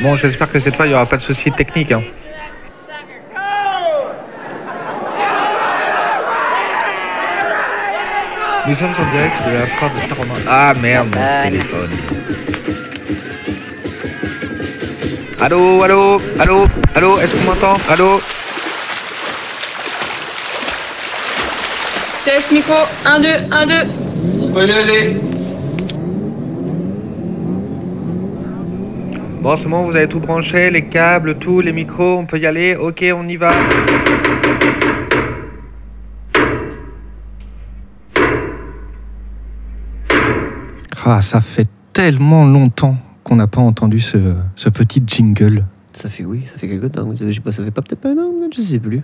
Bon, j'espère que cette fois, il n'y aura pas de soucis techniques. Hein. Nous sommes en direct de la foire de Saint-Romain. Ah merde, mon téléphone. Allô, allô, allô, allô, est-ce qu'on m'entend? Allô? Test micro, 1, 2, 1, 2. On peut y aller. Bon, c'est bon, vous avez tout branché, les câbles, tout, les micros, on peut y aller Ok, on y va. Ah, ça fait tellement longtemps qu'on n'a pas entendu ce, ce petit jingle. Ça fait oui, ça fait quelque temps. Je sais pas, ça fait pas peut-être pas un an, je sais plus.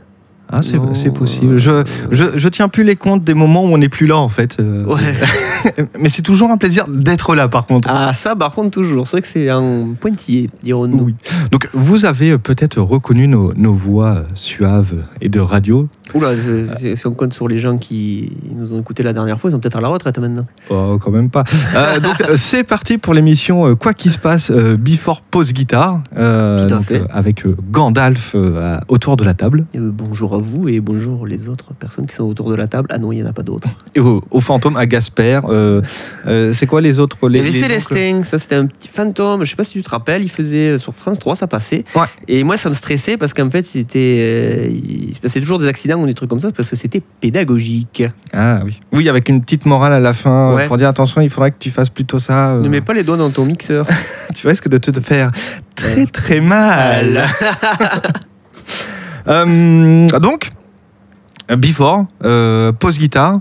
Ah, c'est Non, c'est possible. Je, euh, je, je tiens plus les comptes des moments où on n'est plus là, en fait. Euh, Ouais. Mais c'est toujours un plaisir d'être là, par contre. Ah ça par contre toujours, c'est vrai que c'est un pointillé, dirons-nous. Oui. Donc, vous avez euh, peut-être reconnu nos, nos voix euh, suaves et de radio. Oula, si on compte sur les gens qui nous ont écoutés la dernière fois, ils sont peut-être à la retraite maintenant. Oh, quand même pas. Euh, donc, c'est parti pour l'émission Quoi qu'il se passe, Before Pause Guitare, euh, Tout à donc, fait. avec Gandalf euh, autour de la table, bonjour à vous et bonjour les autres personnes qui sont autour de la table. Ah non, il n'y en a pas d'autres. et au, au fantôme à Gasper. Euh, euh, c'est quoi les autres les, les Célestin, ça c'était un petit fantôme, je sais pas si tu te rappelles, il faisait euh, sur France 3, ça passait. Ouais. Et moi ça me stressait parce qu'en fait c'était, euh, il se passait toujours des accidents ou des trucs comme ça parce que c'était pédagogique. Ah oui. Oui, avec une petite morale à la fin Ouais. pour dire attention, il faudrait que tu fasses plutôt ça. Ne mets pas les doigts dans ton mixeur. Tu risques de te faire très très mal. Donc, Before, pause guitare.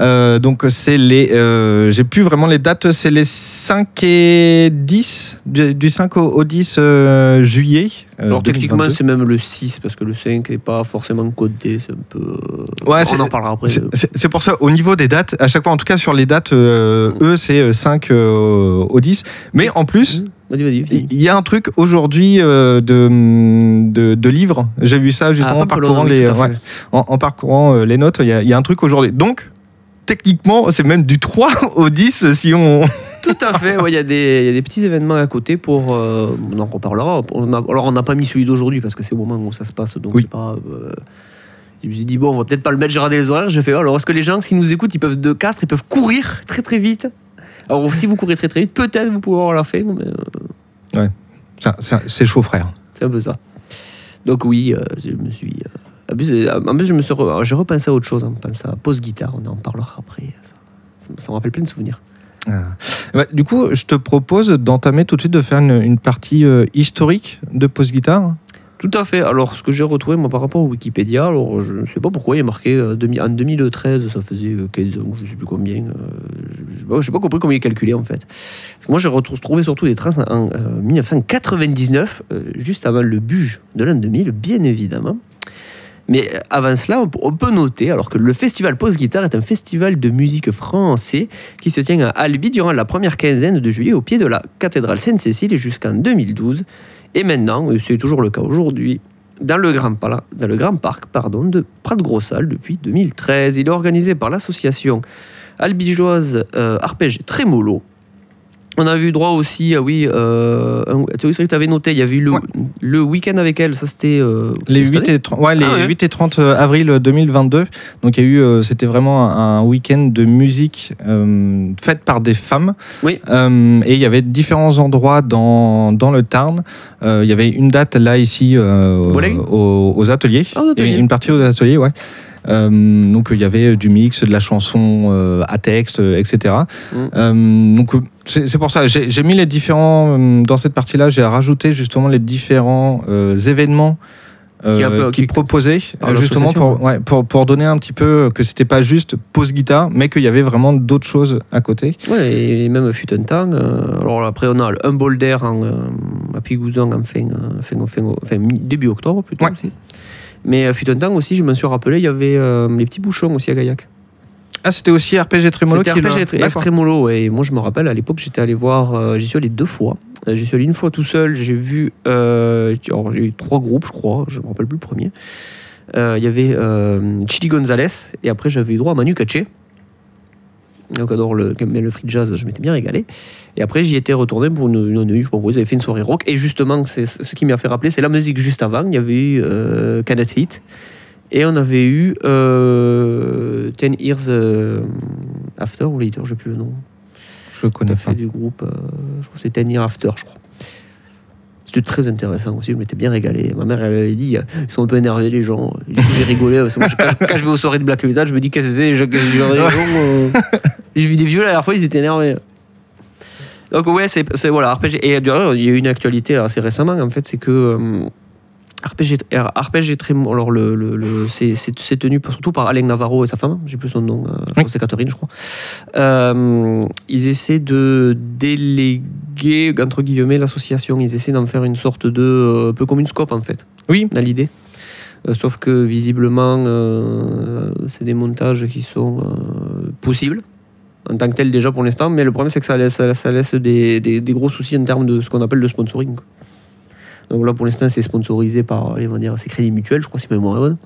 Euh, donc c'est les, euh, j'ai plus vraiment les dates, c'est les 5 et 10, du, du 5 au, au 10 euh, juillet. euh, Alors techniquement 2022. c'est même le 6 parce que le 5 n'est pas forcément codé, c'est un peu... euh, Ouais, on c'est- en parlera après. C'est- C'est c'est pour ça, au niveau des dates, à chaque fois, en tout cas sur les dates, euh, eux, c'est euh, 5 euh, au 10. Mais en plus, il y a un truc aujourd'hui euh, de, de, de livres. J'ai vu ça justement Ah, en parcourant, oui, les, ouais, en, en parcourant euh, les notes. Il y, a- il y a un truc aujourd'hui. Donc, techniquement, c'est même du 3 au 10 si on. Tout à fait, ouais, il y, a des- il y a des petits événements à côté pour. euh, on en reparlera. On a- alors, on n'a pas mis celui d'aujourd'hui parce que c'est au moment où ça se passe, donc Oui. c'est pas. euh, je me suis dit, bon, on va peut-être pas le mettre, j'ai les horaires. J'ai fait, oh, alors est-ce que les gens, s'ils nous écoutent, ils peuvent de castres, ils peuvent courir très très vite? Alors, si vous courez très très vite, peut-être vous pouvez avoir la fin, mais euh, ça- C'est chaud, frère. c'est un peu ça. Donc, oui, euh, je me suis. Euh, en plus, en plus, je me suis re- j'ai repensé à autre chose, hein, pensé à pause guitare, on en parlera après. Ça, ça, ça me rappelle plein de souvenirs. Ah. Bah, du coup, je te propose d'entamer tout de suite de faire une, une partie euh, historique de pause guitare. Tout à fait. Alors, ce que j'ai retrouvé moi, par rapport au Wikipédia, alors je ne sais pas pourquoi il y a marqué euh, demi- en 2013, ça faisait euh, 15 ans, je ne sais plus combien. euh, je n'ai pas compris comment il est calculé en fait. Parce que moi, j'ai retrouvé surtout des traces en euh, 1999, euh, juste avant le buge de l'an 2000, bien évidemment. Mais euh, avant cela, on, peut noter alors que le festival Pause Guitare est un festival de musique français qui se tient à Albi durant la première quinzaine de juillet au pied de la cathédrale Sainte-Cécile jusqu'en 2012. Et maintenant, et c'est toujours le cas aujourd'hui, dans le Grand, Parc pardon, de Prat-de-Grossal depuis 2013. Il est organisé par l'association albigeoise euh, Arpège Trémolo. On a eu droit aussi, ah oui, euh, tu sais que tu avais noté, il y avait eu le, Ouais. le week-end avec elle, ça c'était... euh, Les c'était 8 cette année et 30, ouais, les Ah ouais. 8 et 30 avril 2022. Donc il y a eu, euh, c'était vraiment un, week-end de musique euh, faite par des femmes. Oui. Euh, et il y avait différents endroits dans, dans le Tarn. Euh, il y avait une date là ici euh, aux, aux ateliers. Ah, aux ateliers. Et Une partie aux ateliers, ouais. Euh, donc il y avait du mix, de la chanson euh, à texte, euh, etc. Mm. Donc c'est pour ça, j'ai mis les différents, dans cette partie-là, j'ai rajouté justement les différents événements euh, Qui qui euh, justement pour, ouais, pour, pour donner un petit peu que c'était pas juste pause guitare, mais qu'il y avait vraiment d'autres choses à côté. Ouais, et même fut un temps. euh, alors après, on a un bol d'air en, euh, à Pigouzon en fin, fin, fin- début octobre plutôt Ouais. aussi. Mais euh, fut un temps aussi, je me suis rappelé, il y avait euh, les petits bouchons aussi à Gaillac. Ah, c'était aussi RPG Tremolo C'était qui RPG. Trémolo, ouais. et moi je me rappelle à l'époque j'étais allé voir, euh, j'y suis allé deux fois. J'y suis allé une fois tout seul, j'ai vu, euh, alors, j'ai eu trois groupes je crois, je me rappelle plus le premier. Euh, Il y avait Chili Gonzalez et après j'avais eu droit à Manu Katché. Donc adore le, le free jazz, je m'étais bien régalé. Et après, j'y étais retourné pour une, une nuit, je crois, ils avaient fait une soirée rock. Et justement, c'est ce qui m'a fait rappeler, c'est la musique juste avant. Il y avait eu euh, Cannot Heat. Et on avait eu euh, Ten Years euh, After ou Later, je sais plus le nom. Je le connais pas. du groupe, euh, je crois que c'est Ten Years After, je crois. C'était très intéressant aussi, je m'étais bien régalé. Ma mère, elle avait dit, euh, ils sont un peu énervés les gens. J'ai rigolé, parce quand, je, vais aux soirées de Black Metal, je me dis, qu'est-ce que c'est Je- euh, J'ai vu des vieux la dernière fois, ils étaient énervés. Donc ouais, c'est voilà. Et d'ailleurs, il y a eu une actualité assez récemment, en fait, c'est que euh, RPG, RPG très... Alors, le, le, le- c'est c'est- tenu surtout par Alain Navarro et sa femme, j'ai plus son nom, euh, je crois que c'est Catherine, je crois. Euh, ils essaient de déléguer, entre guillemets, l'association. Ils essaient d'en faire une sorte de... euh, un peu comme une scope, en fait, Oui, dans l'idée. Euh, sauf que, visiblement, c'est des montages qui sont possibles en tant que tel déjà pour l'instant, mais le problème c'est que ça laisse, ça laisse, ça laisse des, des- des gros soucis en termes de ce qu'on appelle le sponsoring. Donc là pour l'instant c'est sponsorisé par, va dire, c'est Crédit Mutuel, je crois si ma mémoire est bonne.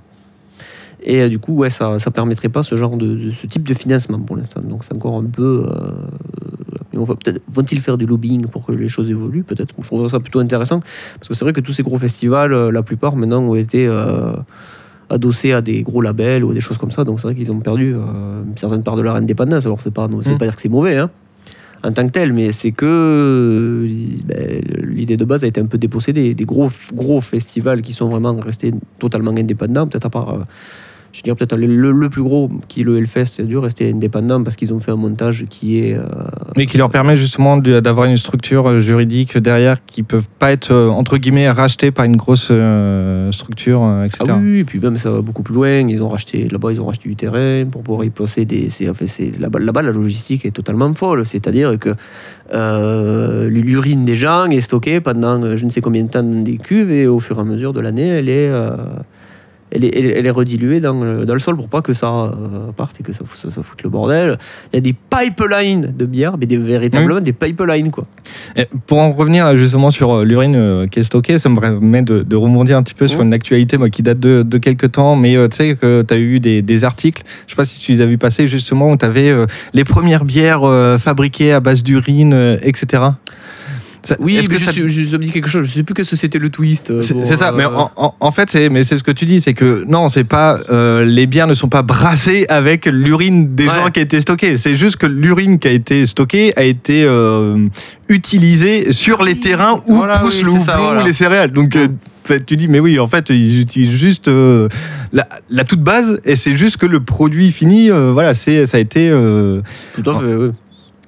Et euh, du coup, ouais, ça ne permettrait pas ce genre de, de- ce type de financement pour l'instant. Donc c'est encore un peu. euh, mais on va peut-être vont-ils faire du lobbying pour que les choses évoluent? Peut-être. Je trouve ça plutôt intéressant parce que c'est vrai que tous ces gros festivals, euh, la plupart maintenant ont été euh, adossés à des gros labels ou des choses comme ça. Donc c'est vrai qu'ils ont perdu une certaine part de leur indépendance. Alors c'est pas, non, Mm. pas dire que c'est mauvais. Hein en tant que tel, mais c'est que ben, l'idée de base a été un peu dépossédée. Des gros, gros festivals qui sont vraiment restés totalement indépendants, peut-être à part, euh, je veux dire, peut-être le, le- le plus gros qui est le Hellfest, a dû rester indépendant parce qu'ils ont fait un montage qui est. euh, mais qui leur permet justement d'avoir une structure euh, juridique derrière qui peuvent pas être euh, entre guillemets rachetés par une grosse euh, structure, etc. Ah oui, et puis même ça va beaucoup plus loin. Ils ont racheté là-bas, ils ont racheté du terrain pour pouvoir y placer des. c'est- en fait, c'est là-bas, là-bas, la logistique est totalement folle. C'est-à-dire que euh, l'urine des gens est stockée pendant je ne sais combien de temps dans des cuves et au fur et à mesure de l'année, elle est. elle est, elle, est- elle est rediluée dans le, dans le sol pour pas que ça euh, parte et que ça, ça, ça foute le bordel. Il y a des pipelines de bière, mais des, véritablement des pipelines, quoi. Et pour en revenir justement sur euh, l'urine euh, qui est stockée, ça me permet de, de rebondir un petit peu sur une actualité moi, qui date de, de quelques temps, mais tu sais que tu as eu des, des articles, je sais pas si tu les as vus passer justement, où tu avais les premières bières fabriquées à base d'urine, etc. Ça- Oui, mais que je, ça- suis- je, je quelque chose. Je sais plus que c'était le twist. euh, C'est ça, euh, mais en, en- en fait, c'est mais c'est ce que tu dis, c'est que non, c'est pas euh, les bières ne sont pas brassées avec l'urine des Ouais. gens qui a été stockée. C'est juste que l'urine qui a été stockée a été euh, utilisée sur les terrains où Voilà, poussent oui, le c'est houblon ça, voilà. ou les céréales. Donc tu dis mais oui, en fait, ils utilisent juste euh, la, la toute base et c'est juste que le produit fini, euh, voilà, c'est ça a été euh, Tout à fait, oui.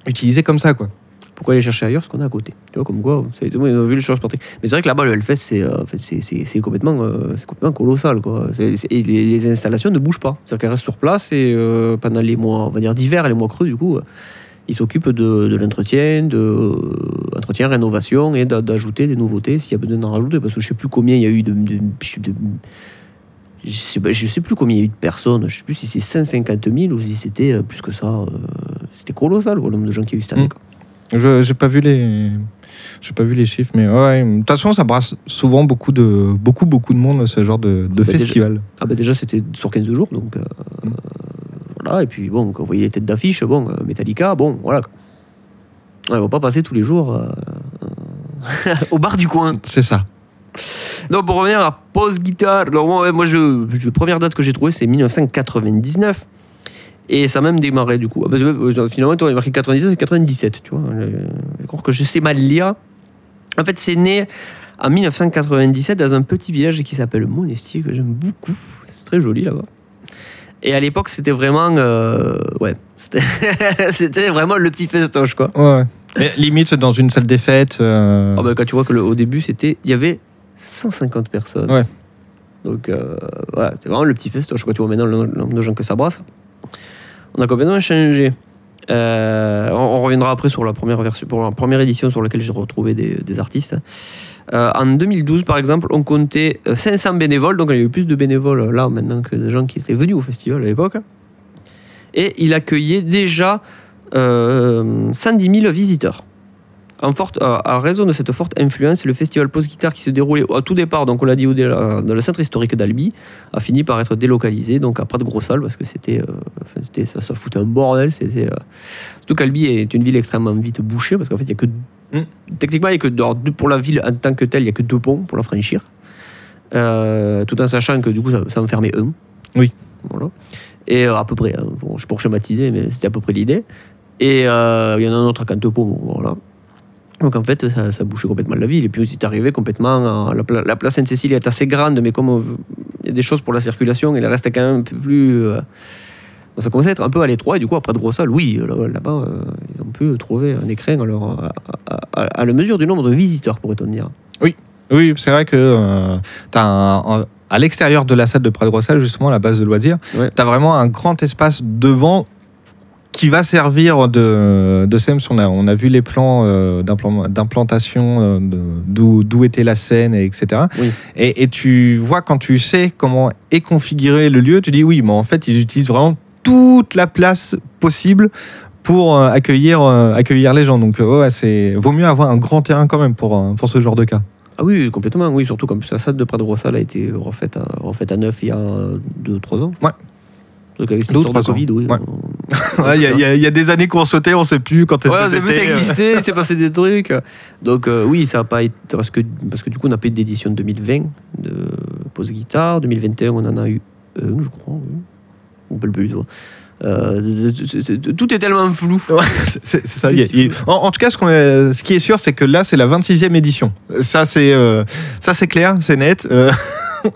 utilisé comme ça quoi. Pourquoi aller chercher ailleurs ce qu'on a à côté Tu vois, comme quoi, oui, on a vu les choses partir. Mais c'est vrai que là-bas, le Hellfest, c'est euh, c'est- c'est- c'est complètement, euh, c'est complètement colossal. Quoi. C'est- c'est- et les, les installations ne bougent pas. C'est-à-dire qu'elles restent sur place et euh, pendant les mois, on va dire d'hiver les mois creux, du coup, ils s'occupent de, de l'entretien, de euh, entretien, rénovation et d'a- d'ajouter des nouveautés s'il y a besoin d'en rajouter. Parce que je sais plus combien il y a eu de. de- de- je sais, pas- je sais plus combien il y a eu de personnes. Je sais plus si c'est 150 000 ou si c'était plus que ça. euh, c'était colossal, le nombre de gens qui y a eu cette année. Mm. quoi. Je j'ai pas vu les j'ai pas vu les chiffres, mais ouais. De toute façon, ça brasse souvent beaucoup de beaucoup beaucoup de monde ce genre de, de Bah, déjà- festival. Ah bah déjà c'était sur 15 jours donc euh, Mm. voilà et puis bon quand vous voyez les têtes d'affiche bon euh, Metallica bon voilà on va pas passer tous les jours euh, au bar du coin C'est ça. donc pour revenir à Pose Guitar alors moi, moi je, je- la première date que j'ai trouvée c'est 1999 et ça a même démarré du coup. Ah, parce que, euh, finalement toi il y a marqué 97 et 97 tu vois. Euh, je crois que je sais mal lire. En fait c'est né en 1997 dans un petit village qui s'appelle Monestier que j'aime beaucoup. C'est très joli là-bas. Et à l'époque c'était vraiment euh, ouais c'était vraiment le petit festoche quoi. Ouais. Mais limite dans une salle des fêtes. euh, ah bah, quand tu vois que le- au début c'était il y avait 150 personnes. Ouais. donc euh, voilà c'était vraiment le petit festoche quoi tu vois maintenant le nombre de gens que ça brasse on a complètement changé. Euh, on, reviendra après sur la première édition sur laquelle j'ai retrouvé des, artistes. Euh, en 2012 par exemple on comptait euh, 500 bénévoles. Donc il y a eu plus de bénévoles euh, là maintenant que des gens qui étaient venus au festival à l'époque. Et il accueillait déjà euh, 110 000 visiteurs En forte, à, à raison de cette forte influence, le festival Pause Guitare qui se déroulait au tout départ, donc on l'a dit, euh, dans le centre historique d'Albi, a fini par être délocalisé, donc à pas de gros salles, parce que c'était, euh, enfin, c'était ça, ça foutait un bordel. C'était, euh, Surtout qu'Albi est une ville extrêmement vite bouchée, parce qu'en fait, il y a que. Mm. Techniquement, il y a que, alors, pour la ville en tant que telle, il n'y a que deux ponts pour la franchir. Euh, tout en sachant que du coup, ça, ça en fermait un. Oui. Voilà. Et à peu près, hein, bon, je pour schématiser, mais c'était à peu près l'idée. Et il y en a un autre à Cantepo, voilà. Donc en fait, ça, ça bouchait complètement la ville. Et puis c'est arrivé complètement. à la, pla- la place Sainte-Cécile est assez grande, mais comme veut- il y a des choses pour la circulation, il reste quand même un peu plus. euh, ça commençait à être un peu à l'étroit. Et du coup, après de Grossal, oui, là- là-bas, euh, ils ont pu trouver un écrin alors, à, à- à- à la mesure du nombre de visiteurs, pourrait-on dire. Oui, c'est vrai que euh, t'as un- un- à l'extérieur de la salle de Prade Rossal, justement, la base de loisirs, Ouais. tu as vraiment un grand espace devant qui va servir de, de SEMS. On a, on a vu les plans euh, d'implan- d'implantation, euh, d'où était la scène, et etc. Oui. Et, et tu vois, quand tu sais comment est configuré le lieu, tu dis oui, mais en fait, ils utilisent vraiment toute la place possible pour euh, accueillir, accueillir les gens. Donc, ouais, c'est vaut mieux avoir un grand terrain quand même pour, pour ce genre de cas. Ah oui, complètement, oui, surtout comme la salle de Près de Grossal a été refaite à, refaite à neuf il y a 2-3 ans. Ouais. Donc avec cette de. Covid, oui. Ouais. on- Ouais, Il y, a- y y des années qu'on sautait, on sait plus quand est-ce Ouais, que on sait plus ça c'était. euh. existait, il s'est passé des trucs. Donc euh, oui, ça n'a pas été parce que parce que du coup on a pas eu d'édition 2020 de pause guitare, 2021 on en a eu un, je crois. Oui. On peut le plus. Euh, tout est tellement flou. Ouais, c'est- ça. il il en, en tout cas, ce, qu'on est- ce qui est sûr, c'est que là, c'est la 26e édition. Ça, c'est euh, c'est clair, c'est net. Euh,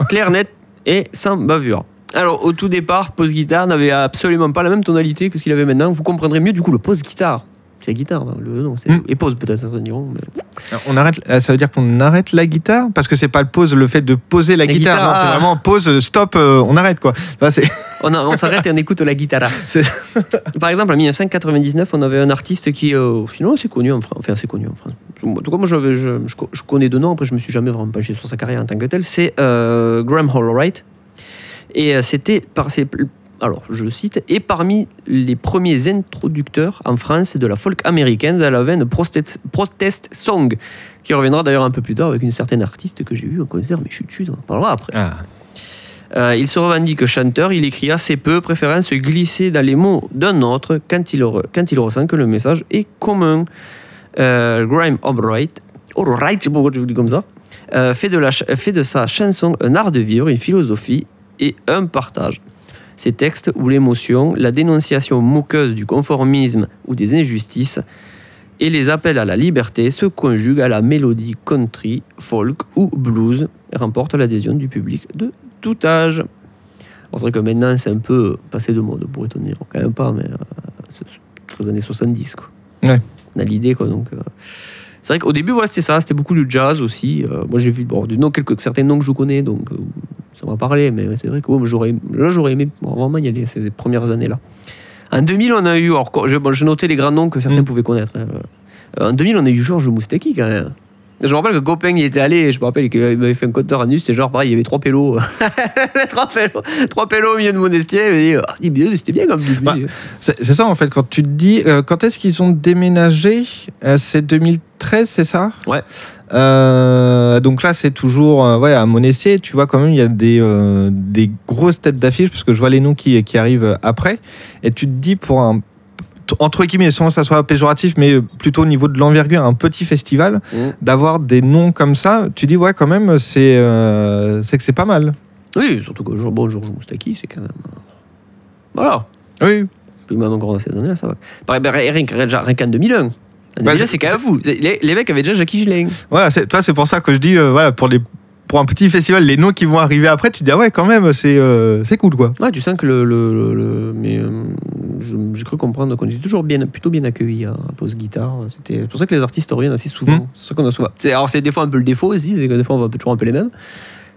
clair, net et sans bavure. Alors, au tout départ, pose guitare n'avait absolument pas la même tonalité que ce qu'il avait maintenant. Vous comprendrez mieux du coup le pose guitare. C'est la guitare, non, le nom, c'est Mm. et pose peut-être certains diront. mais- on arrête. euh, Ça veut dire qu'on arrête la guitare? Parce que c'est pas le pause, le fait de poser la, La guitare. guitare, non, c'est ah. vraiment pause, euh, stop, euh, on arrête quoi. Enfin, c'est- On, a- on s'arrête et on écoute la guitare. C'est- Par exemple, en 1999, on avait un artiste qui, euh, finalement, assez connu en France. Enfin, assez connu en France. En tout cas, moi, j'avais- je, je, je connais de nom. Après, je me suis jamais vraiment penché sur sa carrière en tant que tel. C'est euh, Graham Allwright. Et euh, c'était par ses. Alors, je cite, et parmi les premiers introducteurs en France de la folk américaine de la veine protest, protest song, qui reviendra d'ailleurs un peu plus tard avec une certaine artiste que j'ai vue en concert, mais chut chut, on en parlera après. Ah. Euh, il se revendique chanteur, il écrit assez peu, préférant se glisser dans les mots d'un autre quand il, re- quand il ressent que le message est commun. Euh, Graham Albright, Albright, je sais pas pourquoi je vous dis comme ça, euh, fait, de la fait de sa chanson un art de vivre, une philosophie et un partage. Ces textes où l'émotion, la dénonciation moqueuse du conformisme ou des injustices et les appels à la liberté se conjuguent à la mélodie country, folk ou blues et remportent l'adhésion du public de tout âge. Alors, C'est vrai que maintenant, c'est un peu passé de mode, pour étonner. Quand même pas, mais euh, c'est c'est les années 70. Quoi. Ouais. On a l'idée, quoi. Donc, euh, c'est vrai qu'au début, voilà, c'était ça. C'était beaucoup du jazz aussi. Euh, moi, j'ai vu bon, noms, quelques, certains noms que je connais, donc euh, ça m'a parlé. Mais c'est vrai que j'aurais, là, j'aurais aimé vraiment y aller ces premières années-là. En 2000, on a eu. Alors, j'ai bon, noté les grands noms que certains Mm. pouvaient connaître. hein. Euh, en 2000, on a eu Georges Moustaki, quand même. Je me rappelle que Gopin y était allé, et je me rappelle qu'il m'avait fait un compteur en nu, c'était genre pareil, il y avait trois pélos. trois pélos, trois pélos au milieu de Monestier, il m'a dit, Ah, c'était bien comme Bah, C'est ça en fait, quand tu te dis, euh, quand est-ce qu'ils ont déménagé? Euh, C'est 2013, c'est ça? Ouais. Euh, donc là, c'est toujours ouais, à Monestier. Tu vois, quand même, il y a des, des grosses têtes d'affiche, parce que je vois les noms qui, qui arrivent après. Et tu te dis, pour un. Entre guillemets, sans que ça soit péjoratif, mais plutôt au niveau de l'envergure, un petit festival, Mm. d'avoir des noms comme ça, tu dis, ouais, quand même, c'est euh, que c'est pas mal. Oui, surtout que bon, Georges Moustaki, c'est quand même. euh, Voilà. Oui, Puis même encore dans ces années-là, ça va. Pareil, ben, rien qu'en rien qu'en 2001. En 2001, c'est- même fou. Les, les mecs avaient déjà Jackie Gilling. Voilà, toi, c'est pour ça que je dis, euh, voilà, pour, les, pour un petit festival, les noms qui vont arriver après, tu te dis, ah ouais, quand même, c'est, euh, c'est cool, quoi. Ouais, tu sens que le. le, le- le- mais euh, j'ai cru comprendre qu'on était toujours bien, plutôt bien accueillis à, à Pause Guitare. C'était c'est pour ça que les artistes reviennent assez souvent. Mm. C'est ça qu'on a souvent. c'est- Alors, c'est des fois un peu le défaut aussi, c'est que des fois on va toujours un peu les mêmes.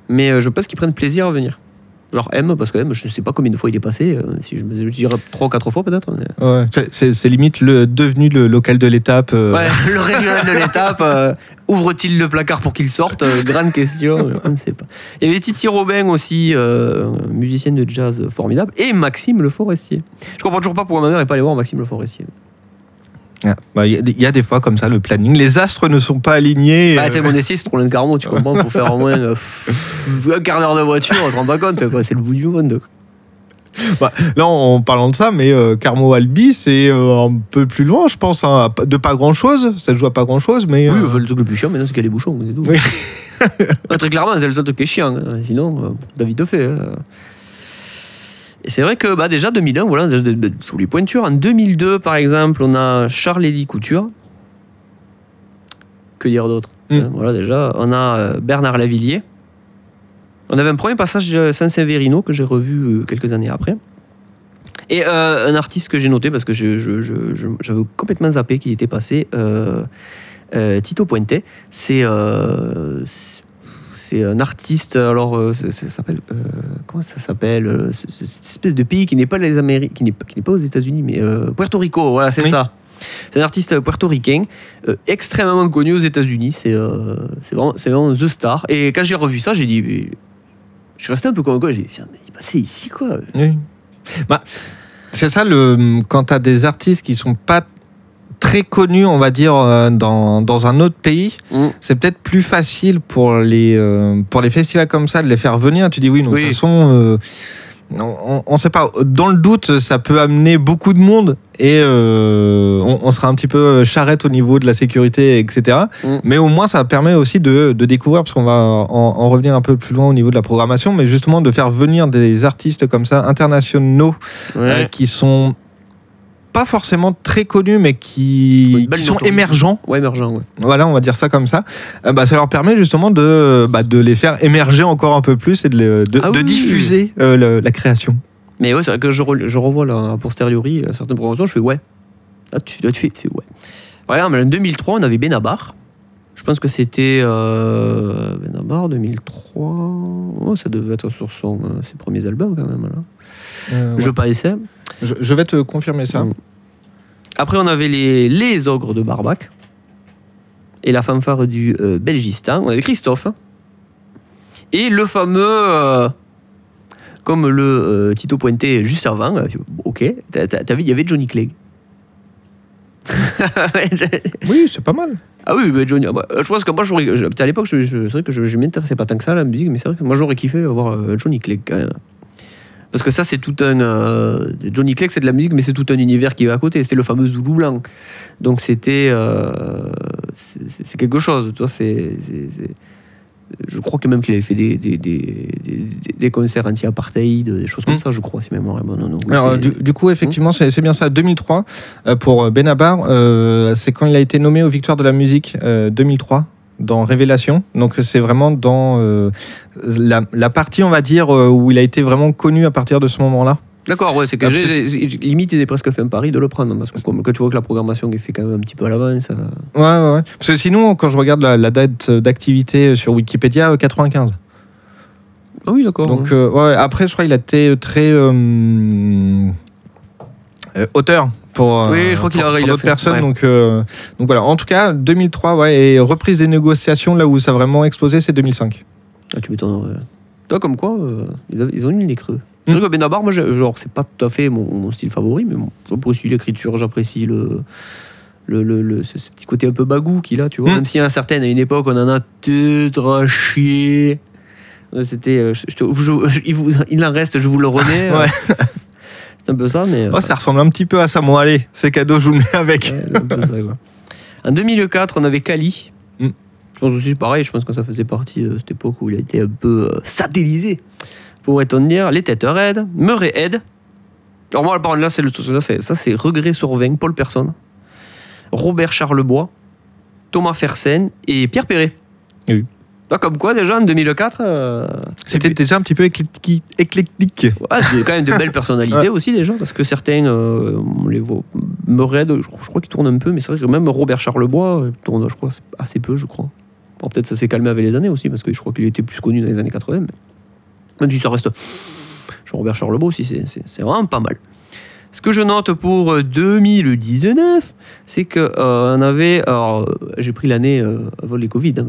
Mais euh, je pense qu'ils prennent plaisir à venir. Genre M, parce que M, je ne sais pas combien de fois il est passé. euh, si je me je dirais trois ou quatre fois peut-être. mais- Ouais, c'est- limite le, devenu le local de l'étape. euh, Ouais, le régional de l'étape, euh, ouvre-t-il le placard pour qu'il sorte Grande question, on ne sait pas. Il y avait Titi Robin aussi, musicienne de jazz formidable, et Maxime Le Forestier. Je comprends toujours pas pourquoi ma mère n'est pas allée voir Maxime Le Forestier. Ah, bah, Il y, a des- il y a des fois comme ça, le planning. Les astres ne sont pas alignés. Bah, euh, mon essai, c'est Roland Carmont, tu comprends, pour faire au moins euh, un quart d'heure de voiture, on se rend pas compte. C'est le bout du monde. quoi. Là, en parlant de ça, mais euh, Carmo Albi, c'est euh, un peu plus loin, je pense, hein, de pas grand chose. Ça se joue à pas grand chose, mais. Oui, le truc le plus chiant maintenant, c'est qu'il y a des bouchons. c'est tout. Oui. Ah, très clairement, c'est le seul truc qui est chiant. hein. Sinon, David te fait. hein. Et c'est vrai que bah, déjà 2001, voilà, de jolies pointures. En 2002, par exemple, on a Charles-Élie Couture. Que dire d'autre Mm. Hein, Voilà, déjà. On a euh, Bernard Lavillier. On avait un premier passage Saint-Severino que j'ai revu euh, quelques années après. Et euh, un artiste que j'ai noté parce que je- je- je- je- j'avais complètement zappé qu'il était passé, euh, euh, Tito Puente. C'est c'est- un artiste, alors euh, ça s'appelle euh, comment ça s'appelle euh, Cette espèce de pays qui n'est pas les Amériques, qui n'est pas, qui n'est pas aux États-Unis, mais Puerto Rico. Voilà, c'est Oui. ça. C'est un artiste puertoricain euh, extrêmement connu aux États-Unis. C'est euh, c'est vraiment, the star. Et quand j'ai revu ça, j'ai dit, je suis resté un peu comme quoi. J'ai dit, mais il passait ici quoi. Oui. Bah, c'est ça, le, quand tu as des artistes qui sont pas très connus, on va dire, euh, dans, dans un autre pays, Mm. c'est peut-être plus facile pour les, euh, pour les festivals comme ça de les faire venir. Tu dis oui, de Oui. toute façon, euh, on ne sait pas. Dans le doute, ça peut amener beaucoup de monde et euh, on, on sera un petit peu charrette au niveau de la sécurité, etc. Mm. Mais au moins, ça permet aussi de, de découvrir, parce qu'on va en, en revenir un peu plus loin au niveau de la programmation, mais justement de faire venir des artistes comme ça, internationaux, euh, qui sont pas forcément très connus, mais qui, sont émergents. Ouais, émergent, ouais. Voilà, on va dire ça comme ça. Euh, bah, ça leur permet justement de, bah, de les faire émerger encore un peu plus et de, les- de, Ah de oui. diffuser euh, le- la création. Mais ouais, c'est vrai que je, re- je revois là, a posteriori euh, certaines programmations, je fais ouais. Là, tu, là, tu fais, tu fais ouais. Par exemple, en 2003, on avait Benabar. Je pense que c'était euh, Benabar 2003. Oh, ça devait être sur son, ses premiers albums quand même. Là. Euh, Je ouais. je, je vais te confirmer ça. Mm. Après, on avait les, les ogres de Barbac. Et la fanfare du euh, Belgistan. On avait Christophe. Et le fameux. euh, comme le Tito pointé juste avant. ok. T'as vu, il y avait Johnny Clegg. Oui, c'est pas mal. ah oui, mais Johnny. ah bah, je pense que moi, j'aurais. À l'époque, je, je- c'est vrai que je, je m'intéressais pas tant que ça à la musique, mais c'est vrai que moi, j'aurais kiffé avoir euh, Johnny Clegg quand même. Parce que ça, c'est tout un. euh, Johnny Clegg, c'est de la musique, mais c'est tout un univers qui va à côté. C'était le fameux Zoulou blanc. Donc, c'était. euh, c'est- quelque chose. Tu vois, c'est. Je crois que même qu'il avait fait des, des, des, concerts anti-apartheid, des choses comme Mm. ça, je crois, si ma mémoire est bonne. Non, non, Alors, c'est- du, du coup, effectivement, c'est c'est bien ça. 2003 euh, pour Benabar, euh, c'est quand il a été nommé aux Victoires de la musique euh, 2003 dans Révélation. Donc c'est vraiment dans euh, la, la partie, on va dire, euh, où il a été vraiment connu à partir de ce moment-là. D'accord, ouais, c'est que limite, il est presque fait un pari de le prendre. Parce que comme, quand tu vois que la programmation est faite quand même un petit peu à l'avance. euh, Ouais, ouais, ouais. Parce que sinon, quand je regarde la, la date d'activité sur Wikipédia, euh, 95. Ah oui, d'accord. Donc euh, ouais, après, je crois qu'il a été très euh, auteur pour, euh, Oui, je crois qu'il a- il a fait, personnes. ouais. Donc, euh, donc voilà. En tout cas, 2003, ouais, et reprise des négociations là où ça a vraiment explosé, c'est 2005. Ah, tu m'étonnes. ouais. Toi, comme quoi, euh, ils, ont eu les creux. C'est Mm. vrai que Benabar, moi, genre, c'est pas tout à fait mon, mon style favori, mais bon, j'apprécie l'écriture, j'apprécie le. Le, le, le- ce, ce petit côté un peu bagou qu'il a, tu vois. Mm. Même s'il y en a certaines, à une époque, on en a tout à chier. C'était. je- je te- je- il, vous- il en reste, je vous le remets. Ouais. C'est un peu ça, mais. Oh, ça ressemble un petit peu à ça. Bon, allez, c'est cadeau, je vous le mets avec. Ouais, un peu ça, quoi. En 2004, on avait Kali. Mm. Je pense aussi pareil, je pense que ça faisait partie de cette époque où il a été un peu euh, satellisé, pourrait-on dire. Les têtes raides, Murray Head. Alors moi, là, c'est le, ça, c'est Regret sur 20, Paul Personne, Robert Charlebois, Thomas Fersen et Pierre Perret. Oui. Là, comme quoi, déjà, en 2004, euh, C'était déjà un petit peu éclectique. éclectique. Ouais, c'est quand même de belles personnalités aussi déjà, parce que certains, euh, on les voit, Murray, je, je crois qu'il tourne un peu, mais c'est vrai que même Robert Charlebois euh, tourne, je crois, assez peu, je crois. Bon, peut-être ça s'est calmé avec les années aussi, parce que je crois qu'il était plus connu dans les années 80. Mais... Même si ça reste. Robert Charlebois aussi, c'est vraiment pas mal. Ce que je note pour euh, 2019, c'est que euh, on avait, alors euh, j'ai pris l'année euh, avant les Covid, hein,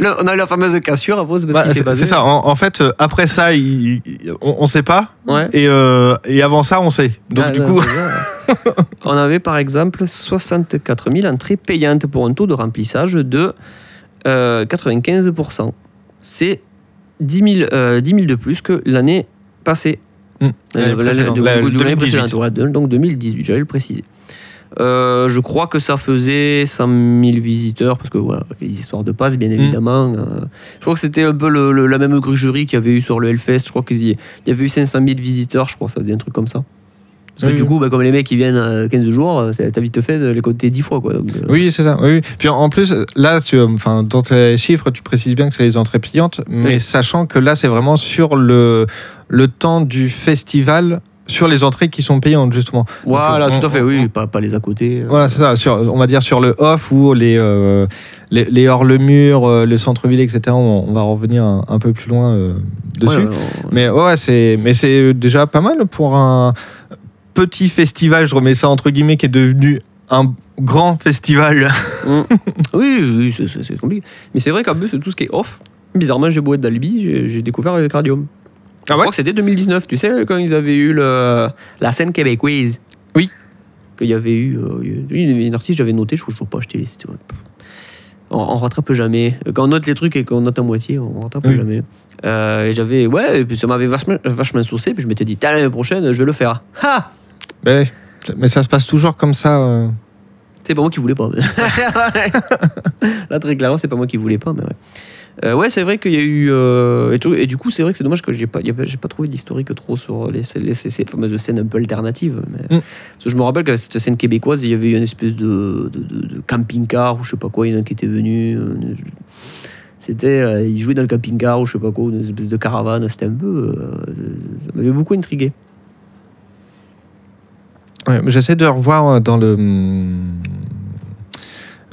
Là, on a eu la fameuse cassure c'est parce Bah, c'est ça. En, en fait, euh, après ça, il- il- on, on sait pas. Ouais. Et, euh, et avant ça, on sait. Donc Ah, du là, coup, on avait par exemple 64 000 entrées payantes pour un taux de remplissage de euh, 95%. C'est 10 000, euh, 10 000 de plus que l'année passée. Hum, Euh, l'année la- précédente, de- la- de l'année 2018. précédente, donc 2018, j'allais le préciser. Euh, je crois que ça faisait 100 000 visiteurs, parce que voilà, les histoires de passe, bien évidemment. euh, je crois que c'était un peu le- le- la même grugerie qu'il y avait eu sur le Hellfest. Je crois qu'il y, il y avait eu 500 000 visiteurs, je crois, ça faisait un truc comme ça. Parce que Oui, du coup, bah, comme les mecs ils viennent euh, 15 jours, t'as vite fait de les compter 10 fois. Quoi, donc, euh, Oui, c'est ça. Oui. Puis en plus, là, tu, enfin, dans tes chiffres, tu précises bien que c'est les entrées payantes, mais Oui. sachant que là, c'est vraiment sur le, le temps du festival, sur les entrées qui sont payantes, justement. Voilà, on- tout à fait, on- oui, on- pas, pas les à côté. Voilà, c'est ça. Sur, on va dire sur le off ou les, euh, les, les hors-le-mur, euh, le centre-ville, etc. On, va revenir un, un peu plus loin euh, dessus. Ouais, ouais, ouais. Mais ouais, c'est, mais c'est déjà pas mal pour un petit festival, je remets ça entre guillemets, qui est devenu un grand festival. Oui, oui, c'est- compliqué. Mais c'est vrai qu'en plus, tout ce qui est off, bizarrement, j'ai beau être d'Albi, j'ai découvert avec Cardium. Ah je crois que c'était 2019, tu sais, quand ils avaient eu le, la scène québécoise. Oui. Qu'il y avait eu. euh, une artiste, j'avais noté, je crois que je ne pas acheter les sites. On, on rattrape jamais. Quand on note les trucs et qu'on note à moitié, on rattrape Oui. jamais. Euh, et j'avais. Ouais, et puis ça m'avait vachement, vachement saucé, puis je m'étais dit, l'année prochaine, je vais le faire. Ha Mais, mais ça se passe toujours comme ça. euh. C'est pas moi qui voulais pas. mais- Là, très clairement, c'est pas moi qui voulais pas, mais ouais. Euh, ouais, c'est vrai qu'il y a eu. euh, et, tout- et du coup, c'est vrai que c'est dommage que j'ai pas, j'ai pas trouvé d'historique trop sur les, les- ces, fameuses scènes un peu alternatives. Mais, Mm. Parce que je me rappelle qu'à cette scène québécoise, il y avait eu une espèce de, de- de- de camping-car ou je sais pas quoi, il y en a qui était venu. euh, C'était. euh, il jouait dans le camping-car ou je sais pas quoi, une espèce de caravane. C'était un peu. euh, ça m'avait beaucoup intrigué. Ouais, J'essaie de revoir dans le, hum,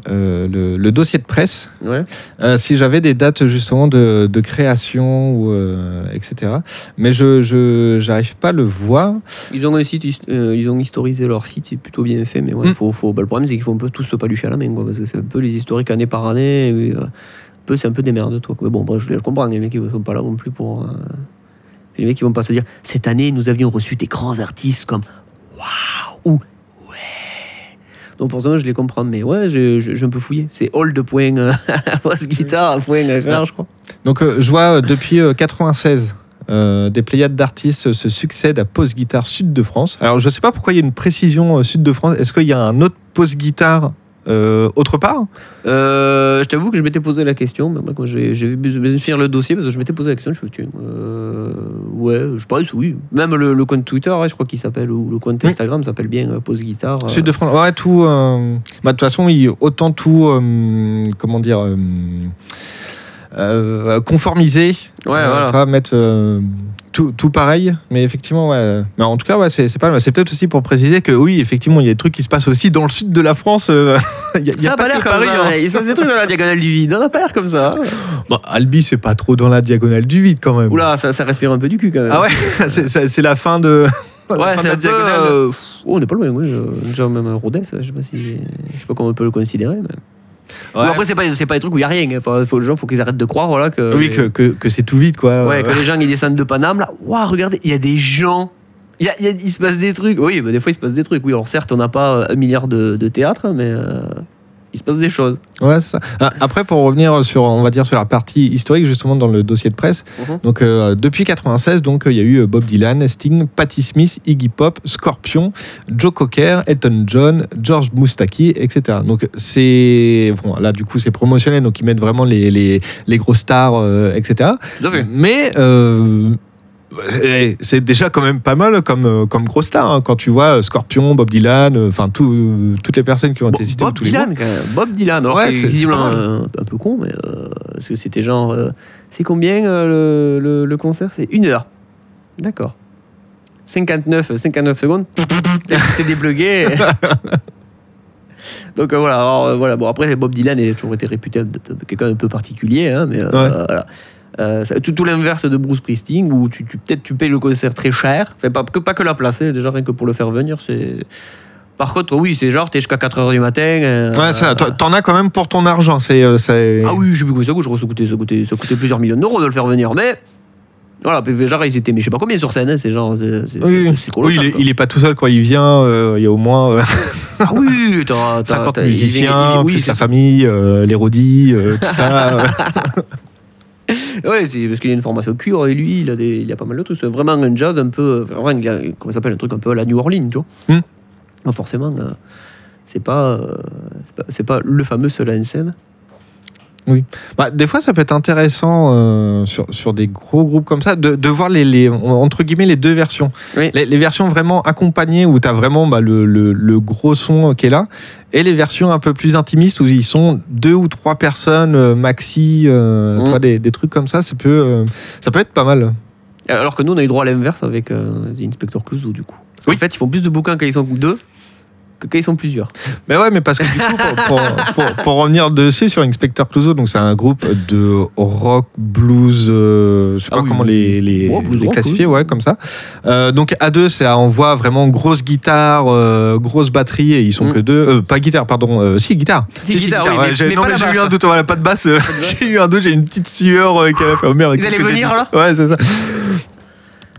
euh, le, le dossier de presse Ouais. euh, si j'avais des dates justement de, de création ou euh, etc. Mais je j'arrive pas à le voir. Ils ont un site, ils ont historisé leur site, c'est plutôt bien fait, mais ouais, Mm. faut, faut, bah, le problème c'est qu'il faut un peu tous se palucher à la main, quoi, parce que c'est un peu les historiques année par année, et, peu, c'est un peu des merdes, toi. Mais bon, bref, je, je comprends, les mecs ils sont pas là non plus pour. les mecs ils vont pas se dire, cette année nous avions reçu des grands artistes comme Waouh ou Donc forcément je les comprends, mais ouais, j'ai- j'ai un peu fouillé. C'est de point, euh, guitare, point FR, je crois. Donc euh, je vois euh, depuis euh, 96. euh, des pléiades d'artistes se succèdent à Pose Guitare Sud de France. Alors je sais pas pourquoi il y a une précision euh, Sud de France. Est-ce qu'il y a un autre Pose Guitare euh, autre part Euh, je t'avoue que je m'étais posé la question, mais moi, quand j'ai j'ai vu finir le dossier, parce que je m'étais posé la question, je me suis dit, euh, ouais, je pense, oui. Même le, le compte Twitter, ouais, je crois qu'il s'appelle, ou le compte Oui. Instagram s'appelle bien Pause Guitare. Sud de France. Ouais, tout. bah, de toute façon, il- autant tout. comment dire euh, conformisé. Ouais, Euh, voilà. Pas mettre euh, tout, tout pareil. Mais effectivement, ouais. Mais en tout cas, ouais, c'est pas. C'est peut-être aussi pour préciser que oui, effectivement, il y a des trucs qui se passent aussi dans le sud de la France. euh, Il y a, y a Ça a pas l'air comme Paris, ça. hein. Il se passe des trucs dans la diagonale du vide. On n'a pas l'air comme ça. hein. Bah, Albi, c'est pas trop dans la diagonale du vide quand même. Oula, ça, ça respire un peu du cul quand même. Ah ouais, c'est- la fin de. Ouais, c'est un peu. euh, oh, on n'est pas loin, oui. Déjà, même Rodez, je sais pas si. Je sais pas comment on peut le considérer. Mais... Ouais. Bon, après, c'est pas, c'est pas des trucs où il y a rien. Enfin, faut, les gens, faut qu'ils arrêtent de croire voilà, que. oui, que, que, que c'est tout vide, quoi. Ouais, que les gens ils descendent de Paname là. Waouh, regardez, il y a des gens. Il, y a- il y a- il se passe des trucs. Oui, des fois il se passe des trucs. Oui, alors certes, on n'a pas euh, un milliard de, de théâtre, mais euh, il se passe des choses. Ouais, c'est ça. Ah, Après, pour revenir sur, on va dire, sur la partie historique, justement, dans le dossier de presse, Mhm. donc euh, depuis 96, donc euh, il y a eu euh, Bob Dylan, Sting, Patti Smith, Iggy Pop, Scorpion, Joe Cocker, Elton John, George Moustaki, etc. Donc c'est bon, là du coup c'est promotionnel, donc ils mettent vraiment les, les, les gros stars, euh, etc. Mais euh, c'est déjà quand même pas mal comme, euh, comme gros star hein, quand tu vois euh, Scorpion, Bob Dylan, euh, enfin tout- toutes les personnes qui ont été citées Bob tous les Dylan, quand même. Bob Dylan. Alors Ouais, c'est- visiblement un peu con, mais euh, parce que c'était genre. euh, c'est combien euh, le, le- le concert? C'est une heure. D'accord. 59, 59 secondes. c'est débloqué. Donc euh, voilà, alors, euh, voilà. Bon après Bob Dylan a toujours été réputé quelqu'un un peu particulier, hein, mais euh, Ouais. voilà. Euh, tout, tout l'inverse de Bruce Springsteen où tu, tu- peut-être tu payes le concert très cher, enfin, pas, que, pas que la place, hein, déjà rien que pour le faire venir, c'est. Par contre, oui, c'est genre, t'es jusqu'à 4h du matin. euh, Ouais, ça, t'en- as quand même pour ton argent. C'est, euh, ah oui, je sais plus quoi ça coûte, ça coûtait, ça coûtait, ça coûtait plusieurs millions d'euros de le faire venir, mais Voilà, genre, ils étaient, mais je sais pas combien sur scène, hein, c'est genre, c'est c'est- Oui, c'est- c'est colossal. oui, il, est, quoi. il est pas tout seul quand il vient. euh, il y a au moins euh, Ah oui, t'as, t'as- 50 t'as- il- il- musiciens, il- oui, plus la famille, euh, les rodis, tout ça. Ouais, c'est parce qu'il a une formation cuir et lui, il a, des, il a pas mal de trucs. C'est vraiment un jazz un peu. Vraiment, il a, comment s'appelle Un truc un peu à la New Orleans, tu vois. Hmm. Non, forcément, euh, c'est pas, euh, pas, pas le fameux seul en scène. Bah, des fois, ça peut être intéressant euh, sur, sur des gros groupes comme ça de, de voir les, les- entre guillemets les deux versions. Oui. Les, les versions vraiment accompagnées où tu as vraiment bah, le, le- le gros son qui est là et les versions un peu plus intimistes où ils sont deux ou trois personnes euh, maxi, euh, Mm. des, des trucs comme ça, ça peut, euh, ça peut être pas mal. Alors que nous, on a eu droit à l'inverse avec euh, The Inspector Clouseau, du coup. Parce qu'en Oui. fait, ils font plus de bouquins quand ils sont deux quand ils sont plusieurs. Mais ouais, mais parce que du coup, pour, pour- pour- pour revenir dessus sur Inspector Clouseau, donc c'est un groupe de rock, blues, euh, je sais Ah pas oui, comment les, les, Ouais, blues les rock, classifier, oui. ouais, comme ça. Euh, donc à deux, ça envoie vraiment grosse guitare, euh, grosse batterie, et ils sont Mm. que deux. Euh, pas guitare, pardon, si guitare. Si, guitare, oui, ouais, mais- j'ai- mais non, mais j'ai eu un doute, voilà, pas de basse. j'ai eu un doute, j'ai une petite sueur qui a fait oh merde. Ils allaient venir, là Ouais, c'est ça.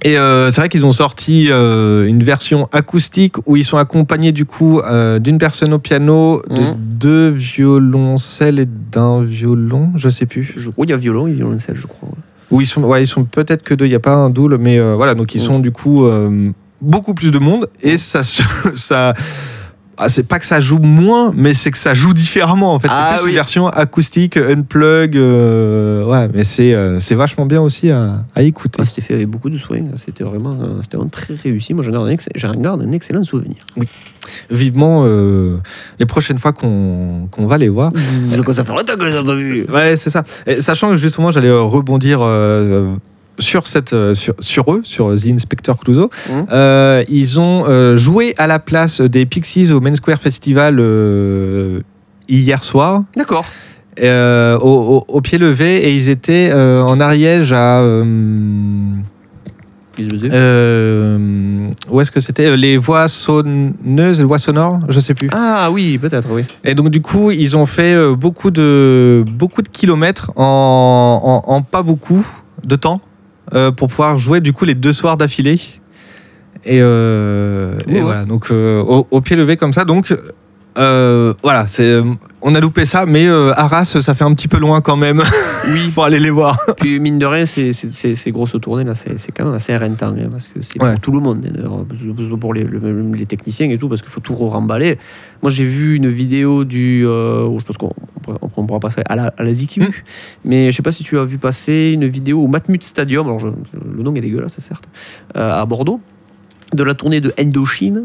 Et euh, c'est vrai qu'ils ont sorti euh, une version acoustique où ils sont accompagnés du coup euh, d'une personne au piano, de Mhm. deux violoncelles et d'un violon, je sais plus. Je crois qu'il y a violon et violoncelle, je crois. Où ils sont, ouais, ils sont peut-être que deux, il n'y a pas un double, mais voilà, donc ils Mhm. sont du coup beaucoup plus de monde et ça, se- ça, ah, c'est pas que ça joue moins, mais c'est que ça joue différemment en fait. Ah c'est plus oui. une version acoustique, unplug, euh, ouais, mais c'est euh, vachement bien aussi à, à écouter. Ah, c'était fait avec beaucoup de soin. C'était vraiment, euh, c'était vraiment très réussi. Moi, j'en garde un, garde excellent souvenir. Vivement euh, les prochaines fois qu'on qu'on va les voir. Vous ça fait longtemps que je les ai pas vus. Ouais, c'est ça. Et sachant que justement, j'allais rebondir sur, cette, euh, sur, sur eux, sur The Inspector Clouseau. Mhm. Euh, ils ont euh, joué à la place des Pixies au Main Square Festival euh, hier soir, D'accord. euh, au, au- au pied levé, et ils étaient euh, en Ariège à. euh, euh, où est-ce que c'était? Les voies sonneuses, les voies sonores Je sais plus. Ah oui, peut-être, oui. Et donc du coup, ils ont fait euh, beaucoup de beaucoup de kilomètres en, en, en pas beaucoup de temps euh, pour pouvoir jouer du coup les deux soirs d'affilée. Et, euh, et Ouais, ouais. voilà, donc euh, au, au pied levé comme ça. Donc euh, voilà, c'est on a loupé ça, mais euh, Arras, ça fait un petit peu loin quand même. oui, pour aller les voir. Puis mine de rien, ces, ces- ces- grosses tournées là, c'est c'est quand même assez rentant hein, parce que c'est Ouais. pour tout le monde, hein, pour les, le- les techniciens et tout, parce qu'il faut tout remballer. Moi, j'ai vu une vidéo du, euh, où je pense qu'on on pourra- passer à la, à la ZQ, Mm. mais je sais pas si tu as vu passer une vidéo au Matmut Stadium. Alors, je- je- le nom est dégueulasse, certes, euh, à Bordeaux, de la tournée de Indochine.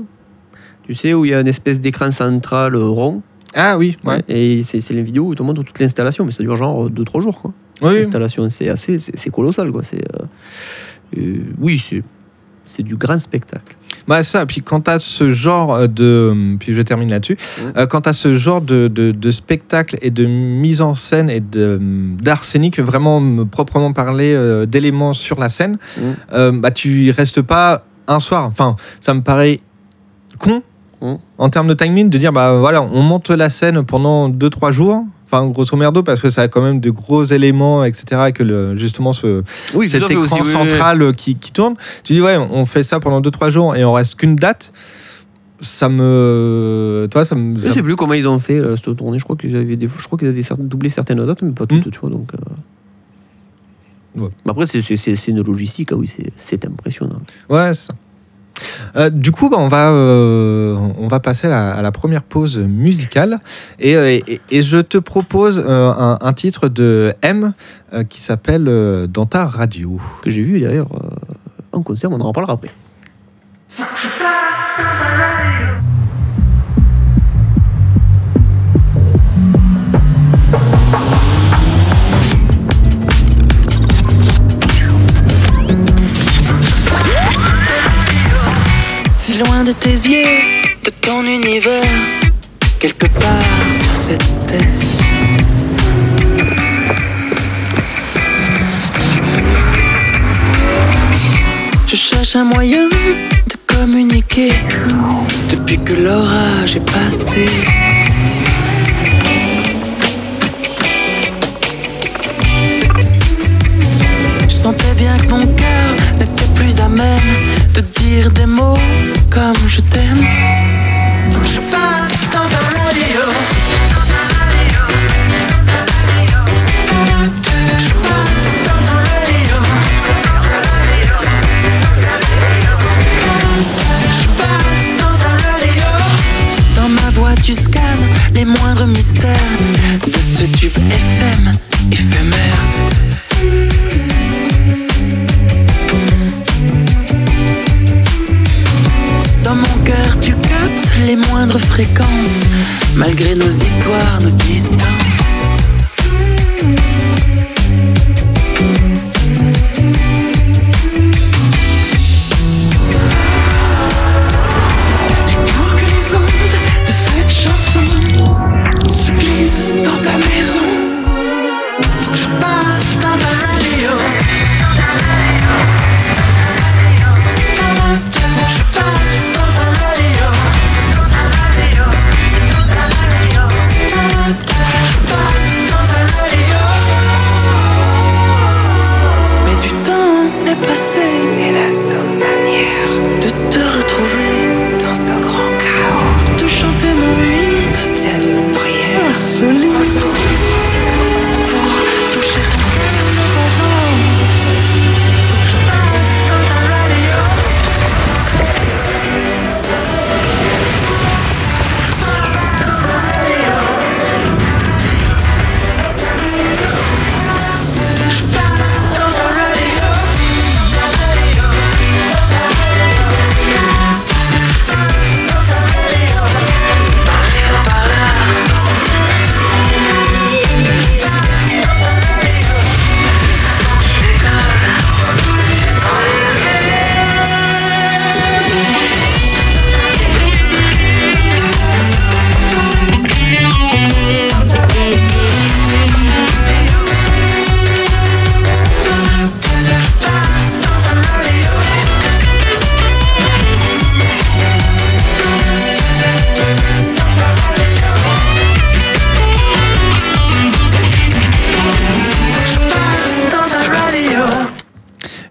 Tu sais, où il y a une espèce d'écran central rond. Ah oui, ouais. Et c'est c'est une vidéo où ils te montrent toute l'installation, mais ça dure genre 2-3 jours. Quoi. Oui, L'installation, c'est assez, c'est c'est colossal, quoi. C'est, euh, euh, oui, c'est, c'est du grand spectacle. Bah ça, puis quand tu ce genre de... Puis je termine là-dessus. Euh, quand tu ce genre de, de, de spectacle et de mise en scène et de- scénique, vraiment me- proprement euh, d'éléments sur la scène, euh, bah, tu y restes pas un soir. Enfin, ça me paraît con Mhm. en termes de timing de dire, bah voilà, on monte la scène pendant 2-3 jours. Enfin, grosso merdo, parce que ça a quand même de gros éléments, etc. Et que le, justement, ce, Oui, cet écran aussi, oui, oui, oui. central qui, qui tourne. Tu dis, ouais, on fait ça pendant 2-3 jours et on reste qu'une date. Ça me. Toi, ça me. Je sais plus comment ils ont fait euh, cette tournée. Je crois qu'ils avaient, des, je crois qu'ils avaient doublé certaines dates, mais pas toutes, Mhm. tu vois. Donc, euh. Ouais. Après, c'est, une logistique, ah oui, c'est, c'est impressionnant. Ouais, c'est ça. Euh, du coup, bah, on, va, euh, on va passer à la, à la première pause musicale. Et, euh, et- et je te propose euh, un, un titre de M euh, qui s'appelle euh, Dans ta radio. Que j'ai vu d'ailleurs euh, en concert, on en reparlera après. De tes yeux, de ton univers, quelque part sur cette terre. Je cherche un moyen de communiquer depuis que l'orage est passé. Je sentais bien que mon cœur n'était plus à même de dire des mots comme je t'aime. Je passe dans ta radio. Fréquences, malgré nos histoires, nos distances.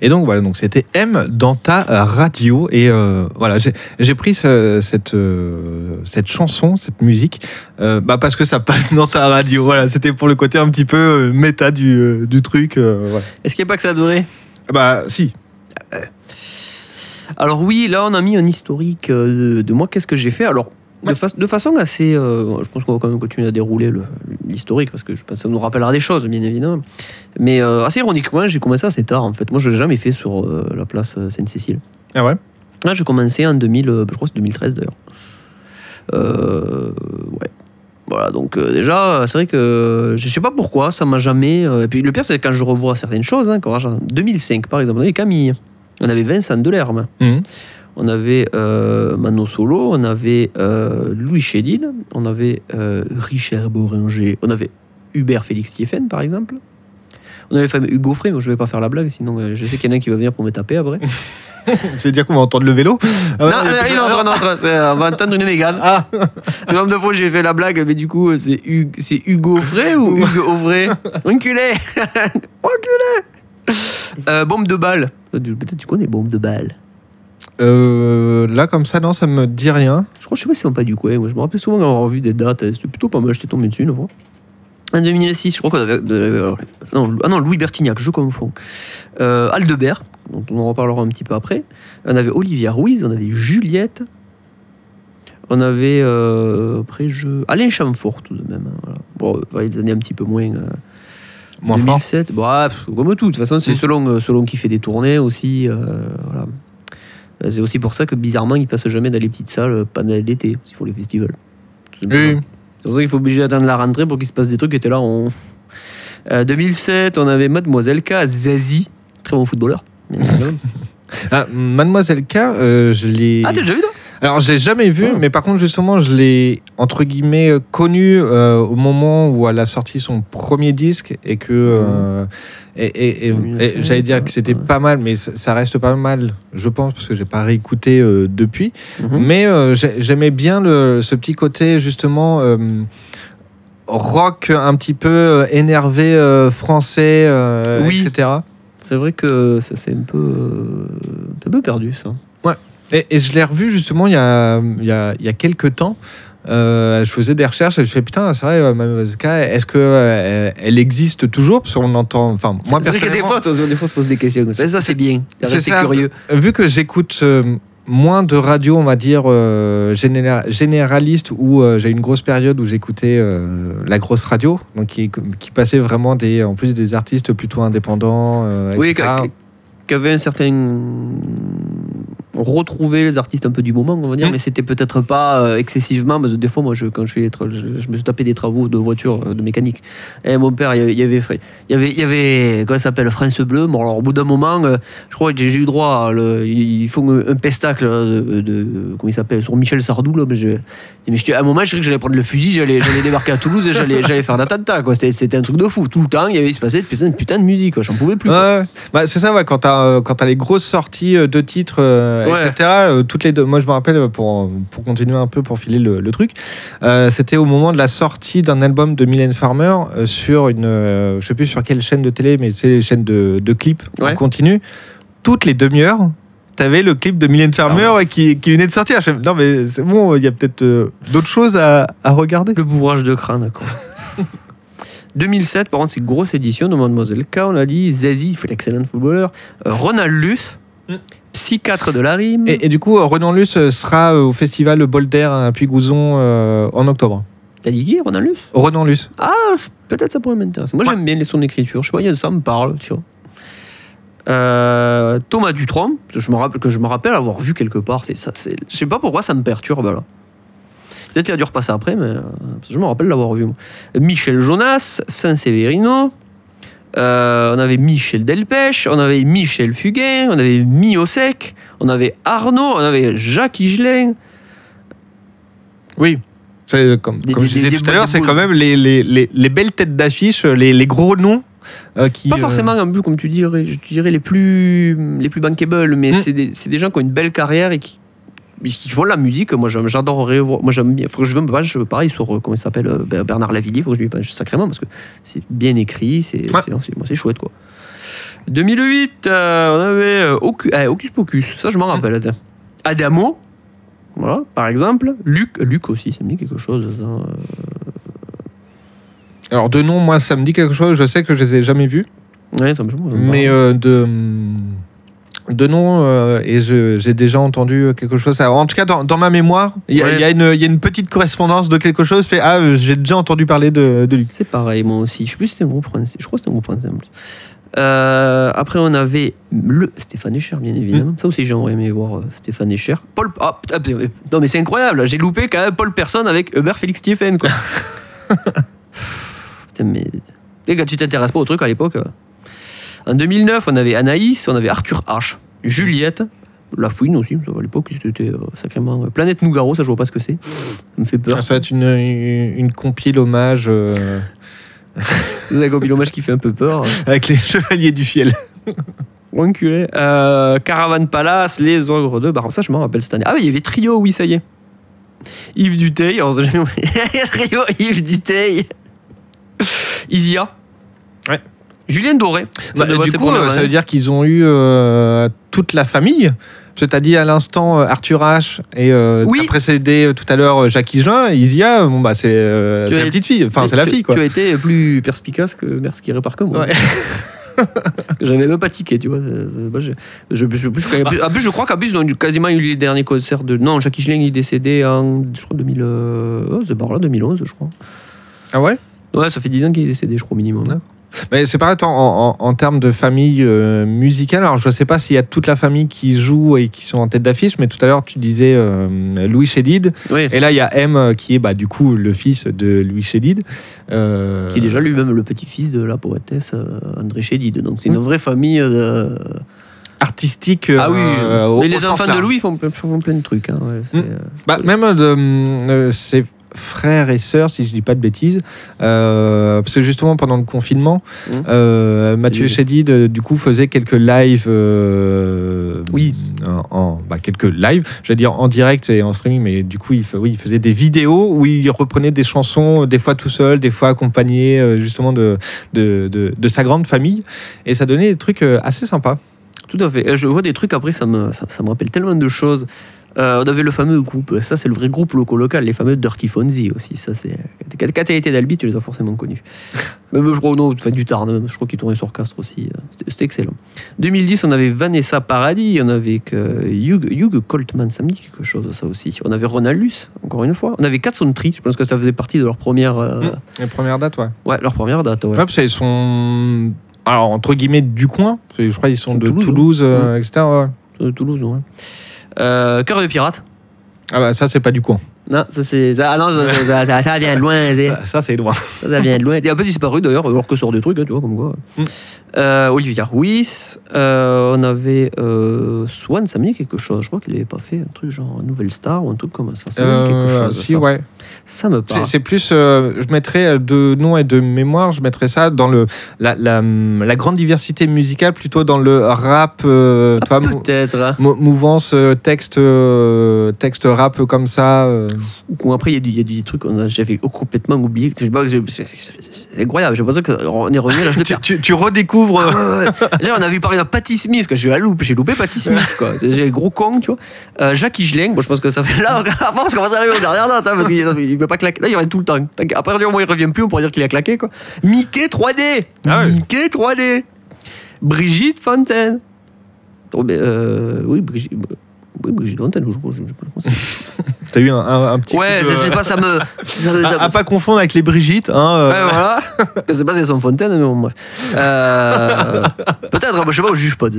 Et donc voilà, donc c'était M dans ta radio. Et euh, voilà, j'ai pris ce- cette, euh, cette chanson, cette musique, euh, bah parce que ça passe dans ta radio. Voilà, c'était pour le côté un petit peu méta du, du truc. Est-ce qu'il n'y a pas que ça adoré Bah si. Alors oui, là on a mis un historique de, de moi. Qu'est-ce que j'ai fait? Alors de, fa- de façon assez, euh, je pense qu'on va quand même continuer à dérouler le- l'historique parce que je pense que ça nous rappellera des choses, bien évidemment. Mais euh, assez ironiquement, j'ai commencé assez tard en fait. Moi, je l'ai jamais fait sur euh, la place Sainte-Cécile. Ah ouais? Là, j'ai commencé en 2000, euh, je crois que c'est 2013 d'ailleurs. Euh, ouais. Voilà, donc déjà, c'est vrai que je sais pas pourquoi, ça m'a jamais. et puis le pire, c'est quand je revois certaines choses. Hein, quand, genre, 2005, par exemple, on avait Camille, on avait Vincent Delerme, Mhm. On avait euh, Mano Solo, on avait euh, Louis Chédid, on avait euh, Richard Boringer, on avait Hubert Félix Thieffen, par exemple. On avait le fameux Hugo Frey, mais je vais pas faire la blague, sinon euh, je sais qu'il y en a un qui va venir pour me taper après. Je veux dire qu'on va entendre le vélo. Ah non, il est en train, c'est- on va entendre une mégane. Ah, Le nombre de fois j'ai fait la blague, mais du coup, c'est Hugo, Frey ou Hugo Auvray Enculé Enculé Bombe de balle. Peut-être tu connais Bombe de balle. Euh, là comme ça, non, ça me dit rien. Je crois, je sais pas si c'est pas du coin. Moi, je me rappelle souvent avoir vu des dates. C'était plutôt pas mal. J'étais tombé dessus une fois. En 2006, je crois qu'on avait. non, ah non, Louis Bertignac, je confonds. Euh, Aldebert, dont on en reparlera un petit peu après. On avait Olivia Ruiz, on avait Juliette. On avait. euh, après, je. Alain Chamfort, tout de même. hein, voilà. Bon, il y a des années un petit peu moins. euh, Moins fort. 2007, bref, comme tout. De toute façon, c'est Mm. selon, euh, selon qui fait des tournées aussi. euh, voilà. Euh, C'est aussi pour ça que bizarrement, ils passent jamais dans les petites salles euh, pendant l'été, parce qu'il faut les festivals. Oui. C'est pour ça qu'il faut obligé d'attendre la rentrée pour qu'il se passe des trucs qui étaient là en. Euh, 2007, on avait Mademoiselle K, Zazie, très bon footballeur. Ah, Mademoiselle K, euh, je l'ai. ah, t'as déjà vu toi? Alors, je l'ai jamais vu, Oh. mais par contre, justement, je l'ai, entre guillemets, euh, connu euh, au moment où elle a sorti son premier disque et que. euh, et, et- et- et j'allais dire que c'était Ouais. pas mal, mais ça, ça reste pas mal, je pense, parce que j'ai pas réécouté euh, depuis. Mhm. Mais euh, j'ai- j'aimais bien le, ce petit côté, justement. euh, rock un petit peu énervé français, Oui. etc. C'est vrai que ça c'est un peu, un peu perdu ça. Et, et je l'ai revu justement il y a, il y a, il y a quelques temps. Euh, je faisais des recherches et je fais putain, c'est vrai, euh, est-ce que euh, elle existe toujours? Parce qu'on entend. Enfin, moi c'est vrai des personnellement, fois, des fois, on se pose des questions. Ça, ça, c'est bien. C'est curieux. vu que j'écoute euh, moins de radio, on va dire euh, généra- généraliste, où euh, j'ai une grosse période où j'écoutais euh, la grosse radio, donc qui, qui passait vraiment des, en plus des artistes plutôt indépendants. euh, Oui, qu'a- qu'avait un certain retrouver les artistes un peu du moment, on va dire, Mm. mais c'était peut-être pas euh, excessivement, parce que des fois, moi, je, quand je, fais je, je me suis tapé des travaux de voiture, euh, de mécanique. Et mon père, il y avait, il y avait, il y avait, il y avait comment ça s'appelle, France Bleu. Bon, alors, au bout d'un moment, euh, je crois que j'ai eu droit à le, ils font un, pestacle de, de- comment il s'appelle, sur Michel Sardou, là, mais je, mais je- à un moment, je dirais que j'allais prendre le fusil, j'allais, j'allais débarquer à Toulouse et j'allais, j'allais faire l'attentat, quoi. C'était, c'était un truc de fou. Tout le temps, il y avait, il se passait putain, une putain de musique, quoi. J'en pouvais plus. Ouais, bah, c'est ça, ouais, quand t'as quand t'as les grosses sorties de titres, euh, Ouais. etc. euh, toutes les deux, moi je me rappelle euh, pour pour continuer un peu pour filer le, le truc, euh, c'était au moment de la sortie d'un album de Mylène Farmer sur une, je sais plus sur quelle chaîne de télé, mais c'est les chaînes de, de clips Ouais. en continu. Toutes les demi-heures, t'avais le clip de Mylène Farmer qui, qui venait de sortir. Je non mais c'est bon, il y a peut-être euh, d'autres choses à, à regarder. Le bourrage de crâne, quoi. 2007, par contre, c'est une grosse édition de Mademoiselle K. On a dit Zazie, il fait l'excellent footballeur. Euh, Ronald Luce, Mm. Psychiatre de la rime. Et, et du coup, euh, Renan Luce euh, sera euh, au festival Bol d'Air à Puy-Gouzon euh, en octobre. T'as dit qui, Ronald Luce? Renan Luce. Ah, peut-être ça pourrait m'intéresser. Moi, Ouais. j'aime bien les sons d'écriture. Je a- ça me parle, tu vois. Euh, Thomas Dutronc, que je me rappelle, que je me rappelle avoir vu quelque part. C'est ça, c'est, je sais pas pourquoi ça me perturbe là. Peut-être qu'il a dû repasser après, mais euh, je me rappelle l'avoir vu. moi. Michel Jonas, Saint-Séverino. Euh, on avait Michel Delpech, on avait Michel Fugain, on avait Miosec, on avait Arnaud, on avait Jacques Higelin. Oui. C'est Comme, Des- comme des- je disais des- tout à l'heure, c'est quand même les, les, les, les belles têtes d'affiche, les, les gros noms euh, qui. Pas euh, forcément un but, comme tu dirais, je dirais les plus, les plus bankable, mais Mm. c'est des, gens qui ont une belle carrière et qui, qui font de la musique. Moi, j'adorerais voir. Moi, j'aime bien. Faut que je veux, je veux pareil sur euh, comment il s'appelle euh, Ber- Bernard Lavillier. Faut que je lui page sacrément parce que c'est bien écrit. C'est Ouais. c'est- chouette quoi. 2008, euh, on avait euh, eh, Hocus Pocus. Ça, je m'en rappelle. Adamo. Voilà, par exemple. Luc, Luc aussi, ça me dit quelque chose. ça, euh. Alors, de nom, moi, ça me dit quelque chose. Je sais que je les ai jamais vus. Ouais, ça me. Mais de. De nom, euh, et j'ai déjà entendu quelque chose. En tout cas, dans, dans ma mémoire, il y, a- Ouais. il y a une- il y a une petite correspondance de quelque chose. Fait Ah, euh, j'ai déjà entendu parler de, de Luc. C'est pareil, moi aussi. Je sais plus c'était un groupe français. Je crois que c'était un groupe français en plus. Euh, après, on avait le Stéphane Echer, bien évidemment. Ça aussi, j'aimerais aimé voir Stéphane Echer. Paul. Ah, non, mais c'est incroyable. J'ai loupé quand même Paul Personne avec Hubert Félix Stephen. Quoi. putain, mais. Les gars, tu t'intéresses pas au truc à l'époque. En 2009, on avait Anaïs, on avait Arthur H, Juliette, La Fouine aussi. À l'époque, c'était euh, sacrément. euh, Planète Nougaro, ça, je vois pas ce que c'est. Ça me fait peur. Ah, Ça va être une, une, une compile hommage euh, qui fait un peu peur. avec les chevaliers du fiel. Enculé. Euh, Caravane Palace, Les Ogres de Baron. Ça, je m'en rappelle cette année. Ah oui, il y avait Trio, oui, ça y est. Yves Duteil. Alors, j'ai- Trio, Yves Duteil. Isia. Ouais. Julien Doré. Ça Bah, du coup, euh, ça veut dire qu'ils ont eu euh, toute la famille. Tu as dit à l'instant euh, Arthur H et euh, Oui. précédé tout à l'heure Jacques Higelin. Isia, bon, bah, c'est la petite fille. Enfin, c'est la Tu- fille, quoi. Tu as été plus perspicace que Merski par comme moi. Ouais. J'avais même pas tiqué, tu vois. je, je, je- je- je- en plus, je crois qu'en plus, ils ont quasiment eu les derniers concerts de. Non, Jacques Higelin, il est décédé en. Je crois 2000. euh, oh, c'est par là, 2011, je crois. Ah ouais? Ouais, ça fait 10 ans qu'il est décédé, je crois, au minimum. Mais c'est pareil, en, en, en termes de famille euh, musicale. Alors, je ne sais pas s'il y a toute la famille qui joue et qui sont en tête d'affiche, mais tout à l'heure, tu disais euh, Louis Chédid. Oui. Et là, il y a M euh, qui est bah, du coup le fils de Louis Chédid. Euh, Qui est déjà lui-même le petit-fils de la poétesse André Chédid. Donc c'est une vraie famille. artistique. Ah oui, euh, mais les enfants de Louis font, font plein de trucs. hein, ouais, Mm. euh, Bah, même de, euh, c'est frères et sœurs, si je dis pas de bêtises. Euh, parce que justement, pendant le confinement, Mhm. euh, Mathieu Oui. Chédid, euh, du coup, faisait quelques lives. euh, Oui. En, en- bah, quelques lives, je vais dire en direct et en streaming, mais du coup, il, oui, il faisait des vidéos où il reprenait des chansons, des fois tout seul, des fois accompagné justement de, de, de- de sa grande famille. Et ça donnait des trucs assez sympas. Tout à fait. Je vois des trucs après, ça me, ça, ça me rappelle tellement de choses. Euh, on avait le fameux groupe, ça c'est le vrai groupe loco-local, les fameux Dirty Fonzie aussi. Ça c'est. Quand t'as été d'Albi, tu les as forcément connus. Même je crois, non, enfin, du Tarn, même, je crois qu'ils tournaient sur Castres aussi. C'était c'était excellent. 2010, on avait Vanessa Paradis, on avait Hugh, Hugh Coltman, ça me dit quelque chose ça aussi. On avait Ronald Luce, encore une fois. On avait Cats on Tree, je pense que ça faisait partie de leur première, euh, Les premières dates, ouais. ouais, leur première date. Ouais. Qu'ils sont, alors, entre guillemets, du coin. Je crois qu'ils sont de Toulouse, Toulouse, ouais. euh, etc. ouais. De Toulouse, ouais. Euh, Cœur de pirate. Ah bah ça, c'est pas du coin. Non, ça c'est. ça- Ah non, ça, ça- ça- ça vient de loin. c'est- Ça, ça, c'est loin. Ça, ça vient de loin. Il est un peu disparu d'ailleurs, alors que sur des trucs, hein, tu vois, comme quoi. Mm. Euh, Olivier Ruiz, euh, on avait euh, Swan, ça me dit quelque chose. Je crois qu'il n'avait pas fait un truc genre Nouvelle Star ou un truc comme ça. Ça me dit quelque chose. si, ça. ouais. Ça me parle. c'est plus, euh, je mettrais de nom et de mémoire, je mettrais ça dans le, la, la, la grande diversité musicale, plutôt dans le rap, euh, Ah, Peut-être. hein. mou- mouvance, euh, texte, euh, texte rap comme ça. euh. Ou après, il y, a y des trucs qu'on a- j'avais complètement oublié. C'est incroyable. J'ai l'impression qu'on est revenu à l'âge de Tu, tu- tu redécouvres. euh, Ah on a vu par exemple Patty Smith, que j'ai loupe, j'ai loupé Patty Smith, quoi. J'ai gros con, tu vois. Euh, Jacques Higelin, bon, je pense que ça fait là, à force qu'on va s'arriver aux dernières dates, hein, parce qu'il il veut pas claquer. Là, il revient tout le temps. Après, au moins, il revient plus, on pourrait dire qu'il a claqué, quoi. Mickey 3D Ah ouais. Mickey 3D Brigitte Fontaine Oh, mais, euh, oui, Brigitte. Oui, Brigitte Fontaine, je c'est. T'as eu un, un- un petit. Ouais, coup de- pas, ça me. ça me- ça- à, à pas confondre avec les Brigitte. Hein, euh. Ouais, voilà. Je sais pas si elles sont fontaines, mais bon, bref. Euh, Peut-être, je sais pas, je juge pas. ça.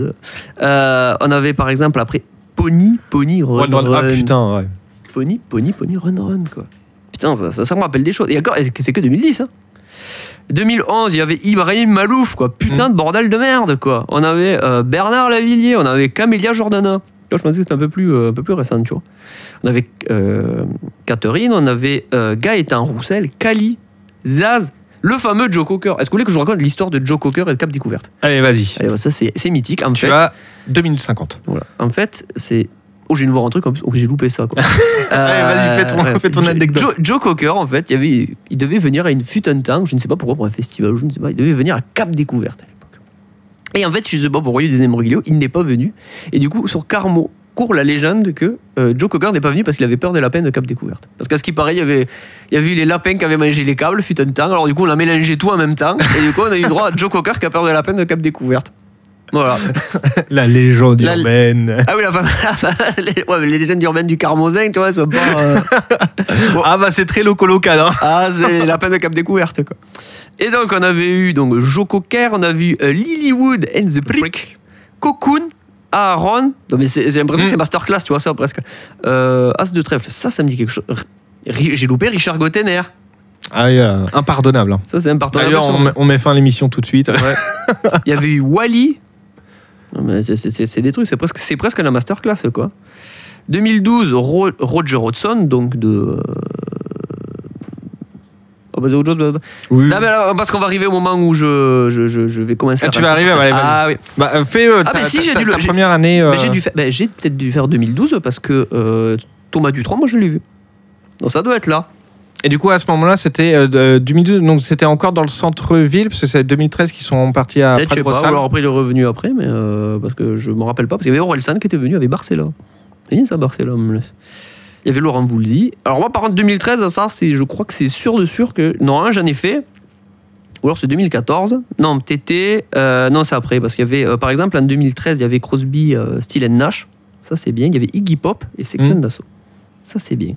Euh, on avait par exemple après Pony, Pony, Run, Run, run. Run. Ah putain, ouais. Pony, Pony, Pony, Run, Run, quoi. Putain, ça, ça, ça me rappelle des choses. Et encore, c'est que 2010, hein. 2011, il y avait Ibrahim Malouf, quoi. Putain de bordel de merde, quoi. On avait euh, Bernard Lavillier, on avait Camélia Jordana. Vois, je pensais que c'était un peu plus, euh, un peu plus récent, tu vois. On avait euh, Catherine, on avait Gaëtan Roussel, Kali, Zaz, le fameux Joe Cocker. Est-ce que vous voulez que je vous raconte l'histoire de Joe Cocker et de Cap Découverte? Allez, vas-y. Allez, bah, ça c'est c'est mythique. En Tu fait, as 2 minutes 50. voilà. En fait, c'est. Oh, j'ai de voir un truc, plus. Oh, j'ai loupé ça. Quoi. Allez, vas-y, fais ton- fais ton anecdote. Joe, Joe Cocker, en fait, il, y avait, il devait venir à une fut un temps, je ne sais pas pourquoi, pour un festival, je ne sais pas, il devait venir à Cap Découverte à l'époque. Et en fait, je ne sais pas pourquoi, il y a eu des imbroglios, il n'est pas venu. Et du coup, sur Carmo, court la légende que euh, Joe Cocker n'est pas venu parce qu'il avait peur des lapins de Cap Découverte. Parce qu'à ce qui paraît, il y avait, il y avait eu les lapins qui avaient mangé les câbles, fut un temps, alors du coup, on a mélangé tout en même temps. Et du coup, on a eu droit à Joe Cocker qui a peur des lapins de Cap Découverte. Voilà. La légende La- urbaine. Ah oui, la les, ouais, les légendes urbaines du Carmosin, tu vois, sont pas. euh, Ah bah c'est très loco-local. Hein. Ah, c'est la peine de cap découverte, quoi. Et donc, on avait eu donc Joe Cocker, on a vu euh, Lilywood and the Brick, Cocoon, Aaron. Non, mais j'ai l'impression que c'est masterclass, tu vois, ça presque. Euh, As de trèfle, ça, ça me dit quelque chose. J'ai loupé Richard Gottener. Ah, euh, impardonnable. hein. Ça, c'est partenaire. D'ailleurs, on, met- on met fin à l'émission tout de suite. Il y avait eu Wally. Non, c'est- des trucs, c'est presque, presque la masterclass, quoi. 2012, Ro- Roger Hodgson, donc de. euh, Oh, bah, c'est autre chose. bah, Oui. Là, mais là, parce qu'on va arriver au moment où je, je, je, je vais commencer Ah, à tu vas arriver, allez. Ah oui. Bah, euh, fais euh, Ah, mais si, j'ai dû ta première année. euh, ben, j'ai peut-être dû faire 2012 parce que euh, Thomas Dutronc, moi je l'ai vu. Donc ça doit être là. Et du coup, à ce moment-là, c'était euh, de- 2012, donc c'était encore dans le centre-ville, parce que c'est 2013 qu'ils sont partis à Peut-être, je sais pas. Ou alors après, il est revenu après, mais euh, parce que je me rappelle pas. Parce qu'il y avait Orelsan qui était venu avec Barcella. C'est bien ça, Barcella. Il y avait Laurent Voulzy. Alors moi, par contre, 2013, ça, c'est, je crois que c'est sûr de sûr que. Non, j'en ai fait. Ou alors c'est 2014. Non, TT. euh, non, c'est après. Parce qu'il y avait, euh, par exemple, en 2013, il y avait Crosby, Steele and Nash. Ça, c'est bien. Il y avait Iggy Pop et Section Mm. d'Assaut. Ça, c'est bien.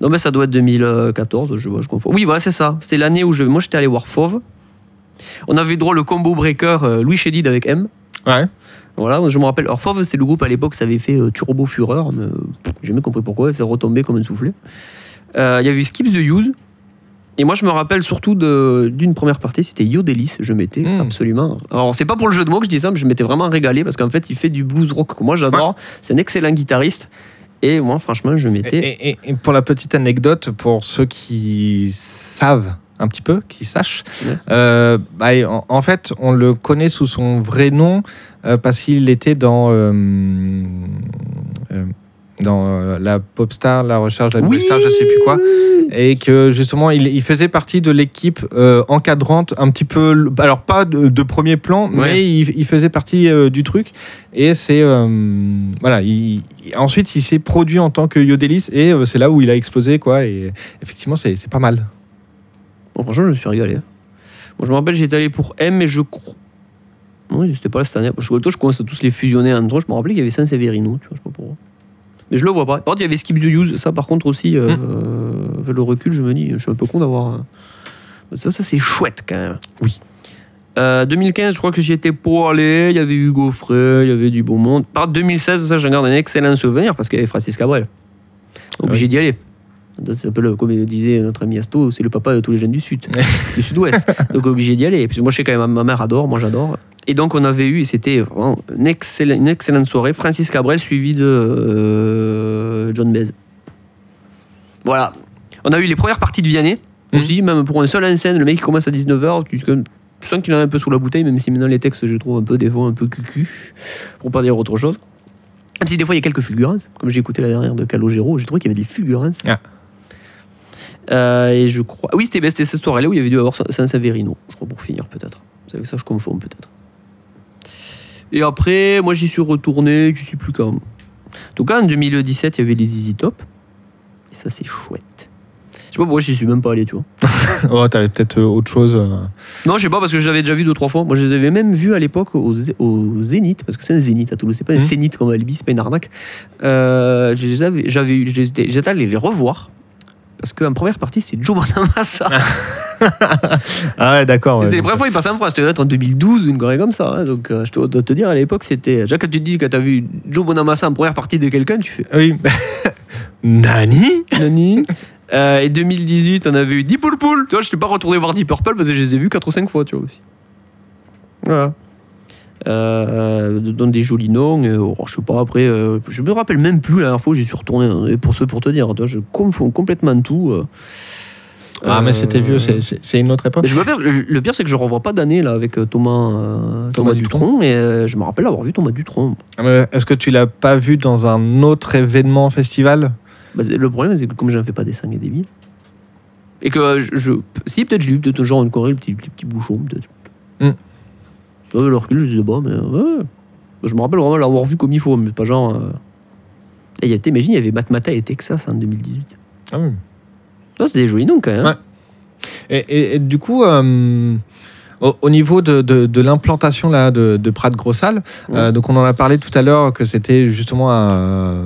Non, mais ça doit être 2014, je confonds. Oui, voilà, c'est ça. C'était l'année où je, moi, j'étais allé voir Fauve. On avait droit le combo breaker euh, Louis Chédid avec M. Ouais. Voilà, je me rappelle. Alors, Fauve, c'était le groupe à l'époque, ça avait fait euh, Turbo Fureur, mais j'ai jamais compris pourquoi, c'est retombé comme un soufflet. Euh, Il y avait Skips the Use. Et moi, je me rappelle surtout de- d'une première partie, c'était Yodelis. Je m'étais Mm. absolument. Alors, c'est pas pour le jeu de mots que je dis ça, mais je m'étais vraiment régalé parce qu'en fait, il fait du blues rock que moi j'adore. C'est un excellent guitariste. Et moi, franchement, je m'étais. et- et- et pour la petite anecdote, pour ceux qui savent un petit peu, qui sachent, Ouais. euh, bah, en, en fait, on le connaît sous son vrai nom euh, parce qu'il était dans, euh, dans euh, la pop star, la recherche la nouvelle star, je sais plus quoi. Et que justement, il, il faisait partie de l'équipe euh, encadrante, un petit peu, alors pas de, de premier plan, Ouais. mais il, il faisait partie euh, du truc. Et c'est. euh, voilà, il- il- ensuite, il s'est produit en tant que Yodelis et c'est là où il a explosé, quoi. Et effectivement, c'est pas mal. Bon, franchement, je me suis régalé. hein. Bon, je me rappelle, j'étais allé pour M, mais je crois. Oui, c'était pas là cette année. Je, je commence à tous les fusionner eux. Je me rappelais qu'il y avait Saint Severino, tu vois, je sais pas pourquoi. Je le vois pas. Par contre, il y avait Skip the Use. Ça, par contre, aussi, euh, euh, avec le recul, je me dis, je suis un peu con d'avoir. un- Ça, ça c'est chouette quand même. Oui. Euh, 2015, je crois que j'y étais pour aller. Il y avait Hugo Frey, il y avait du beau monde. Par 2016, ça, j'en garde un excellent souvenir parce qu'il y avait Francis Cabrel. Obligé Oui. d'y aller. C'est un peu le, comme disait notre ami Asto, c'est le papa de tous les jeunes du Sud, du Sud-Ouest. Donc obligé d'y aller. Et puis moi, je sais quand même, ma mère adore, moi j'adore. Et donc on avait eu, et c'était vraiment une, excellente- une excellente soirée, Francis Cabrel suivi de euh, John Bez. Voilà. On a eu les premières parties de Vianney Mhm. aussi, même pour un seul en scène, le mec qui commence à 19h, tu, tu sens qu'il en a un peu sous la bouteille, même si maintenant les textes, je trouve un peu des fois un peu cucu, pour pas dire autre chose. Même si des fois il y a quelques fulgurances, comme j'ai écouté la dernière de Calogero, j'ai trouvé qu'il y avait des fulgurances. Ah. Euh, et je crois. ah Oui, c'était cette soirée-là où il y avait dû avoir San Saverino, je crois, pour finir peut-être. C'est avec ça que je confonds peut-être. Et après, moi j'y suis retourné, je sais plus quand. En tout cas, en 2017, il y avait les Easy Top. Et ça, c'est chouette. Je sais pas pourquoi j'y suis même pas allé, tu vois. oh, t'avais peut-être euh, autre chose. euh. Non, je sais pas, parce que je l'avais déjà vu deux, trois fois. Moi, je les avais même vus à l'époque au, au Zénith, parce que c'est un Zénith à Toulouse, c'est pas un Mhm. Zénith comme Alibi, c'est pas une arnaque. Euh, J'avais j'étais allé les revoir, parce qu'en première partie, c'est Joe Bonamassa. Ah ouais, d'accord. Ouais. c'est les premières fois qu'il passait en France, c'était en 2012 ou une connerie comme ça. hein. Donc, euh, je te- dois te dire, à l'époque, c'était. Déjà, quand tu te dis que tu as vu Joe Bonamassa en première partie de quelqu'un, tu fais. Oui. Nani? Nani? Euh, Et 2018, on avait eu Deep Purple. Tu vois, je t'ai pas retourné voir Deep Purple parce que je les ai vus 4 ou 5 fois, tu vois aussi. Voilà. Euh, dans des jolis noms. euh, oh, je sais pas, après, euh, je me rappelle même plus la dernière fois où j'y suis retourné. hein, et pour ce, pour te dire, je confonds complètement tout. euh. Ah, mais c'était Euh, vieux, c'est- une autre époque. je me le pire, c'est que je revois pas d'année là avec Thomas, Thomas, Thomas Dutronc, et je me rappelle avoir vu Thomas Dutronc. Ah, Est-ce que tu l'as pas vu dans un autre événement festival? Bah, le problème, c'est que comme je ne fais pas des sangs et des billes, et que je, je- si peut-être je l'ai eu peut-être genre une connerie, le petit, petit, petit bouchon peut-être. Hmm. Ouais, le recul, je mais euh. Bah, je me rappelle vraiment l'avoir vu comme il faut, mais pas genre. euh, Et il y a, t'imagines, il y avait Matmata et Texas en 2018. Ah oui. C'est des jolis noms quand même. hein. Ouais. Et, et- et du coup, euh, au, au niveau de, de- de l'implantation là de, de Prat Grossal, euh, donc on en a parlé tout à l'heure que c'était justement euh,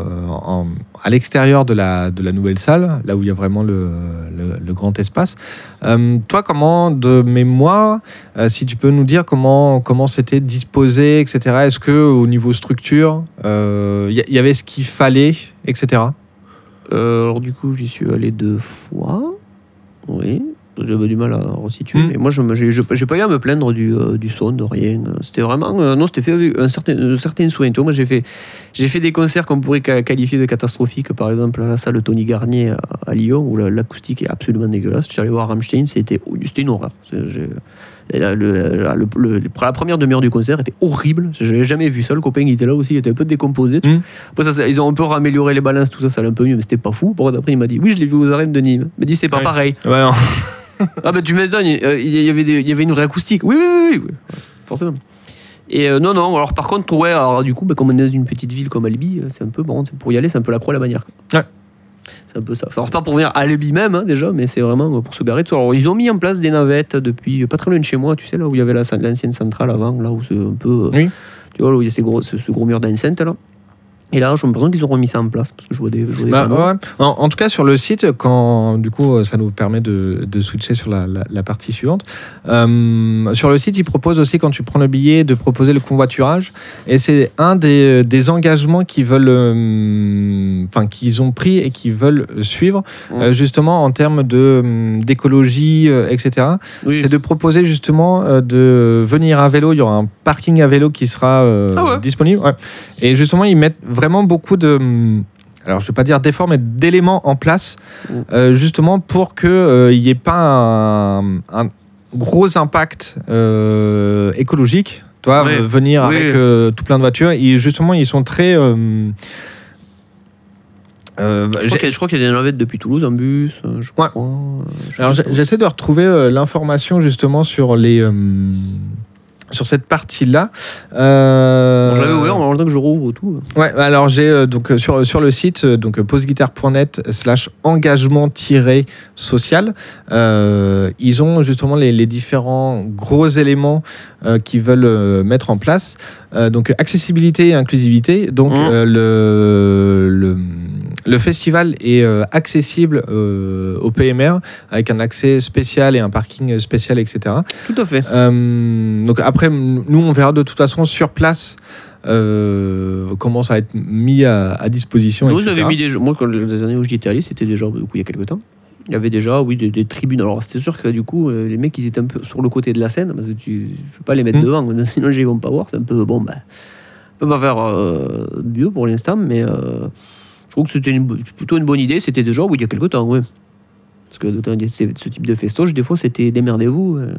à l'extérieur de la, de la nouvelle salle, là où il y a vraiment le, le- le grand espace. Euh, toi, comment, de mémoire, euh, si tu peux nous dire comment comment c'était disposé, etc. Est-ce que au niveau structure, il y, avait ce qu'il fallait, etc. Euh, alors du coup, j'y suis allé deux fois. Oui. J'avais du mal à resituer. Mais moi, je j'ai pas eu à me plaindre du, euh, du son, de rien. C'était vraiment. euh, non, c'était fait avec un certain, un certain soin. Moi, j'ai fait, j'ai fait des concerts qu'on pourrait qualifier de catastrophiques. Par exemple, à la salle Tony Garnier à, à Lyon, où la- l'acoustique est absolument dégueulasse. J'allais voir Rammstein, c'était une horreur. La, le- la- le- le- la première demi-heure du concert était horrible. Je l'avais jamais vu. Ça, le copain qui était là aussi, il était un peu décomposé. Hmm. Après, ça, ça- ils ont un peu amélioré les balances, tout ça, ça allait un peu mieux, mais c'était pas fou. Après, il m'a dit Oui, je l'ai vu aux arènes de Nîmes. Il m'a dit C'est pas Ouais. pareil. Ouais, non. Ah, bah, tu m'étonnes, euh, il y, avait des- il y avait une vraie acoustique. Oui, oui, oui, oui, forcément. Et euh, non, non, alors par contre, ouais, alors, du coup, bah, comme on est dans une petite ville comme Albi, euh, c'est un peu, bon, pour y aller, c'est un peu la croix à la bannière. quoi. Ouais. C'est un peu ça. Alors, pas pour venir à Albi même, hein, déjà, mais c'est vraiment euh, pour se garer. Alors, ils ont mis en place des navettes depuis pas très loin de chez moi, tu sais, là où il y avait la- l'ancienne centrale avant, là où c'est un peu. Oui. Tu vois, là où il y a ces gros, ce, ce gros mur d'enceinte, là. Et là, j'ai l'impression qu'ils ont remis ça en place, parce que je vois des, je vois des Bah, ouais. en, en tout cas, sur le site, quand du coup, ça nous permet de, de switcher sur la, la- la partie suivante. Euh, sur le site, ils proposent aussi, quand tu prends le billet, de proposer le convoiturage. Et c'est un des, des engagements qu'ils veulent, euh, enfin, qu'ils ont pris et qu'ils veulent suivre, Ouais. euh, justement en termes de d'écologie, etc. Oui. C'est de proposer justement de venir à vélo. Il y aura un parking à vélo qui sera Ah ouais. disponible. Et justement, ils mettent vraiment beaucoup de. hum, alors je vais pas dire d'efforts, mais d'éléments en place, Mm. euh, justement pour qu'il n'y ait pas un, un gros impact euh, écologique. Toi, euh, venir Oui. avec euh, tout plein de voitures, et justement, ils sont très. euh, euh, Je crois qu'il y, a- je crois qu'il y a des navettes depuis Toulouse en bus, euh, je Ouais. crois. euh, je Alors j'essaie de retrouver euh, l'information justement sur les euh, sur cette partie-là. Euh, Bon, l'avais ouvert en temps que je rouvre tout. Ouais, alors j'ai euh, donc euh, sur sur le site euh, donc euh, postguitar.net slash engagement social. euh, ils ont justement les, les différents gros éléments euh, qu'ils veulent euh, mettre en place. Euh, donc accessibilité et inclusivité. Donc euh, le, le le festival est euh, accessible euh, au PMR avec un accès spécial et un parking spécial, etc. Tout à fait. Euh, donc après, nous, on verra de toute façon sur place euh, comment ça va être mis à, à disposition, Nous, etc. mis des Moi, quand les années où j'y étais allé, c'était déjà du coup, il y a quelques temps. Il y avait déjà, oui, des, des tribunes. Alors, c'était sûr que du coup, euh, les mecs, ils étaient un peu sur le côté de la scène, parce que tu ne peux pas les mettre Mm. devant, sinon, ils vont pas voir. C'est un peu, bon, ben, on peut pas faire euh, mieux pour l'instant, mais euh, je trouve que c'était une plutôt une bonne idée. C'était déjà, oui, il y a quelques temps, oui. Parce que ce type de festoche, des fois, c'était démerdez-vous. euh.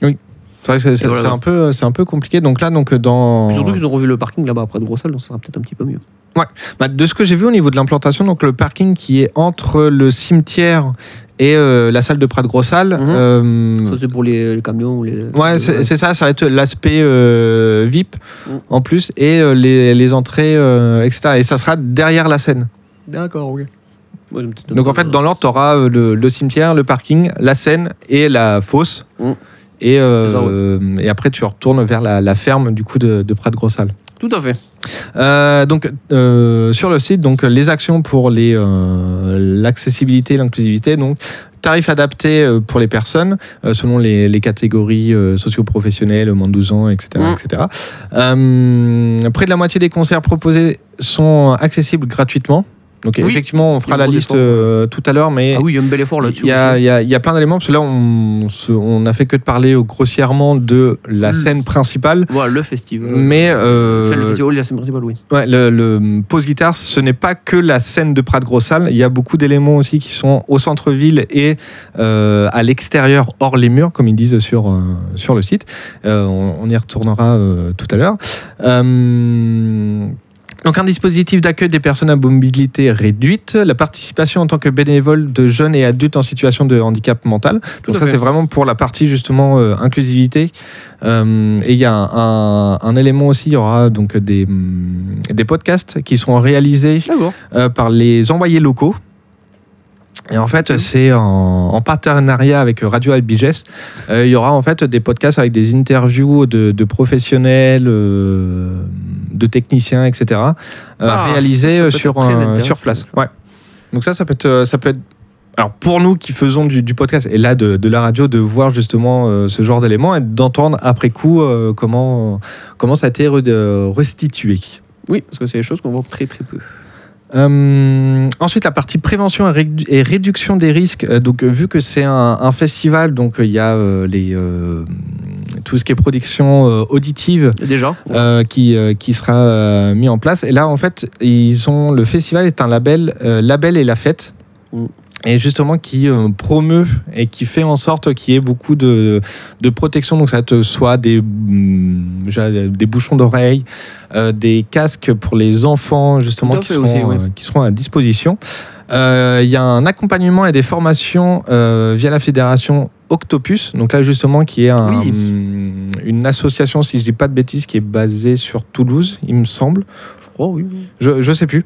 C'est vrai que c'est- voilà, un peu, un peu compliqué. Donc là, donc dans Surtout qu'ils ont revu le parking là-bas après de Grossal, donc ça sera peut-être un petit peu mieux. Bah, de ce que j'ai vu au niveau de l'implantation, donc le parking qui est entre le cimetière et euh, la salle de Prat Grossal. Mhm. euh, Ça, c'est pour les, les camions ou les. Ouais, c'est ça, ça va être l'aspect euh, VIP Mm. en plus et les, les entrées, etc. Et ça sera derrière la scène. D'accord. Ouais, petite- Donc en fait, dans l'ordre, tu auras le, le cimetière, le parking, la scène et la fosse. Mm. Et, C'est ça, ouais. et après, tu retournes vers la, la ferme du coup de, de Prat Grossal. Tout à fait. Euh, donc euh, sur le site, donc les actions pour les euh, l'accessibilité, l'inclusivité, donc tarifs adaptés euh, pour les personnes selon les, les catégories socio-professionnelles, moins de 12 ans, etc. Mm. etc. Près de la moitié des concerts proposés sont accessibles gratuitement. Donc Oui. effectivement, on fera la liste euh, tout à l'heure, mais Ah oui, il y a un bel effort là-dessus. il y, a, y y plein d'éléments, parce que là, on, n'a fait que de parler grossièrement de la Mm. scène principale. Voilà, le festival. Mais euh, Enfin, le festival, la scène principale, oui. Ouais, le, le pause guitare, ce n'est pas que la scène de Prat Grossal. Il y a beaucoup d'éléments aussi qui sont au centre-ville et euh, à l'extérieur, hors les murs, comme ils disent sur, sur le site. On, on y retournera tout à l'heure. Donc un dispositif d'accueil des personnes à mobilité réduite, la participation en tant que bénévole de jeunes et adultes en situation de handicap mental. Donc à ça c'est vraiment pour la partie justement euh, inclusivité. Euh, et il y a un, un- un élément aussi, il y aura donc des, des podcasts qui sont réalisés euh, par les envoyés locaux. Et en fait, c'est en, en partenariat avec Radio Albiges. Euh, il y aura en fait des podcasts avec des interviews de, de professionnels, euh, de techniciens, etc. euh, Ah, réalisés ça, ça peut euh, sur, un- sur place. Ouais. Donc ça, ça peut être, ça peut être. Alors pour nous qui faisons du, du podcast et là de, de la radio, de voir justement euh, ce genre d'éléments et d'entendre après coup euh, comment comment ça a été re- restitué. Oui, parce que c'est des choses qu'on voit très très peu. Euh, ensuite, la partie prévention et, rédu- et réduction des risques. Euh, donc, euh, vu que c'est un, un festival, donc il y a euh, les, euh, tout ce qui est production auditive Déjà. qui, qui sera mis en place. Et là, en fait, ils ont le festival est un label, label et la fête. Mm. Et justement, qui euh, promeut et qui fait en sorte qu'il y ait beaucoup de, de protection. Donc, ça être soit des, mm, des bouchons d'oreilles, euh, des casques pour les enfants, justement, qui seront, aussi, oui. euh, qui seront à disposition. Il y a un accompagnement et des formations via la fédération Octopus, donc là justement qui est un- Oui. une association, si je dis pas de bêtises, qui est basée sur Toulouse, il me semble. Je crois, oui. Je, je sais plus.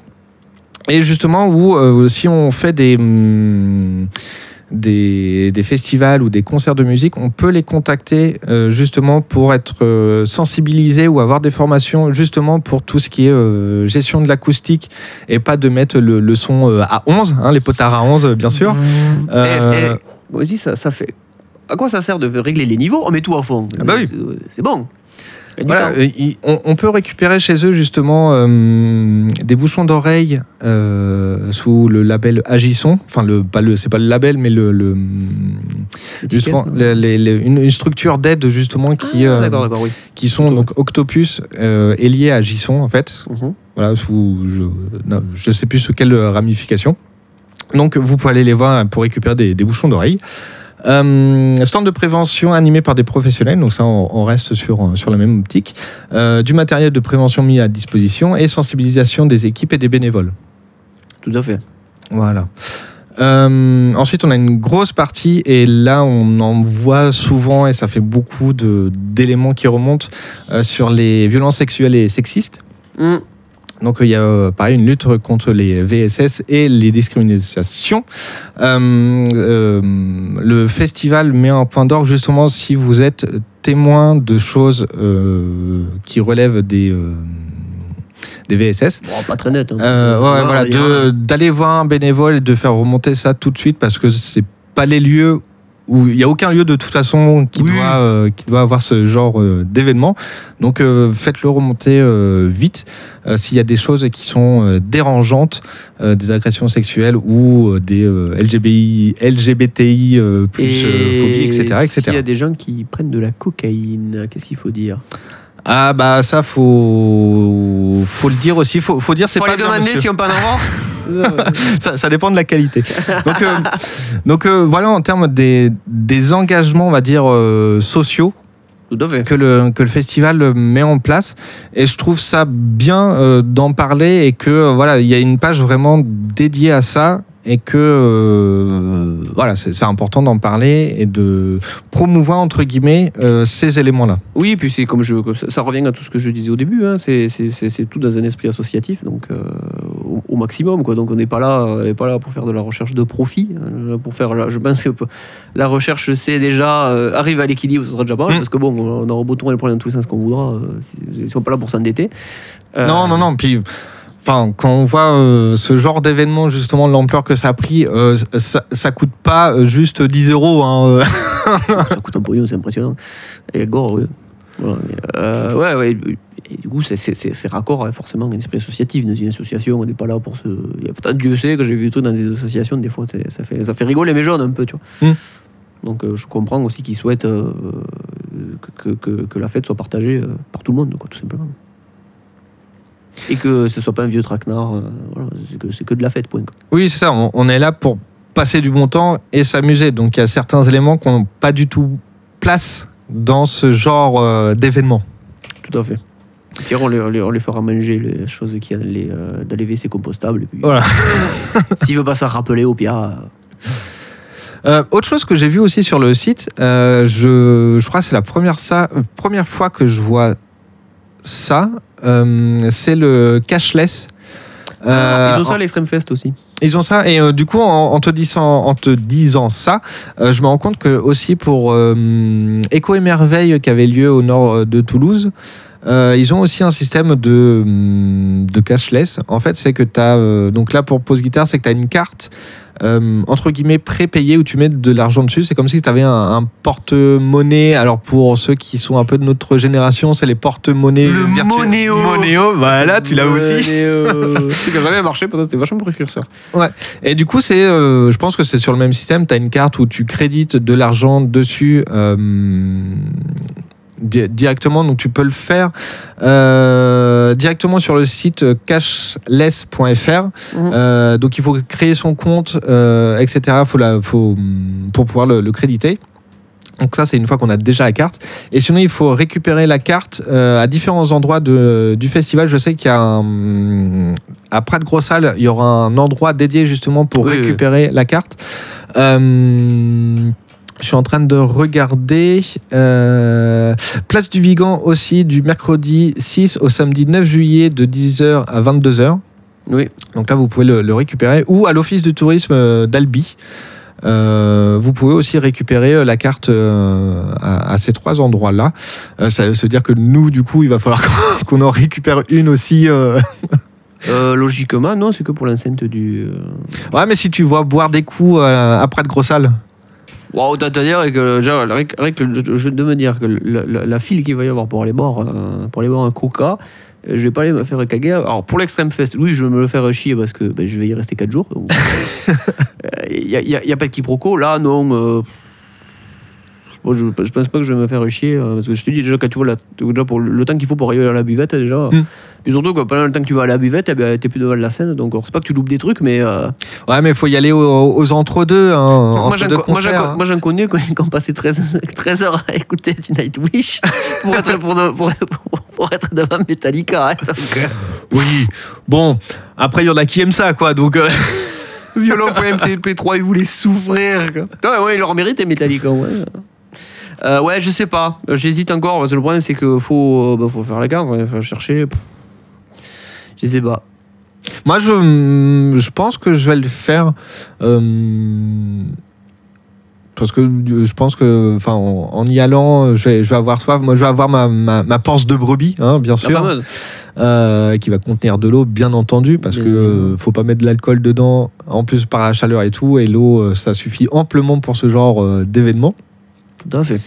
Et justement, où euh, si on fait des, hum, des, des festivals ou des concerts de musique, on peut les contacter euh, justement pour être euh, sensibilisés ou avoir des formations justement pour tout ce qui est euh, gestion de l'acoustique et pas de mettre le, le son euh, à 11, hein, les potards à 11 bien sûr. Vas-y, ça, ça fait. À quoi ça sert de régler les niveaux On met tout à fond? Ah bah oui. C'est bon. Voilà, euh, il- on, on peut récupérer chez eux justement euh, des bouchons d'oreille euh, sous le label Agisson. Enfin, le, pas le, c'est pas le label, mais le, le- justement Étiquette, le- les- les- une, une structure d'aide justement qui, Ah, oui. qui sont donc Octopus est lié à Agisson en fait. Mhm. Voilà, sous, je ne sais plus sous quelle ramification. Donc vous pouvez aller les voir pour récupérer des, des bouchons d'oreilles. Euh, stand de prévention animé par des professionnels, donc ça on, on reste sur, sur la même optique. Euh, du matériel de prévention mis à disposition et sensibilisation des équipes et des bénévoles. Tout à fait. Voilà. Euh, ensuite, on a une grosse partie, et là, on en voit souvent, et ça fait beaucoup d'éléments qui remontent euh, sur les violences sexuelles et sexistes. Mm. Donc, il y a euh, pareil une lutte contre les VSS et les discriminations. Euh, euh, le festival met un point d'orgue justement si vous êtes témoin de choses qui relèvent des, des VSS. Bon, pas très net. hein. Euh, ouais, voilà, d'aller voir un bénévole et de faire remonter ça tout de suite parce que c'est pas les lieux où il n'y a aucun lieu de toute façon qui, Oui. doit, euh, qui doit avoir ce genre euh, d'événement. Donc euh, faites-le remonter euh, vite euh, s'il y a des choses qui sont euh, dérangeantes, euh, des agressions sexuelles ou euh, des euh, LGBI, LGBTI euh, plus euh, phobie, etc. etc. S'il y a des gens qui prennent de la cocaïne, qu'est-ce qu'il faut dire? Ah bah ça faut faut le dire aussi, faut, faut dire c'est Faut pas les demander si on peut en avoir ça, ça dépend de la qualité. Donc, euh, donc euh, voilà, en termes des, des engagements, on va dire, euh, sociaux que le, que le festival met en place. Et je trouve ça bien d'en parler et que voilà, il y a une page vraiment dédiée à ça et que euh, voilà, c'est important d'en parler et de promouvoir entre guillemets euh, ces éléments-là. Oui, puis c'est comme je, ça, revient à tout ce que je disais au début. hein, c'est tout dans un esprit associatif, donc euh, au, au maximum. Quoi. Donc on n'est pas là, on pas là pour faire de la recherche de profit. hein, pour faire, la- je pense que la recherche, c'est déjà euh, arrive à l'équilibre, ce sera déjà pas mal, Mm. parce que bon, on aura beau tourner le problème dans tous les sens qu'on voudra. Ils ne sont pas là pour s'endetter. Euh, Non, non, non. Puis, enfin, quand on voit euh, ce genre d'événement, justement, l'ampleur que ça a pris, euh, ça, ça coûte pas juste 10 euros. hein, ça coûte un pognon, c'est impressionnant. Et gore, oui. Voilà, mais, euh, ouais, ouais. Et du coup, c'est- raccord avec forcément un esprit associatif. Dans une association, on n'est pas là pour se. A Dieu sait que j'ai vu des trucs dans des associations, des fois, ça fait, ça fait rigoler mes jeunes un peu, tu vois. Mm. Donc, euh, je comprends aussi qu'ils souhaitent euh, que, que- que la fête soit partagée euh, par tout le monde, quoi, tout simplement. Et que ce soit pas un vieux traquenard, voilà, c'est que, que de la fête, point. quoi. Oui, c'est ça. On, on est là pour passer du bon temps et s'amuser. Donc, il y a certains éléments qui n'ont pas du tout place dans ce genre euh, d'événement. Tout à fait. Pierre, on les, on fera manger les choses qui les, euh, dans les WC compostables. Et puis, Voilà. S'il veut pas s'en rappeler, au pire. euh, Euh, autre chose que j'ai vu aussi sur le site, je, je crois que c'est la première, ça, première fois que je vois ça, c'est le cashless. Euh, Ils ont ça à l'Extreme Fest aussi. Ils ont ça et euh, du coup en, te disant en te disant ça, euh, je me rends compte que aussi pour euh, Echo et Merveille qui avait lieu au nord de Toulouse, ils ont aussi un système de de cashless. En fait, c'est que tu as donc là pour pose guitare, c'est que tu as une carte euh, entre guillemets prépayée où tu mets de l'argent dessus. C'est comme si tu avais un, un porte-monnaie. Alors pour ceux qui sont un peu de notre génération, c'est les porte-monnaies Le virtuels. Monéo. Monéo, voilà, tu l'as aussi. C'est que jamais marché, pourtant c'était vachement précurseur. Et du coup, c'est, euh, je pense que c'est sur le même système. Tu as une carte où tu crédites de l'argent dessus euh, di- directement. Donc, tu peux le faire euh, directement sur le site cashless.fr. Mhm. Euh, donc, il faut créer son compte, euh, etc. Faut la, faut, pour pouvoir le, le créditer. Donc ça, c'est une fois qu'on a déjà la carte. Et sinon, il faut récupérer la carte euh, à différents endroits de, du festival. Je sais qu'il y a un, à Prat Grossal, il y aura un endroit dédié justement pour Oui, oui. récupérer la carte. Euh, je suis en train de regarder. euh, Place du Vigan aussi, du mercredi 6 au samedi 9 juillet de 10h à 22h. Oui. Donc là, vous pouvez le, le récupérer. Ou à l'Office du tourisme euh, d'Albi. Euh, vous pouvez aussi récupérer la carte euh, à, à ces trois endroits-là. Ça veut dire que nous, du coup, il va falloir qu'on- en récupère une aussi. euh. Logiquement, non, c'est que pour l'enceinte du. Ouais, mais si tu vois boire des coups euh, après de Grossal. Wow, c'est-à-dire que, genre, jeu de me dire que la, la- la file qu'il va y avoir pour aller boire, euh, pour aller boire un coca, euh, je vais pas aller me faire caguer. Alors pour l'Extreme Fest, oui, je vais me le faire chier parce que ben, je vais y rester 4 jours. Il n'y a, y a- pas de quiproquo. Là, non. euh, Moi, je, je pense pas que je vais me faire chier. euh, parce que je te dis, déjà, quand tu vois la- déjà pour le, le temps qu'il faut pour arriver à la buvette, déjà. Mm. Puis surtout, quoi, pendant le temps que tu vas à la buvette, eh ben, t'es plus devant la scène. Donc, c'est pas que tu loupes des trucs, mais. euh, Ouais, mais il faut y aller aux, aux entre-deux. Hein, moi, entre j'en moi, hein. connais quand, on passait 13, 13 heures à écouter du Nightwish pour être, pour, pour, pour- pour être devant Metallica. hein. Donc, euh, Oui. Bon, après, il y en a qui aiment ça, quoi. Donc, euh, violon.mp3, ils voulaient souffrir. Quoi. Ouais, ouais, il leur mérite Metallica. Ouais. Euh, ouais, je sais pas. J'hésite encore. Parce que le problème, c'est qu'il faut, euh, bah, faut faire la carte. Il faut chercher. Je sais pas. moi, je, je pense que je vais le faire. euh, parce que je pense que, enfin, en, en y allant, je vais, je vais avoir soif. Moi, je vais avoir ma, ma, ma panse de brebis, hein, bien sûr, euh, qui va contenir de l'eau, bien entendu, parce Bien que euh, faut pas mettre de l'alcool dedans. En plus, par la chaleur et tout, et l'eau, ça suffit amplement pour ce genre d'événement. Tout à fait.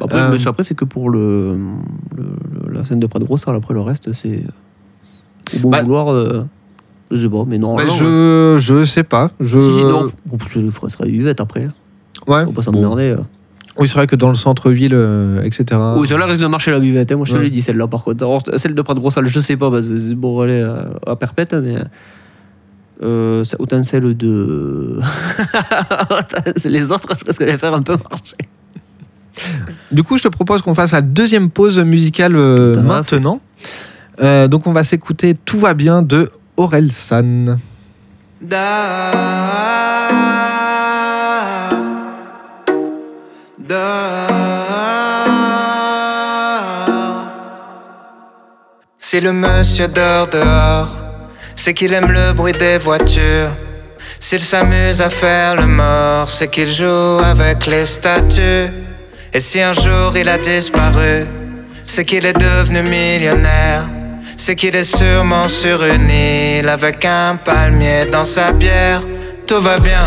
Après, Euh, mais après, c'est que pour le, la scène de Prade Grossal. Après, le reste, c'est au bon Bah- vouloir. euh, je sais pas, mais non. Mais non, je, je sais pas. Je... Si, si, non. Bon, frais serait buvette après. Ouais. Faut pas Bon. s'emmerder. euh. Oui, c'est vrai que dans le centre-ville, euh, etc. Oui, celle-là risque de marcher la buvette. hein. Moi, je te Ouais. l'ai dit, celle-là, par contre. Alors, celle de Prade Grossal, je sais pas, parce que c'est bon, elle est à, à perpète, mais. Euh, c'est- autant celle de. Les autres, je pense qu'elle va faire un peu marcher. Du coup, je te propose qu'on fasse la deuxième pause musicale euh, maintenant. Euh, donc, on va s'écouter Tout va bien de Aurel San. Si le monsieur dort dehors, c'est qu'il aime le bruit des voitures. S'il s'amuse à faire le mort, c'est qu'il joue avec les statues. Et si un jour il a disparu, c'est qu'il est devenu millionnaire. C'est qu'il est sûrement sur une île avec un palmier dans sa bière. Tout va bien,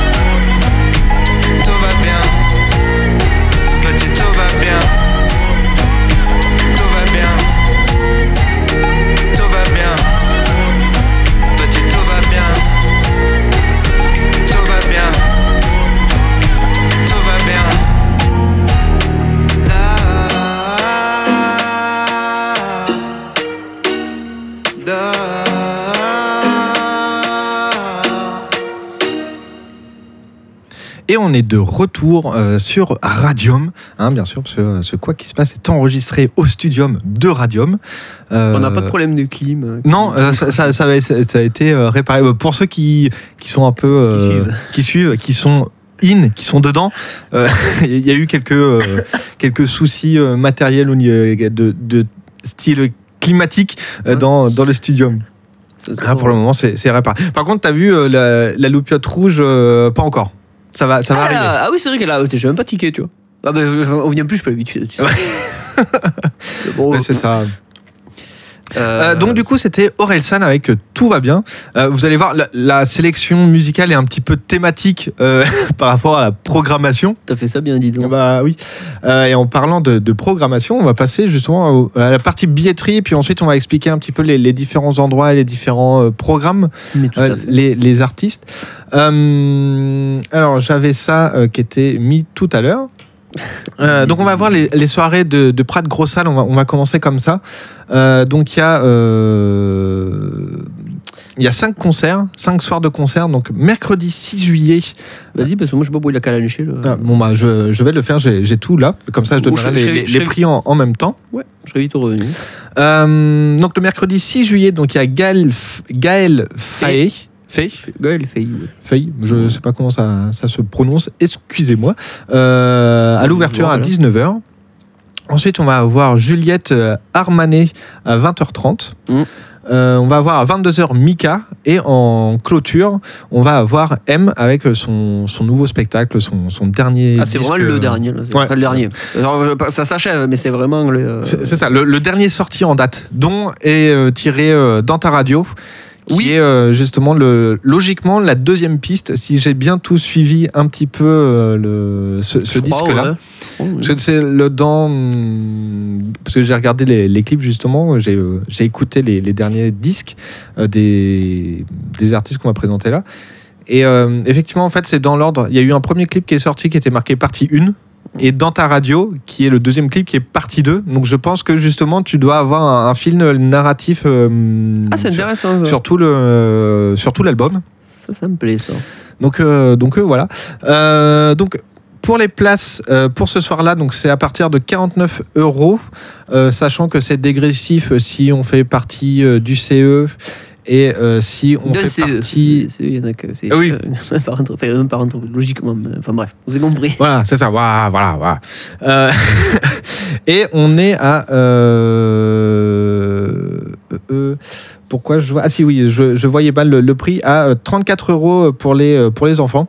Et on est de retour euh, sur Radium, hein, bien sûr, parce que euh, ce Quoi qui se passe est enregistré au studium de Radium. Euh, On n'a pas de problème de clim. Non, euh, ça, ça- ça a, ça a été réparé. Pour ceux qui, qui sont un peu. Qui suivent. qui suivent, qui sont in, qui sont dedans, il y a eu quelques, quelques soucis matériels de, de style climatique dans, dans le studium. Là, pour le moment, c'est réparé. Par contre, tu as vu la, la loupiote rouge Pas encore. Ça va, ça va ah, arriver. ah oui, c'est vrai qu'elle a. J'ai même pas tiqué, tu vois. Ah ben, on vient plus, je peux l'habitude. Tu sais. Bon, c'est ça. Euh, donc du coup c'était Orelsan avec euh, Tout va bien. Euh, vous allez voir la, la sélection musicale est un petit peu thématique euh, par rapport à la programmation. T'as fait ça bien, dis donc. Bah oui. Euh, et en parlant de, de programmation, on va passer justement à la partie billetterie, puis ensuite on va expliquer un petit peu les, les différents endroits et les différents euh, programmes, euh, les, les artistes. Euh, alors j'avais ça euh, qui était mis tout à l'heure. Euh, donc on va voir les, les soirées de, de Prat Gros Salle, on va, on va commencer comme ça. Euh, donc il y a euh, il y a cinq concerts, cinq soirs de concerts. Donc mercredi 6 juillet. Vas-y, parce que moi, je sais pas où il a. Là. Ah, bon bah je, je vais le faire, j'ai tout là. Comme ça je donnerai je- les, serai- les- je les serai- prix en, en même temps. Ouais, je serais vite revenu. Euh, donc le mercredi 6 juillet, donc il y a Gaël, Gaël Faye. Faye fait. ouais. Faye, je sais pas comment ça, ça se prononce, excusez-moi. Euh, à l'ouverture à Voilà. 19h. Ensuite, on va avoir Juliette euh, Armanet à 20h30. Mm. Euh, on va avoir à 22h Mika et en clôture, on va avoir M avec son, son nouveau spectacle, son, son dernier. Ah, c'est vraiment le dernier. là, C'est ouais. pas le dernier. Alors, ça s'achève, mais c'est vraiment le. C'est ça, le, le dernier sorti en date, dont est tiré dans ta radio. Qui Oui. est euh, justement le, logiquement la deuxième piste, si j'ai bien tout suivi un petit peu euh, le, ce, disque-là. ouais. Oh, oui. Parce que c'est le dans. Parce que j'ai regardé les, les clips justement, j'ai euh, j'ai écouté les, les derniers disques euh, des, des artistes qu'on m'a présentés là. Et euh, effectivement, en fait, c'est dans l'ordre. Il y a eu un premier clip qui est sorti qui était marqué partie 1. Et dans ta radio, qui est le deuxième clip qui est partie 2. Donc je pense que justement, tu dois avoir un, un film narratif euh, Ah, c'est sur, intéressant sur tout le- sur tout l'album. Ça, ça me plaît ça. Donc, euh, donc euh, voilà. Euh, donc pour les places euh, pour ce soir-là, donc c'est à partir de 49 euros, euh, sachant que c'est dégressif euh, si on fait partie euh, du CE et euh, si on Non, fait partie. c'est- Ah oui. euh, par entre- enfin, par entre- logiquement. Enfin bref, vous avez compris. Voilà, c'est ça. Voilà, voilà, voilà. Euh, et on est à. euh, euh, pourquoi je vois Ah si oui, je, je voyais pas le, le prix à euh, 34 euros pour les euh, pour les enfants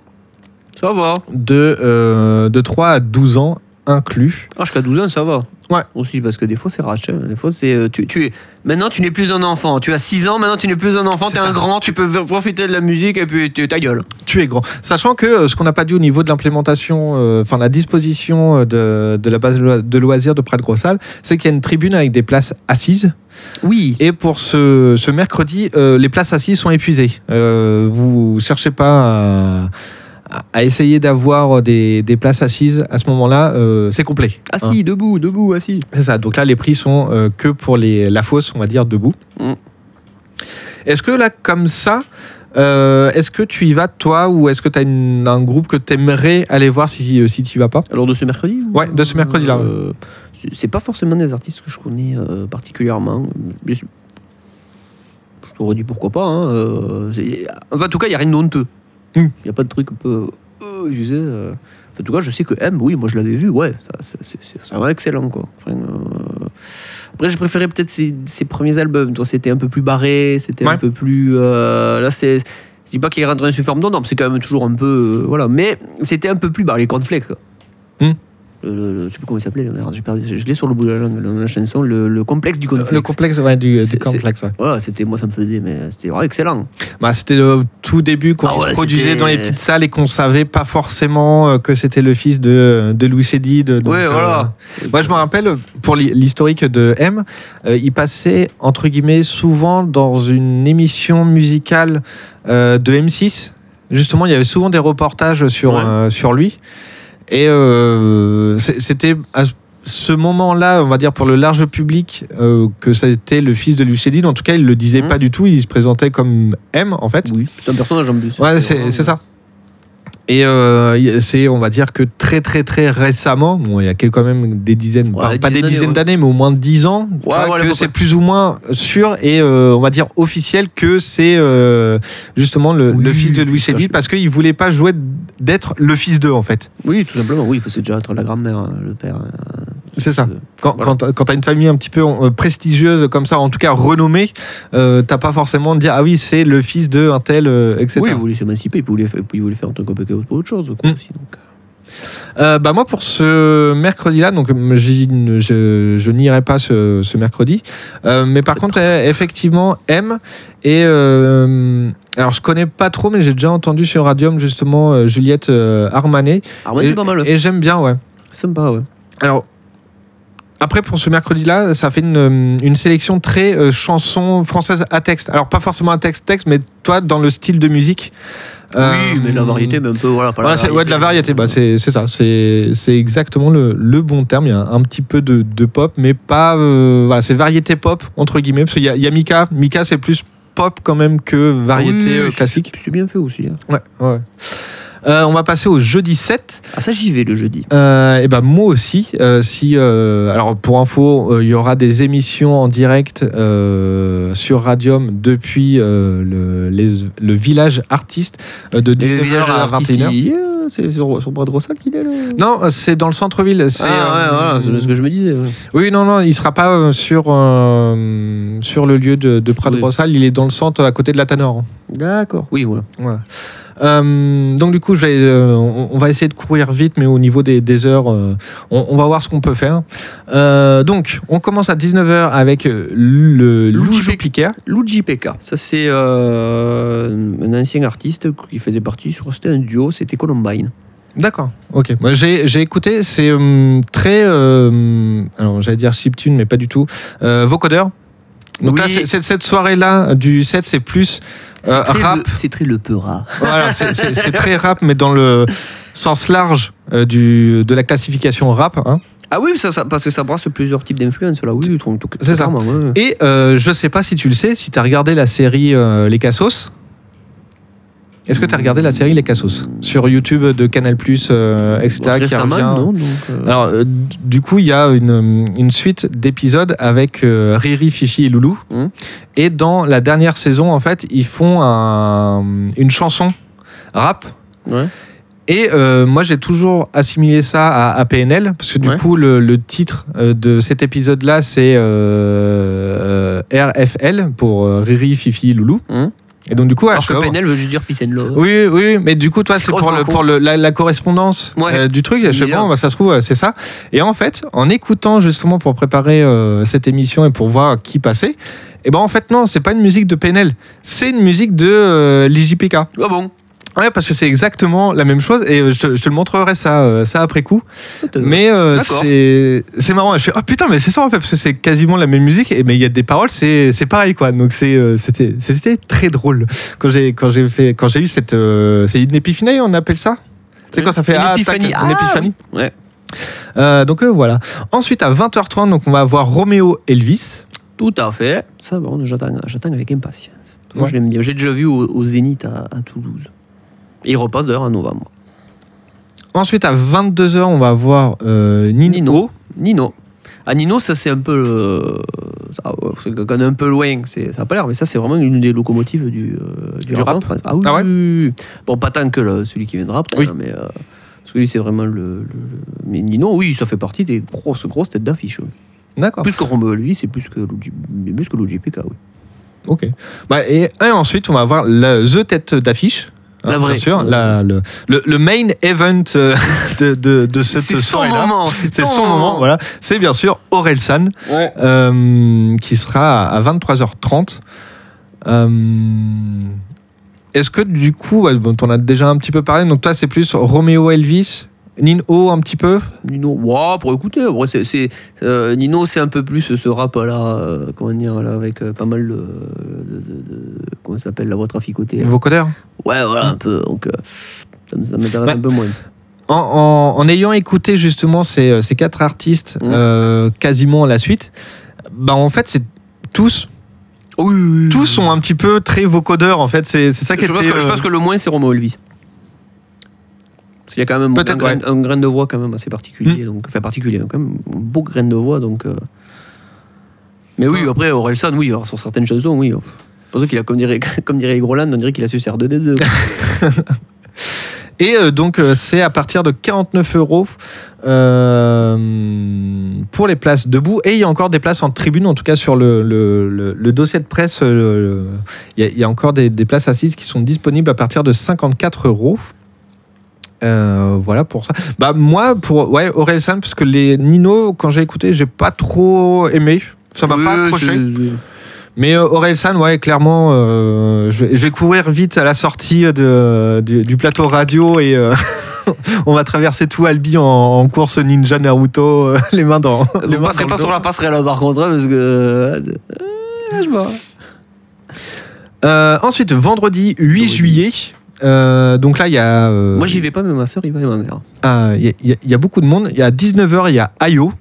Ça va. de euh, de 3 à 12 ans inclus. Ah, jusqu'à 12 ans, ça va. Ouais. Aussi, parce que des fois, c'est rachet. Des fois, c'est. euh, Tu, tu es... Maintenant, tu n'es plus un enfant. Tu as 6 ans, maintenant, tu n'es plus un enfant. Tu es un grand, tu peux profiter de la musique et puis tu ta gueule. Tu es grand. Sachant que euh, ce qu'on n'a pas dit au niveau de l'implémentation, euh, enfin la disposition euh, de, de la base de lo- de loisirs de Prat de Grossal, c'est qu'il y a une tribune avec des places assises. Oui. Et pour ce, ce mercredi, euh, les places assises sont épuisées. Euh, vous cherchez pas à, à essayer d'avoir des, des places assises à ce moment-là, euh, c'est complet. Hein. Assis, debout, debout, assis. C'est ça. Donc là, les prix sont euh, que pour les, la fosse, on va dire, debout. Mm. Est-ce que là, comme ça, euh, est-ce que tu y vas toi ou est-ce que tu as un groupe que tu aimerais aller voir si, euh, si tu y vas pas? Alors, de ce mercredi ou- Ouais, de ce mercredi-là. Euh, c'est- pas forcément des artistes que je connais euh, particulièrement. Je, te redis pourquoi pas. hein, euh, en tout cas, il n'y a rien de honteux. Il Mm. n'y a pas de truc un peu. euh, tu sais, euh, en tout cas, je sais que M, oui, moi je l'avais vu, ouais, ça, c'est- vraiment excellent, quoi. Enfin, euh, Après, j'ai préféré peut-être ses, ses premiers albums. Toi, c'était un peu plus barré, c'était Ouais. un peu plus. euh, là, c'est. Je dis pas qu'il rentre dans une forme non, c'est quand même toujours un peu. voilà, mais c'était un peu plus barré, les cornflakes, quoi. Hmm. Le, le- je sais plus comment il s'appelait, merde, j'ai perdu- je l'ai sur le bout de la langue, dans la chanson, le, le complexe du cornflakes. Le complexe ouais, du, complexe. ouais. Voilà, c'était, moi ça me faisait, mais c'était vraiment excellent. Bah, c'était le tout début quand Ah il ouais, se produisait dans les petites salles et qu'on savait pas forcément euh, que c'était le fils de, de Louis Chédid. donc, Ouais, voilà. Moi, je me rappelle, pour l'hi- l'historique de M, euh, il passait, entre guillemets, souvent dans une émission musicale euh, de M6. Justement, il y avait souvent des reportages sur, Ouais. euh, sur lui. Et euh, c'était à ce moment-là, on va dire pour le large public, euh, que c'était le fils de Chédid. En tout cas, il le disait Mhm. pas du tout. Il se présentait comme M, en fait. Oui, c'est un personnage en plus. Ouais, c'est ça. Et euh, c'est, on va dire que très très très récemment, bon, il y a quand même des dizaines, Ouais, pas, des dizaines d'années, mais au moins dix ans, tu Ouais, vois, voilà, que c'est plus ou moins sûr et euh, on va dire officiel que c'est euh, justement le, Oui, le fils de Louis Chédid parce qu'il voulait pas jouer d'être le fils d'eux en fait. Oui, tout simplement, oui, parce que déjà entre la grand-mère, hein, le père. euh, C'est ça. Quand, Voilà. quand, quand t'as une famille un petit peu prestigieuse comme ça, en tout cas renommée, t'as pas forcément de dire ah oui c'est le fils de un tel, etc. Oui, il voulait s'émanciper, il voulait, il voulait faire un truc un autre chose. Mm. aussi, donc. Euh, bah moi pour ce mercredi-là, donc je, je n'irai pas ce, ce mercredi, Euh, mais par contre euh, effectivement M et euh, alors je connais pas trop, mais j'ai déjà entendu sur Radium justement euh, Juliette euh, Armanet Ah, c'est pas mal. et j'aime bien ouais. Sympa, ouais. Alors après pour ce mercredi-là, ça fait une, une sélection très euh, chanson française à texte. Alors pas forcément un texte texte, mais toi dans le style de musique. Oui, Euh, mais de la variété, mais un peu, voilà. Pas la c'est- ouais, de la variété, bah, c'est ça, c'est exactement le, le bon terme. Il y a un, petit peu de, de pop, mais pas. euh, voilà, c'est variété pop, entre guillemets, parce qu'il y, a- il y a Mika. Mika, c'est plus pop quand même que variété Oui, euh, classique. C'est bien fait aussi. hein. Ouais, ouais. Euh, on va passer au jeudi 7. Ah, ça, j'y vais le jeudi. Euh, et ben moi aussi. euh, si, euh, alors pour info, il y aura des émissions en direct sur Radium depuis le, les- le village artiste de Et le 19h village à artiste, 21h. il est, euh, C'est sur, sur Bras de Rossal qu'il est là Non, c'est dans le centre-ville. c'est, Ah, ouais, voilà, c'est ce que je me disais. ouais. Oui, non, non, il sera pas sur, sur le lieu de, de Prades Oui. Rossal, il est dans le centre à côté de la Tanor. D'accord. Oui, voilà. Voilà. Euh, donc du coup, je vais, euh, on, on va essayer de courir vite, mais au niveau des, des heures, euh, on, on va voir ce qu'on peut faire. Donc, on commence à 19h avec le Luigi Piquer. Luigi Pekka, ça c'est un ancien artiste qui faisait partie, c'était un duo, c'était Columbine. D'accord, ok. Moi, j'ai, j'ai écouté, c'est euh, très, euh, alors j'allais dire chiptune, mais pas du tout, euh, vocodeur. Donc Oui. là, cette soirée-là du set, c'est plus euh, rap. C'est très le peura. Voilà, c'est- très rap, mais dans le sens large euh, du, de la classification rap. hein. Ah oui, ça, ça- parce que ça brasse plusieurs types d'influences là, oui, C'est ça. ouais. Et euh, je sais pas si tu le sais, si tu as regardé la série euh, Les Cassos. Est-ce que tu as regardé la série Les Cassos sur YouTube de Canal, euh, etc. Qui récemment, revient- non donc, euh, Alors, euh, du coup, il y a une, une suite d'épisodes avec euh, Riri, Fifi et Loulou. Mhm. Et dans la dernière saison, en fait, ils font un- une chanson rap. ouais. Et euh, moi, j'ai toujours assimilé ça à, à PNL, parce que du Ouais. coup, le, le titre de cet épisode-là, c'est euh, RFL pour Riri, Fifi, Loulou. Mhm. Et donc, du coup, Alors que chaque- PNL veut juste dire peace and love. oui, oui, mais du coup, toi, C'est pour, le, pour le- la, la correspondance Ouais. euh, du truc. Je sais pas, bah, ça se trouve, euh, c'est ça. Et en fait, en écoutant justement pour préparer euh, cette émission et pour voir qui passait, et ben en fait, non, c'est pas une musique de PNL, c'est une musique de euh, l'IJPK. Ah bon? Ouais, parce que c'est exactement la même chose et euh, je, te- je te le montrerai ça, euh, ça après coup. Mais euh, c'est c'est marrant. Je fais oh putain mais c'est ça en fait parce que c'est quasiment la même musique et mais il y a des paroles c'est c'est pareil quoi. Donc c'est c'était c'était très drôle quand j'ai quand j'ai fait quand j'ai eu cette euh, c'est une épiphanie on appelle ça? C'est quand ça fait Une ah, épiphanie. une Ah, épiphanie? Ouais. Euh, donc voilà. Ensuite à 20h30 donc on va avoir Roméo Elvis. Tout à fait. Ça, bon, j'attends, j'attends avec impatience. Moi, Ouais. je l'aime bien. J'ai déjà vu au, au Zénith à, à Toulouse. Et il repasse d'ailleurs en novembre. Ensuite à 22h on va avoir euh, Nino. Nino. Nino. Ah, Nino, ça c'est un peu. le- ça, quand même un peu loin. C'est, ça n'a pas l'air, mais ça c'est vraiment une des locomotives du, euh, du, Du rap, en France. Ah oui, Ah ouais oui, oui, oui. Bon, pas tant que le- celui qui viendra après, Oui. hein, mais. euh, parce que lui, c'est vraiment le, Mais Nino, oui, ça fait partie des grosses, grosses têtes d'affiche. oui. D'accord. Plus que Romeo lui, c'est plus que Luigi, plus que Luigi PK, oui. Ok. Bah, et, et ensuite, on va avoir la, The Tête d'affiche. La vraie. Bien sûr, la- le, le, le main event euh, de, de, de cette c'est son soirée-là. moment. C'est son moment, voilà. C'est bien sûr Aurel San, Ouais. euh, qui sera à 23h30. Euh, Est-ce que du coup, on a déjà un petit peu parlé, donc toi c'est plus Roméo Elvis, Nino un petit peu Nino, pour écouter. C'est, c'est- euh, Nino, c'est un peu plus ce rap-là, euh, comment dire, là, avec euh, pas mal de. de- de- de- comment ça s'appelle, la voix traficotée. là. vocodeur Ouais, voilà, un peu. Donc, ça, m'intéresse Bah, un peu moins. en, en- en ayant écouté justement ces, ces quatre artistes Mm. euh, quasiment à la suite, bah en fait c'est tous Oui, oui, oui. tous sont un petit peu très vocodeurs en fait c'est c'est ça qui je, pense que, je pense que le moins, c'est Romo Elvis. Parce qu'il y a quand même un, grain, ouais. un grain de voix quand même assez particulier. Donc, enfin, particulier, quand même un beau grain de voix. Donc, euh. Mais oui, après, Orelsan, oui, alors, sur certaines chansons, oui. Pour ça qu'il a, comme dirait, comme dirait Groland, on dirait qu'il a su faire 2 d 2 et euh, donc euh, c'est à partir de 49 euros euh, pour les places debout et il y a encore des places en tribune en tout cas sur le, le- le- le dossier de presse il y, y a encore des, des places assises qui sont disponibles à partir de 54 euros Euh, voilà pour ça. Bah moi pour ouais Orelsan parce que les Nino quand j'ai écouté j'ai pas trop aimé. Ça m'a pas accroché. Mais euh, Orelsan ouais clairement euh, je, vais, je vais courir vite à la sortie de, du, du plateau radio et euh, on va traverser tout Albi en, en course ninja Naruto les mains dans. les Vous mains passerez dans pas sur la passerelle hein, par contre, hein, parce que. je vois. Ensuite vendredi 8 Vendredi. juillet. Euh, donc là il y a. euh, Moi j'y vais pas, mais ma soeur y va et ma mère. Ah, Il y, a- il y a- il y a beaucoup de monde. Il y a 19h, il y a Ayo.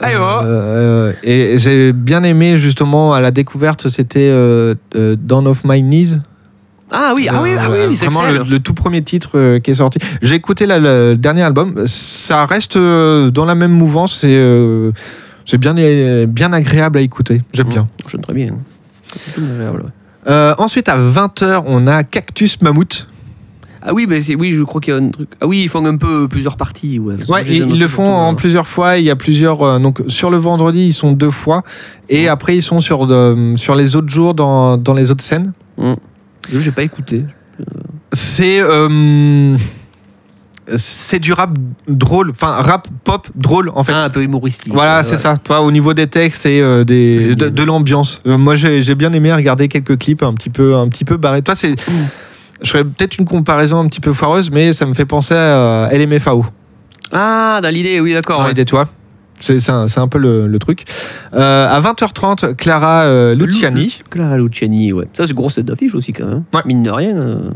Ayo. Euh, et j'ai bien aimé justement à la découverte, c'était euh, euh, Dawn of My Knees. Ah oui, ah oui, ah oui, Euh, oui, c'est vraiment le, excellent. le tout premier titre euh, qui est sorti. J'ai écouté la- le dernier album. Ça reste euh, dans la même mouvance. C'est euh, c'est bien, bien agréable à écouter. J'aime bien. Je très bien. C'est tout agréable. ouais. Euh, ensuite, à 20h, on a Cactus Mammouth. Ah oui, mais c'est oui, je crois qu'il y a un truc. Ah oui, ils font un peu plusieurs parties. Ouais, ils, le font en plusieurs fois. Il y a plusieurs. euh, donc sur le vendredi, ils sont deux fois, et après ils sont sur de- sur les autres jours dans, dans les autres scènes. Je j'ai pas écouté. C'est euh, c'est du rap drôle, enfin rap pop drôle en fait. Ah, un peu humoristique. Voilà, Ouais, c'est ouais. ça. Toi, au niveau des textes et euh, des, de, l'ambiance. Euh, moi, j'ai bien aimé regarder quelques clips un petit peu, un petit peu barrés. Toi, c'est, je ferais peut-être une comparaison un petit peu foireuse, mais ça me fait penser à LMFAO. Ah, dans l'idée, oui, d'accord. Ouais. des toits. C'est un, un peu le, le truc. Euh, à 20h30, Clara euh, Luciani. Clara Luciani, ouais. Ça, c'est grosse tête d'affiche aussi, quand même. Ouais. Mine de rien. euh.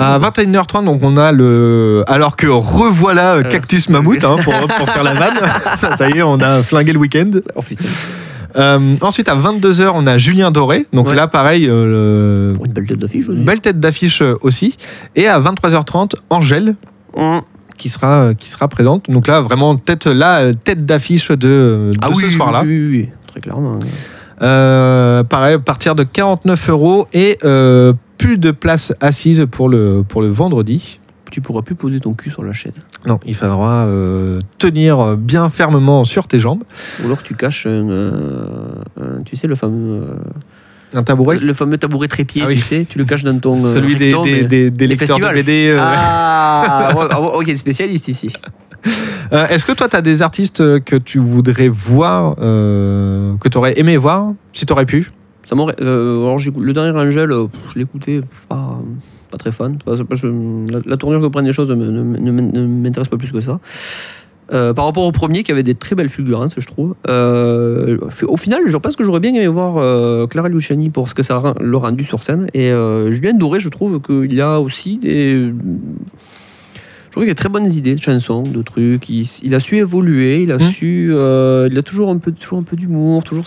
À 21h30, donc on a le. Alors que revoilà euh, Cactus Mammouth hein, pour, pour faire la vanne. Ça y est, on a flingué le week-end. Oh putain. Euh, ensuite, à 22h, on a Julien Doré. Donc Ouais. là, pareil, euh, Pour une belle tête d'affiche aussi. belle tête d'affiche euh, aussi. Et à 23h30, Angèle. Hum. Qui sera, euh, qui sera présente. Donc là, vraiment, tête, là, euh, tête d'affiche de, de Ah ce oui, soir-là. oui, oui, oui, très clairement. Euh, pareil, à partir de 49 euros et euh, plus de place assise pour le, pour le vendredi. Tu pourras plus poser ton cul sur la chaise. Non, il faudra euh, tenir bien fermement sur tes jambes. Ou alors tu caches un, euh, un- tu sais, le fameux, euh, Un tabouret. le fameux tabouret trépied, Ah oui. tu sais, tu le caches dans ton Celui des, rectum des, et- des- des les lecteurs de festivals. BD. Ah, ouais, ah, ouais, ok, spécialiste ici. Euh, Est-ce que toi, tu as des artistes que tu voudrais voir, euh, que tu aurais aimé voir, si tu aurais pu? Ça euh, alors le dernier Angel, euh, je l'écoutais, pas, pas très fan. Pas- pas- je- la, la tournure que prennent les choses ne, ne- ne- ne m'intéresse pas plus que ça. Euh, par rapport au premier, qui avait des très belles fulgurances, je trouve. Euh, au final, je pense que j'aurais bien aimé voir euh, Clara Luciani pour ce que ça a le rendu sur scène. Et Julien Doré, je trouve qu'il a aussi des. Je trouve qu'il a très bonnes idées de chansons, de trucs. Il, il a su évoluer, il a Mm. su. il a toujours un peu, toujours un peu d'humour, toujours.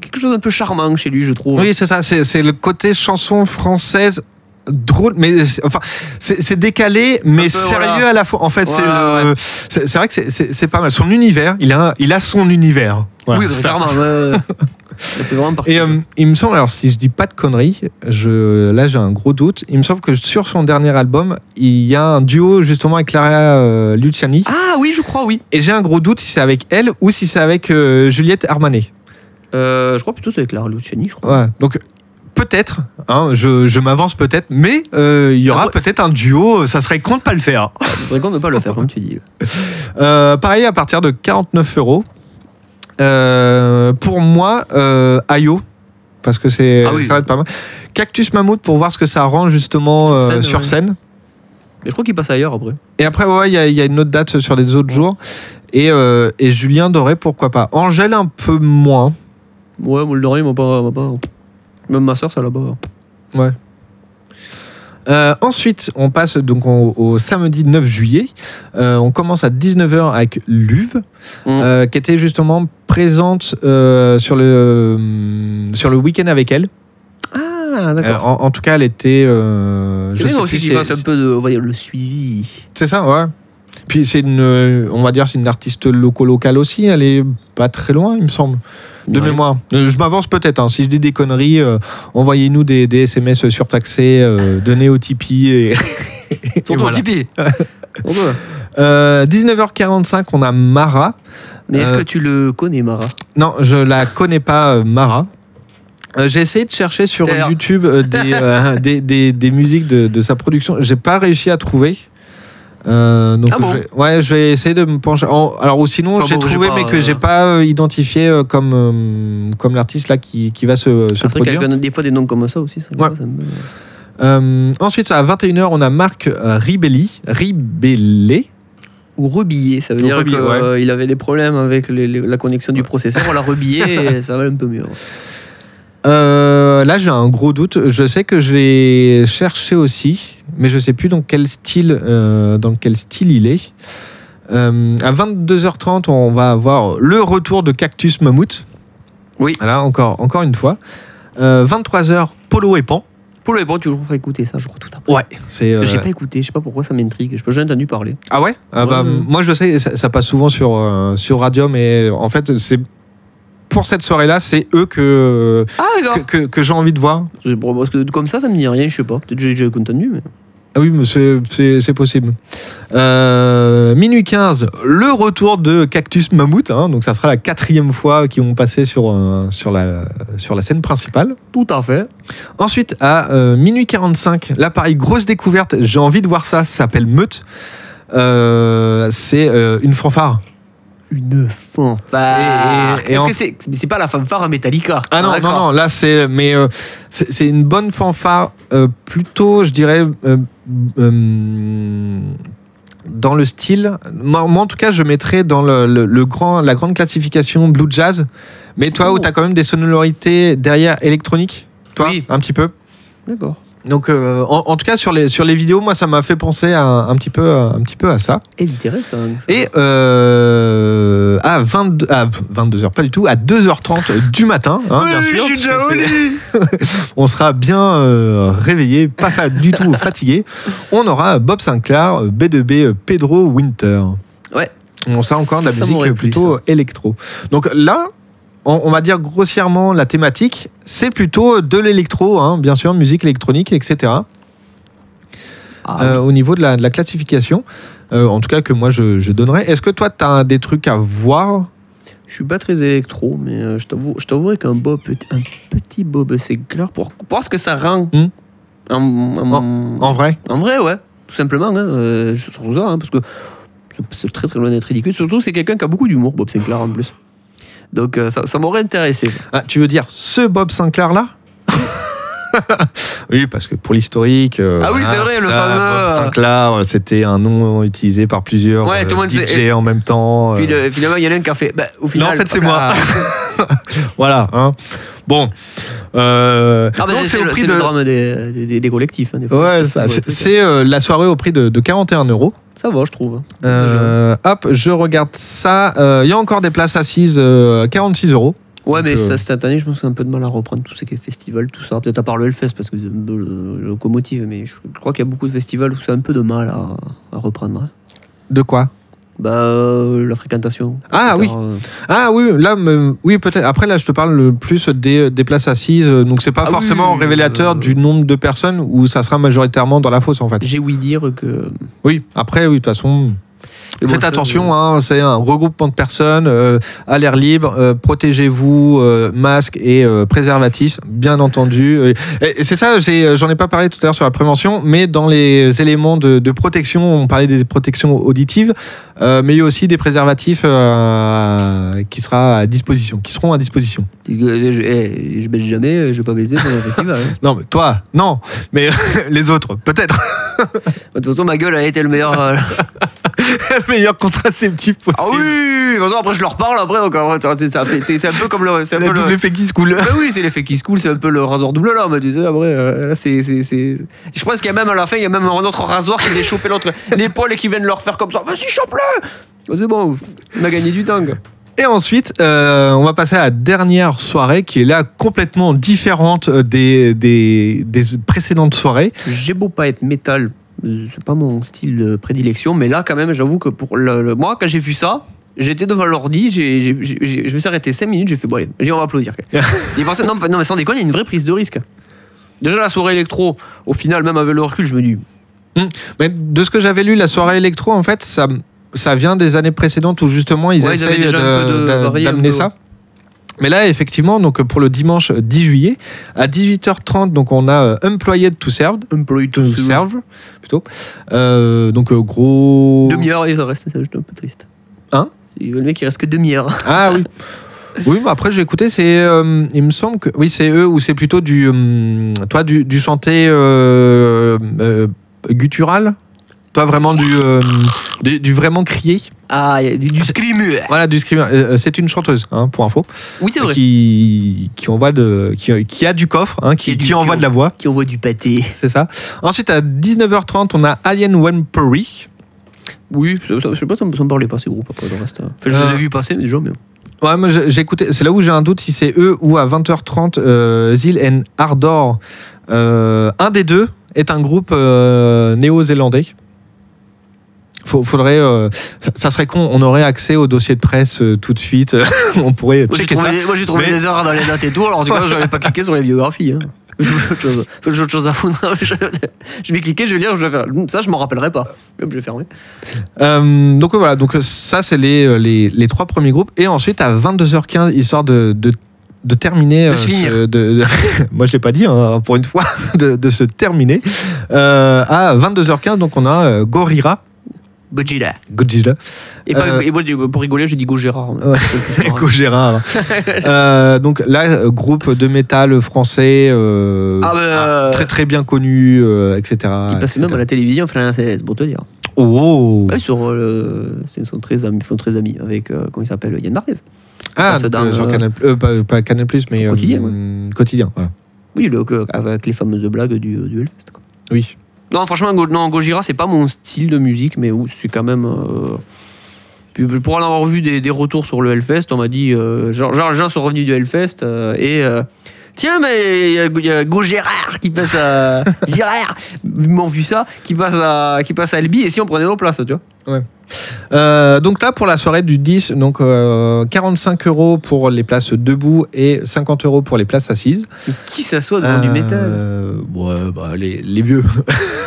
Quelque chose d'un peu charmant chez lui, je trouve. Oui, c'est ça. C'est c'est le côté chanson française drôle, mais c'est- enfin, c'est c'est décalé, mais peu, sérieux voilà. à la fois. En fait, c'est Voilà, le- ouais. c'est c'est vrai que c'est- c'est c'est pas mal. Son univers, il a, il a son univers. Voilà, oui, clairement. ça fait vraiment partie. Et euh, il me semble, alors si je dis pas de conneries, je, là j'ai un gros doute. Il me semble que sur son dernier album, il y a un duo justement avec Clara euh, Luciani. Ah oui, je crois, oui. Et j'ai un gros doute si c'est avec elle ou si c'est avec euh, Juliette Armanet. Euh, je crois plutôt que c'est avec Clara Luciani, je crois. Ouais. Donc peut-être, hein, je, je m'avance peut-être, mais euh, il y Ça aura peut-être un duo. Ça serait con de pas le faire. Ce serait con de ne pas le faire, comme tu dis. Euh, pareil à partir de 49 euros. Euh, pour moi, euh, Ayo, parce que c'est Ah oui. ça va être pas mal. Cactus Mammouth pour voir ce que ça rend justement Sur euh, scène, sur ouais. scène. Mais je crois qu'il passe ailleurs après. Et après, ouais, il y, a- il y a une autre date sur les autres jours. Et, euh, et Julien Doré, pourquoi pas. Angèle, un peu moins. Ouais, moi, le dernier, m'a pas, pas. Même ma soeur, ça là-bas. Euh, ensuite, on passe donc au, au samedi 9 juillet. Euh, on commence à 19h avec Luve, Mm. euh, qui était justement présente sur le, sur le week-end avec elle. Ah, d'accord. en, en tout cas, elle était. je sais aussi plus, qu'il c'est- fasse un peu de, dire, le suivi. C'est ça, ouais. Puis c'est une, on va dire, c'est une artiste loco-locale aussi. Elle est pas très loin, il me semble, de Ouais. mémoire. Euh, je m'avance peut-être. hein. Si je dis des conneries, euh, envoyez-nous des, des SMS surtaxés, euh, donnez au Tipeee. Et... voilà. au Tipeee. On peut. Euh, 19h45, on a Mara. Mais est-ce Euh, que tu le connais, Mara? Non, je la connais pas, Mara. Euh, J'ai essayé de chercher sur Terre. YouTube euh, des, euh, des, des, des musiques de, de sa production. J'ai pas réussi à trouver. Euh, donc Ah bon je vais, ouais, je vais essayer de me pencher. en- alors ou sinon Enfin j'ai bon, trouvé pas, mais que euh, j'ai pas euh, identifié euh, comme comme l'artiste là qui, qui va se, se produire. des fois des noms comme ça aussi, ça, Ouais. ça me- ensuite à 21h on a Marc Ribelli, Ribellé. Ou rebillé, ça veut Ou dire qu'il avait des problèmes avec les- les- la connexion du processeur. On l'a rebillé et ça va un peu mieux. Euh, là j'ai un gros doute. Je sais que je l'ai cherché aussi, mais je sais plus dans quel style euh, dans quel style il est. Euh, à 22h30 on va avoir le retour de Cactus Mammouth. Oui. Voilà encore encore une fois. Euh, 23h Polo et Pan. Pour le bon, tu feras écouter ça, je crois, tout après. Ouais. Parce que j'ai euh, pas écouté, je sais pas pourquoi ça m'intrigue. Je j'ai entendu parler. Ah ouais, Ah bah. Moi je sais, ça, ça passe souvent sur, euh, sur Radium et en fait c'est pour cette soirée-là, c'est eux que, Ah, que, d'accord. que- que j'ai envie de voir. Parce que comme ça, ça me dit rien, je sais pas. Peut-être que j'ai déjà entendu, mais. Ah oui, mais c'est- possible. Euh, minuit 15, le retour de Cactus Mammouth. hein, donc ça sera la quatrième fois qu'ils vont passer sur, euh, sur, la, sur la scène principale. Tout à fait. Ensuite, à euh, minuit 45, là pareil, grosse découverte. J'ai envie de voir ça. Ça s'appelle Meute. C'est une fanfare. Une fanfare. Et- et- et Est-ce en- que c'est c'est pas la fanfare à Metallica Ah non, non, d'accord. non, là c'est. Mais euh, c'est c'est une bonne fanfare, euh, plutôt, je dirais. euh, euh, dans le style, moi, moi, en tout cas je mettrais dans le, le- le grand, la grande classification blue jazz, mais toi Oh. où tu as quand même des sonorités derrière électroniques, toi Oui. un petit peu? D'accord. Donc euh, en, en tout cas sur les, sur les vidéos, moi ça m'a fait penser à, un, petit peu, un petit peu à ça. Intéressant. ça. Et euh, à 22, à 22h, pas du tout, à 2h30 du matin, hein, bien sûr. que c'est- on sera bien euh, réveillé, pas fa- du tout fatigué. On aura Bob Sinclair, B2B, euh, Pedro Winter. Ouais. On sera encore de la musique plutôt électro. Donc là, on, on va dire grossièrement la thématique, c'est plutôt de l'électro, hein, bien sûr, musique électronique, etc. Ah, Euh, au niveau de la, de la classification. Euh, en tout cas, que moi je, je donnerais. Est-ce que toi, tu as des trucs à voir? Je suis pas très électro, mais euh, je t'avoue- je t'avouerai qu'un Bob, un petit Bob Sinclair, pour, pour voir ce que ça rend. Hmm. En, en- en vrai en vrai, ouais, tout simplement. Hein, euh, surtout ça, hein, parce que c'est- c'est très très loin d'être ridicule. Surtout, c'est quelqu'un qui a beaucoup d'humour, Bob Sinclair en plus. Donc euh, ça, m'aurait intéressé. Ah, Tu veux dire ce Bob Sinclair là Oui, parce que pour l'historique. euh, Ah oui, c'est vrai, le fameux, Bob euh, Sinclair, c'était un nom utilisé par plusieurs Ouais, tout le monde euh, sait- DJ en même temps. Puis le- finalement, il y en a un qui a fait. bah, au final, en fait, c'est ah, Voilà. Hein. Bon. Euh, Ah, bah, c'est le, prix de. le drame des, des- des- des collectifs. hein, des fois, Ouais, c'est euh, la soirée au prix de, de 41 euros. Ça va, je trouve. Euh, hop, je regarde ça. Il y a encore des places assises, euh, 46 euros. Ouais, mais Donc, euh, ça, cette année, je pense que c'est un peu de mal à reprendre tout ce qui est festival, tout ça. Peut-être à part le Hellfest, parce que c'est un peu le, le locomotive, mais je, je crois qu'il y a beaucoup de festivals où c'est un peu de mal à, à reprendre. hein. De quoi? Bah, euh, la fréquentation. Ah, etc., euh. Ah oui, là, oui, peut-être. Après, là, je te parle le plus des, des places assises. euh, Donc, c'est pas Ah forcément oui, révélateur euh, du nombre de personnes où ça sera majoritairement dans la fosse, en fait. J'ai ouï dire que. Oui, après, oui, de toute façon, Faites attention, hein, c'est un regroupement de personnes euh, à l'air libre. euh, Protégez-vous, euh, masque et euh, préservatif, bien entendu. C'est ça, j'en ai, pas parlé tout à l'heure sur la prévention, mais dans les éléments de, de protection, on parlait des protections auditives, mais il y a aussi des préservatifs qui, sera à disposition, qui seront à disposition. Je, je, eh, je baise jamais, je vais pas baiser pendant le festival. hein. Non, mais toi, non, mais les autres, peut-être. De toute façon, ma gueule a été le meilleur. euh, meilleur contraceptif possible. Ah oui après, je leur parle après. donc, en vrai, c'est un peu comme le. c'est un peu le- double effet qui se coule. Bah oui, c'est l'effet qui se coule, c'est un peu le rasoir double lame, tu sais, après, euh, là, c'est, Je pense qu'il y a même à la fin, il y a même un autre rasoir qui vient choper l'autre l'épaule et qui vient de leur faire comme ça. Vas-y, chope-le Oh, C'est bon, on a gagné du temps. Et ensuite, euh, on va passer à la dernière soirée qui est là complètement différente des, des, des précédentes soirées. J'ai beau pas être métal, euh, c'est pas mon style de prédilection, mais là, quand même, j'avoue que pour le, le- moi, quand j'ai vu ça, j'étais devant l'ordi, je me suis arrêté 5 minutes, j'ai fait, bon, allez, on va applaudir. Et parce non, non, mais sans déconner, il y a une vraie prise de risque. Déjà, la soirée électro, au final, même avec le recul, je me dis, Mais de ce que j'avais lu, la soirée électro, en fait, ça, ça vient des années précédentes où justement ils Ouais, d'amener ça. Mais là, effectivement, donc pour le dimanche 10 juillet, à 18h30, donc on a euh, Employed to Serve. Employee To serve, plutôt. Euh, donc euh, gros. Demi-heure et ça reste, c'est un peu triste. Hein? C'est le mec, il reste que demi-heure. Ah oui. Oui, mais après j'ai écouté, c'est, euh, il me semble que oui, c'est eux ou c'est plutôt du, toi du, du chanté guttural, toi vraiment du, euh, du, du vraiment crié. Ah, du, du screamer. Voilà, du screamer. Euh, c'est une chanteuse, hein, pour info, Oui, c'est vrai. qui qui envoie de, qui, qui a du coffre, hein, qui, Qui a du- qui envoie de la voix, Qui envoie du pâté. c'est ça. Ensuite à 19h30, on a Alien Wempery. Oui, je sais pas, ça me, ça me parlait pas ces groupes après le reste. Enfin, je les Euh. ai vus passer, mais déjà, mais. Ouais, moi j'ai j'ai écouté. C'est là où j'ai un doute si c'est eux ou à 20h30, euh, Zil and Ardor. Euh, un des deux est un groupe euh, néo-zélandais. Faut- faudrait, euh, ça- serait con. On aurait accès au dossier de presse euh, tout de suite. on pourrait Moi, j'ai ça. trouvé, moi, j'ai trouvé Mais- des erreurs dans les dates et tout, alors en tout cas, je n'avais pas cliqué sur les biographies. Hein. J'ai autre chose, j'ai autre chose à foutre. Je, vais cliquer, je vais lire, je vais faire. Ça, je m'en rappellerai pas. Je vais fermer. Euh, donc voilà. Donc ça c'est les, euh, les les trois premiers groupes. Et ensuite à 22h15, histoire de, de de terminer De de- moi je l'ai pas dit hein, pour une fois de, de se terminer Euh, à 22h15 donc on a euh, Gorilla Et, pas- Euh. et moi, pour rigoler, je dis Go Gérard. Ouais. Echo Gérard. Euh, donc là, euh, groupe de métal français, euh, Ah, bah, euh, très très bien connu, etc. Il passait même à la télévision, enfin, c'est beau te dire. Oh Ouais, sur euh, le- ils sont très amis, sont très amis avec comment il s'appelle Yann Marquez. Ah, dans, sur Canal, pas, pas Canal Plus, mais Quotidien, quotidien. Voilà. Oui, le, le- avec les fameuses blagues du, du Hellfest. quoi. Oui. Non, franchement, Go, non, Gojira, c'est pas mon style de musique, mais c'est quand même. euh, puis, pour en avoir vu des, des retours sur le Hellfest, on m'a dit. Euh, genre, genre, les gens sont revenus du Hellfest euh, et. Tiens, mais il y a- il y a Go Gérard qui passe à. Gérard Ils m'ont vu ça, qui passe à, qui passe à Albi, et si on prenait nos places, tu vois Euh, donc là, pour la soirée du 10, donc euh, 45 euros pour les places debout et 50 euros pour les places assises. Qui s'assoit devant du métal? Euh, ouais, bah, les, les vieux.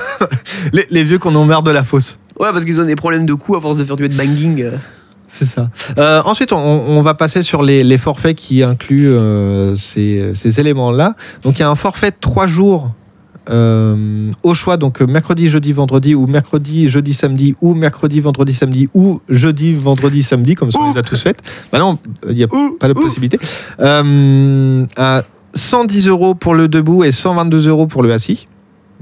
les, les vieux qu'on emmerde de la fosse. Ouais, parce qu'ils ont des problèmes de cou à force de faire du headbanging. euh. C'est ça. Euh, ensuite, on, on va passer sur les, les forfaits qui incluent euh, ces, ces éléments-là. Donc, il y a un forfait de 3 jours euh, au choix, donc euh, mercredi, jeudi, vendredi, ou mercredi, jeudi, samedi, ou mercredi, vendredi, samedi, ou jeudi, vendredi, samedi, comme ça on les a tous faites. Bah non, il n'y a pas de possibilité. Euh, à 110 euros pour le debout et 122 euros pour le assis.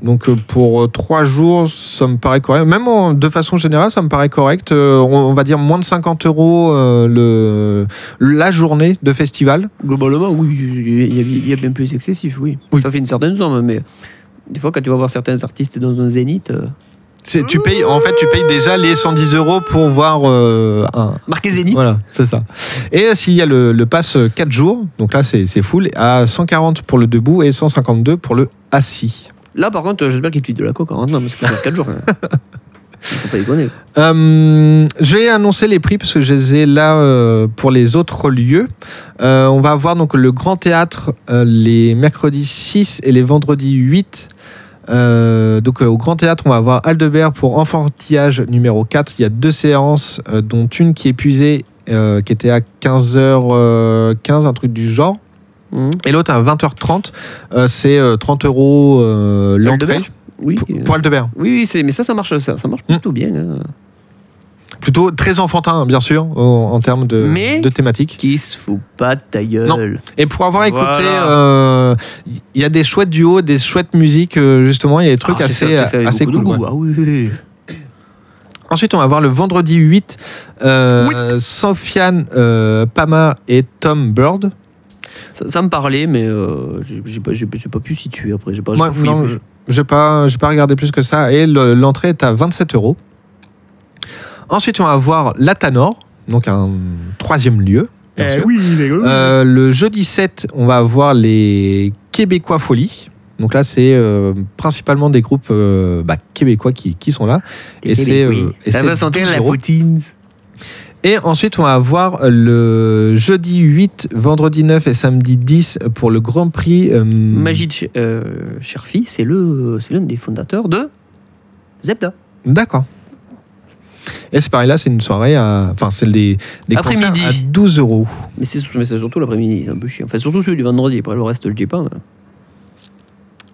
Donc euh, pour 3 jours, ça me paraît correct. Même en- de façon générale, ça me paraît correct. Euh, on, on va dire moins de 50 euros euh, le, la journée de festival. Globalement, oui, il y, a, il y a bien plus excessif, oui. Oui. Ça fait une certaine somme, mais des fois, quand tu vas voir certains artistes dans un zénith, euh, C'est, tu payes, en fait, tu payes déjà les 110 euros pour voir euh, un. marqué zénith. Voilà, c'est ça. Et euh, s'il y a le, le pass 4 jours, donc là c'est, c'est full, à 140 pour le debout et 152 pour le assis. Là, par contre, j'espère qu'ils te filent de la coke en rentrant, parce que ça fait 4 jours. Faut pas déconner. Euh, je vais annoncer les prix parce que je les ai là euh, pour les autres lieux. Euh, on va avoir donc le Grand Théâtre euh, les mercredis 6 et les vendredis 8. Euh, donc euh, au Grand Théâtre, on va avoir Aldebert pour Enfantillage numéro 4. Il y a deux séances, dont une qui est épuisée, qui était à 15h15, un truc du genre. Hum. Et l'autre à 20h30. Euh, c'est euh, 30 euros l'entrée. Oui, Pour, euh, pour Aldebert. oui, oui, c'est- mais ça, ça marche, ça, ça marche plutôt bien. hein. Plutôt très enfantin, bien sûr, en, en termes de, Mais- de thématique. Qui se fout pas de ta gueule. Et pour avoir écouté, euh, il y a des chouettes duos, des chouettes musiques, euh, justement, il y a des trucs Ah, assez, avec assez de cool. ouais. Ah oui, oui, oui. Ensuite, on va voir le vendredi 8, euh, Sofiane euh, Pama et Tom Bird. Ça, ça me parlait, mais euh, j'ai pas, pas pu situer après. J'ai pas, Moi, pas fouillé non, n'ai pas, j'ai pas regardé plus que ça. Et le- l'entrée est à 27 euros. Ensuite, on va voir l'Atanor, donc un troisième lieu. bien sûr. Euh, le jeudi 7, on va avoir les Québécois Folie. Donc là, c'est euh, principalement des groupes euh, bah, québécois qui, qui sont là. Et c'est, Oui. euh, et Ça c'est va sentir 12 la poutine. Et ensuite, on va avoir le jeudi 8, vendredi 9 et samedi 10 pour le Grand Prix. euh, Magid Ch- euh, Cherfi, c'est l'un des fondateurs de Zebda. D'accord. Et c'est pareil là, c'est une soirée à. Enfin, c'est des, des concerts à 12 euros. Mais c'est surtout l'après-midi, c'est un peu chiant. Enfin, surtout celui du vendredi, après le reste, je le dis pas. mais-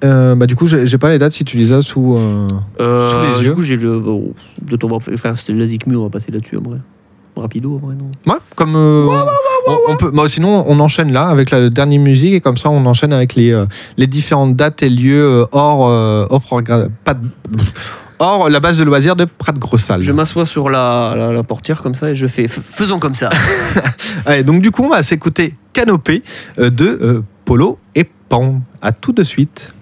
Euh, bah, du coup, j'ai pas les dates si tu les as sous. euh, Sous les du yeux. coup, j'ai le. de ton enfin, c'était le Zikmu, on va passer là-dessus, en vrai. Rapido, vrai, non? Ouais, comme. euh, on, on peut, bah, sinon, on enchaîne là avec la dernière musique et comme ça, on enchaîne avec les, euh, les différentes dates et lieux euh, hors, euh, hors, programme- pas de- hors la base de loisirs de Prat Grossal. Je m'assois sur la, la, la portière comme ça et je fais. f- Faisons comme ça. Allez, donc du coup, on va s'écouter Canopée euh, de euh, Polo et Pan. À tout de suite.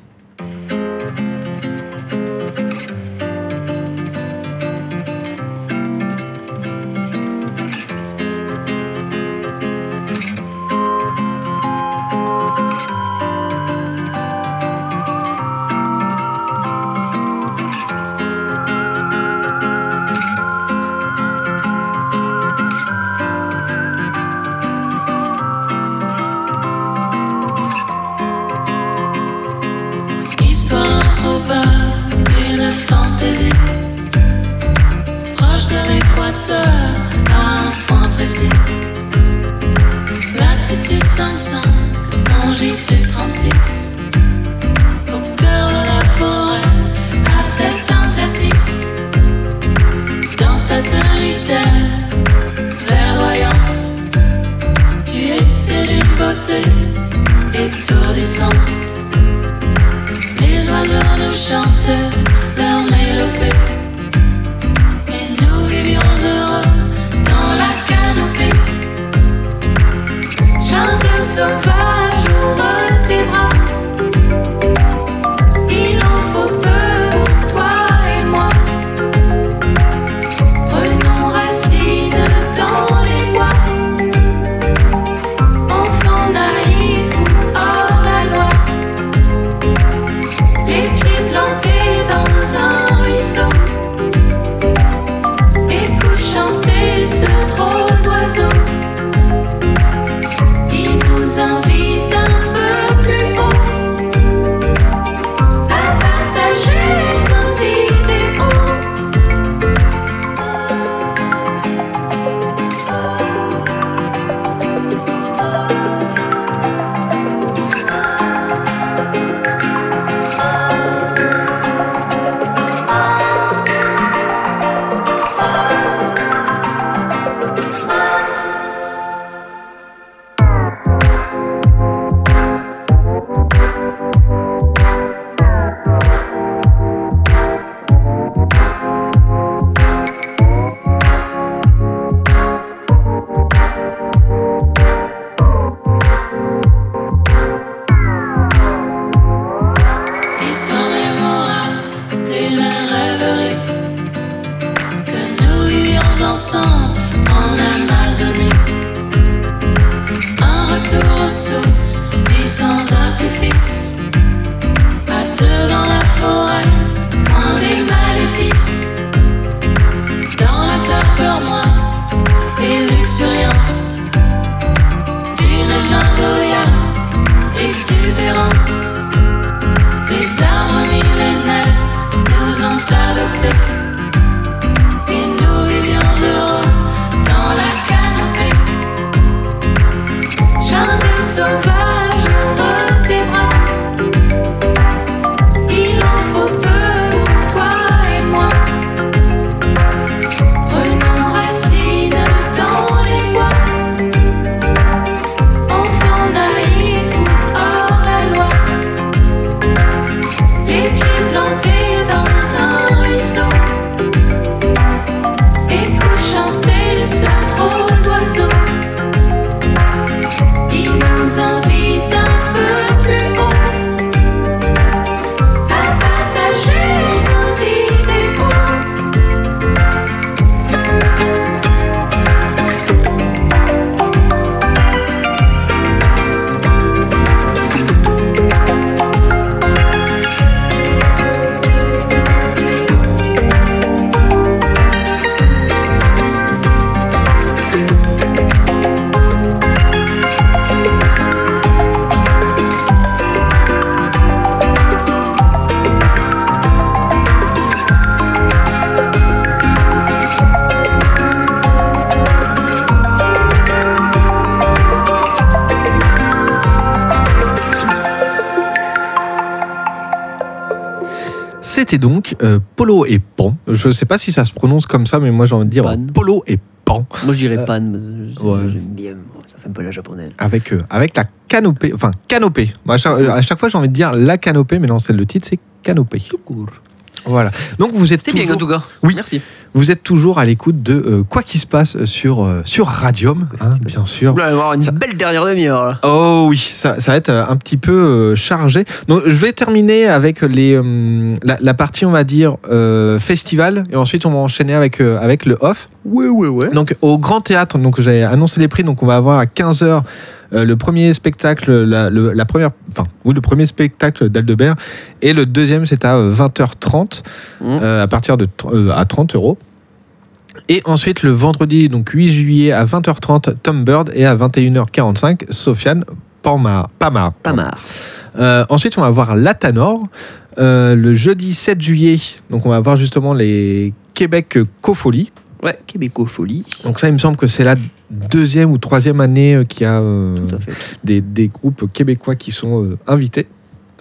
C'était donc euh, Polo et Pan. Je sais pas si ça se prononce comme ça, mais moi j'ai envie de dire Pan. Polo et Pan. Moi, je dirais pan. parce que ouais. J'aime bien. Ça fait un peu la japonaise. Avec, euh, avec la canopée. Enfin, canopée. À, chaque, à chaque fois j'ai envie de dire la canopée, mais non, c'est le titre, c'est canopée. Tout court. Voilà. Donc vous êtes C'était bien, en toujours, tout cas. Oui. Merci. vous êtes toujours à l'écoute de euh, quoi qui se passe sur, euh, sur Radium, hein, bien sûr. On va avoir une Ça- belle dernière demi-heure. Oh oui, ça, ça va être euh, un petit peu euh, chargé. Donc je vais terminer avec les, la, la partie, on va dire, festival, et ensuite on va enchaîner avec, avec le off. Ouais, ouais, ouais. Donc au Grand Théâtre, donc j'ai annoncé les prix, donc on va avoir à 15h le premier spectacle, la, le, la première, enfin, oui, le premier spectacle d'Aldebert, et le deuxième c'est à euh, 20h30, Mhm. euh, à partir de euh, à 30 euros. Et ensuite le vendredi, donc 8 juillet à 20h30, Tom Bird, et à 21h45, Sofiane Pamar. Pamar. Euh, ensuite, on va voir Latanor. Euh, le jeudi 7 juillet, donc on va voir justement les Québec Cofolie. Ouais, Québécofolie. Donc ça, il me semble que c'est la deuxième ou troisième année euh, qu'il y a euh, des, des groupes québécois qui sont euh, invités,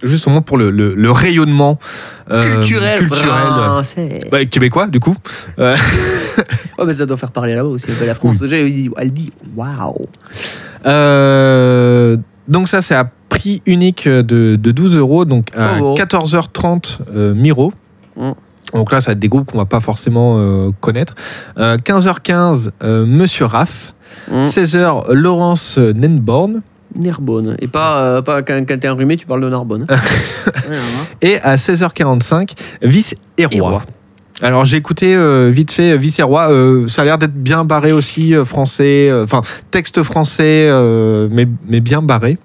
justement pour le, le- le rayonnement euh, culturel, culturel, ouais, québécois du coup. Ouais, mais ça doit faire parler là-bas aussi. La France, déjà, elle dit, waouh. donc ça, c'est à prix unique de, de 12 euros, donc à Oh, oh. 14h30 euh, Miro. Mm. Donc là, ça va être des groupes qu'on va pas forcément euh, connaître. Euh, 15h15, euh, Monsieur Raff. Mmh. 16h, Laurence Nenborn. Narbonne. Et pas, euh, pas quand, quand t'es enrhumé, tu parles de Narbonne. Ouais, hein. Et à 16h45, Vice et Et Roi. Alors j'ai écouté euh, vite fait euh, Vice et Roi. Euh, ça a l'air d'être bien barré aussi, euh, français. euh, Enfin, texte français, euh, mais, mais bien barré.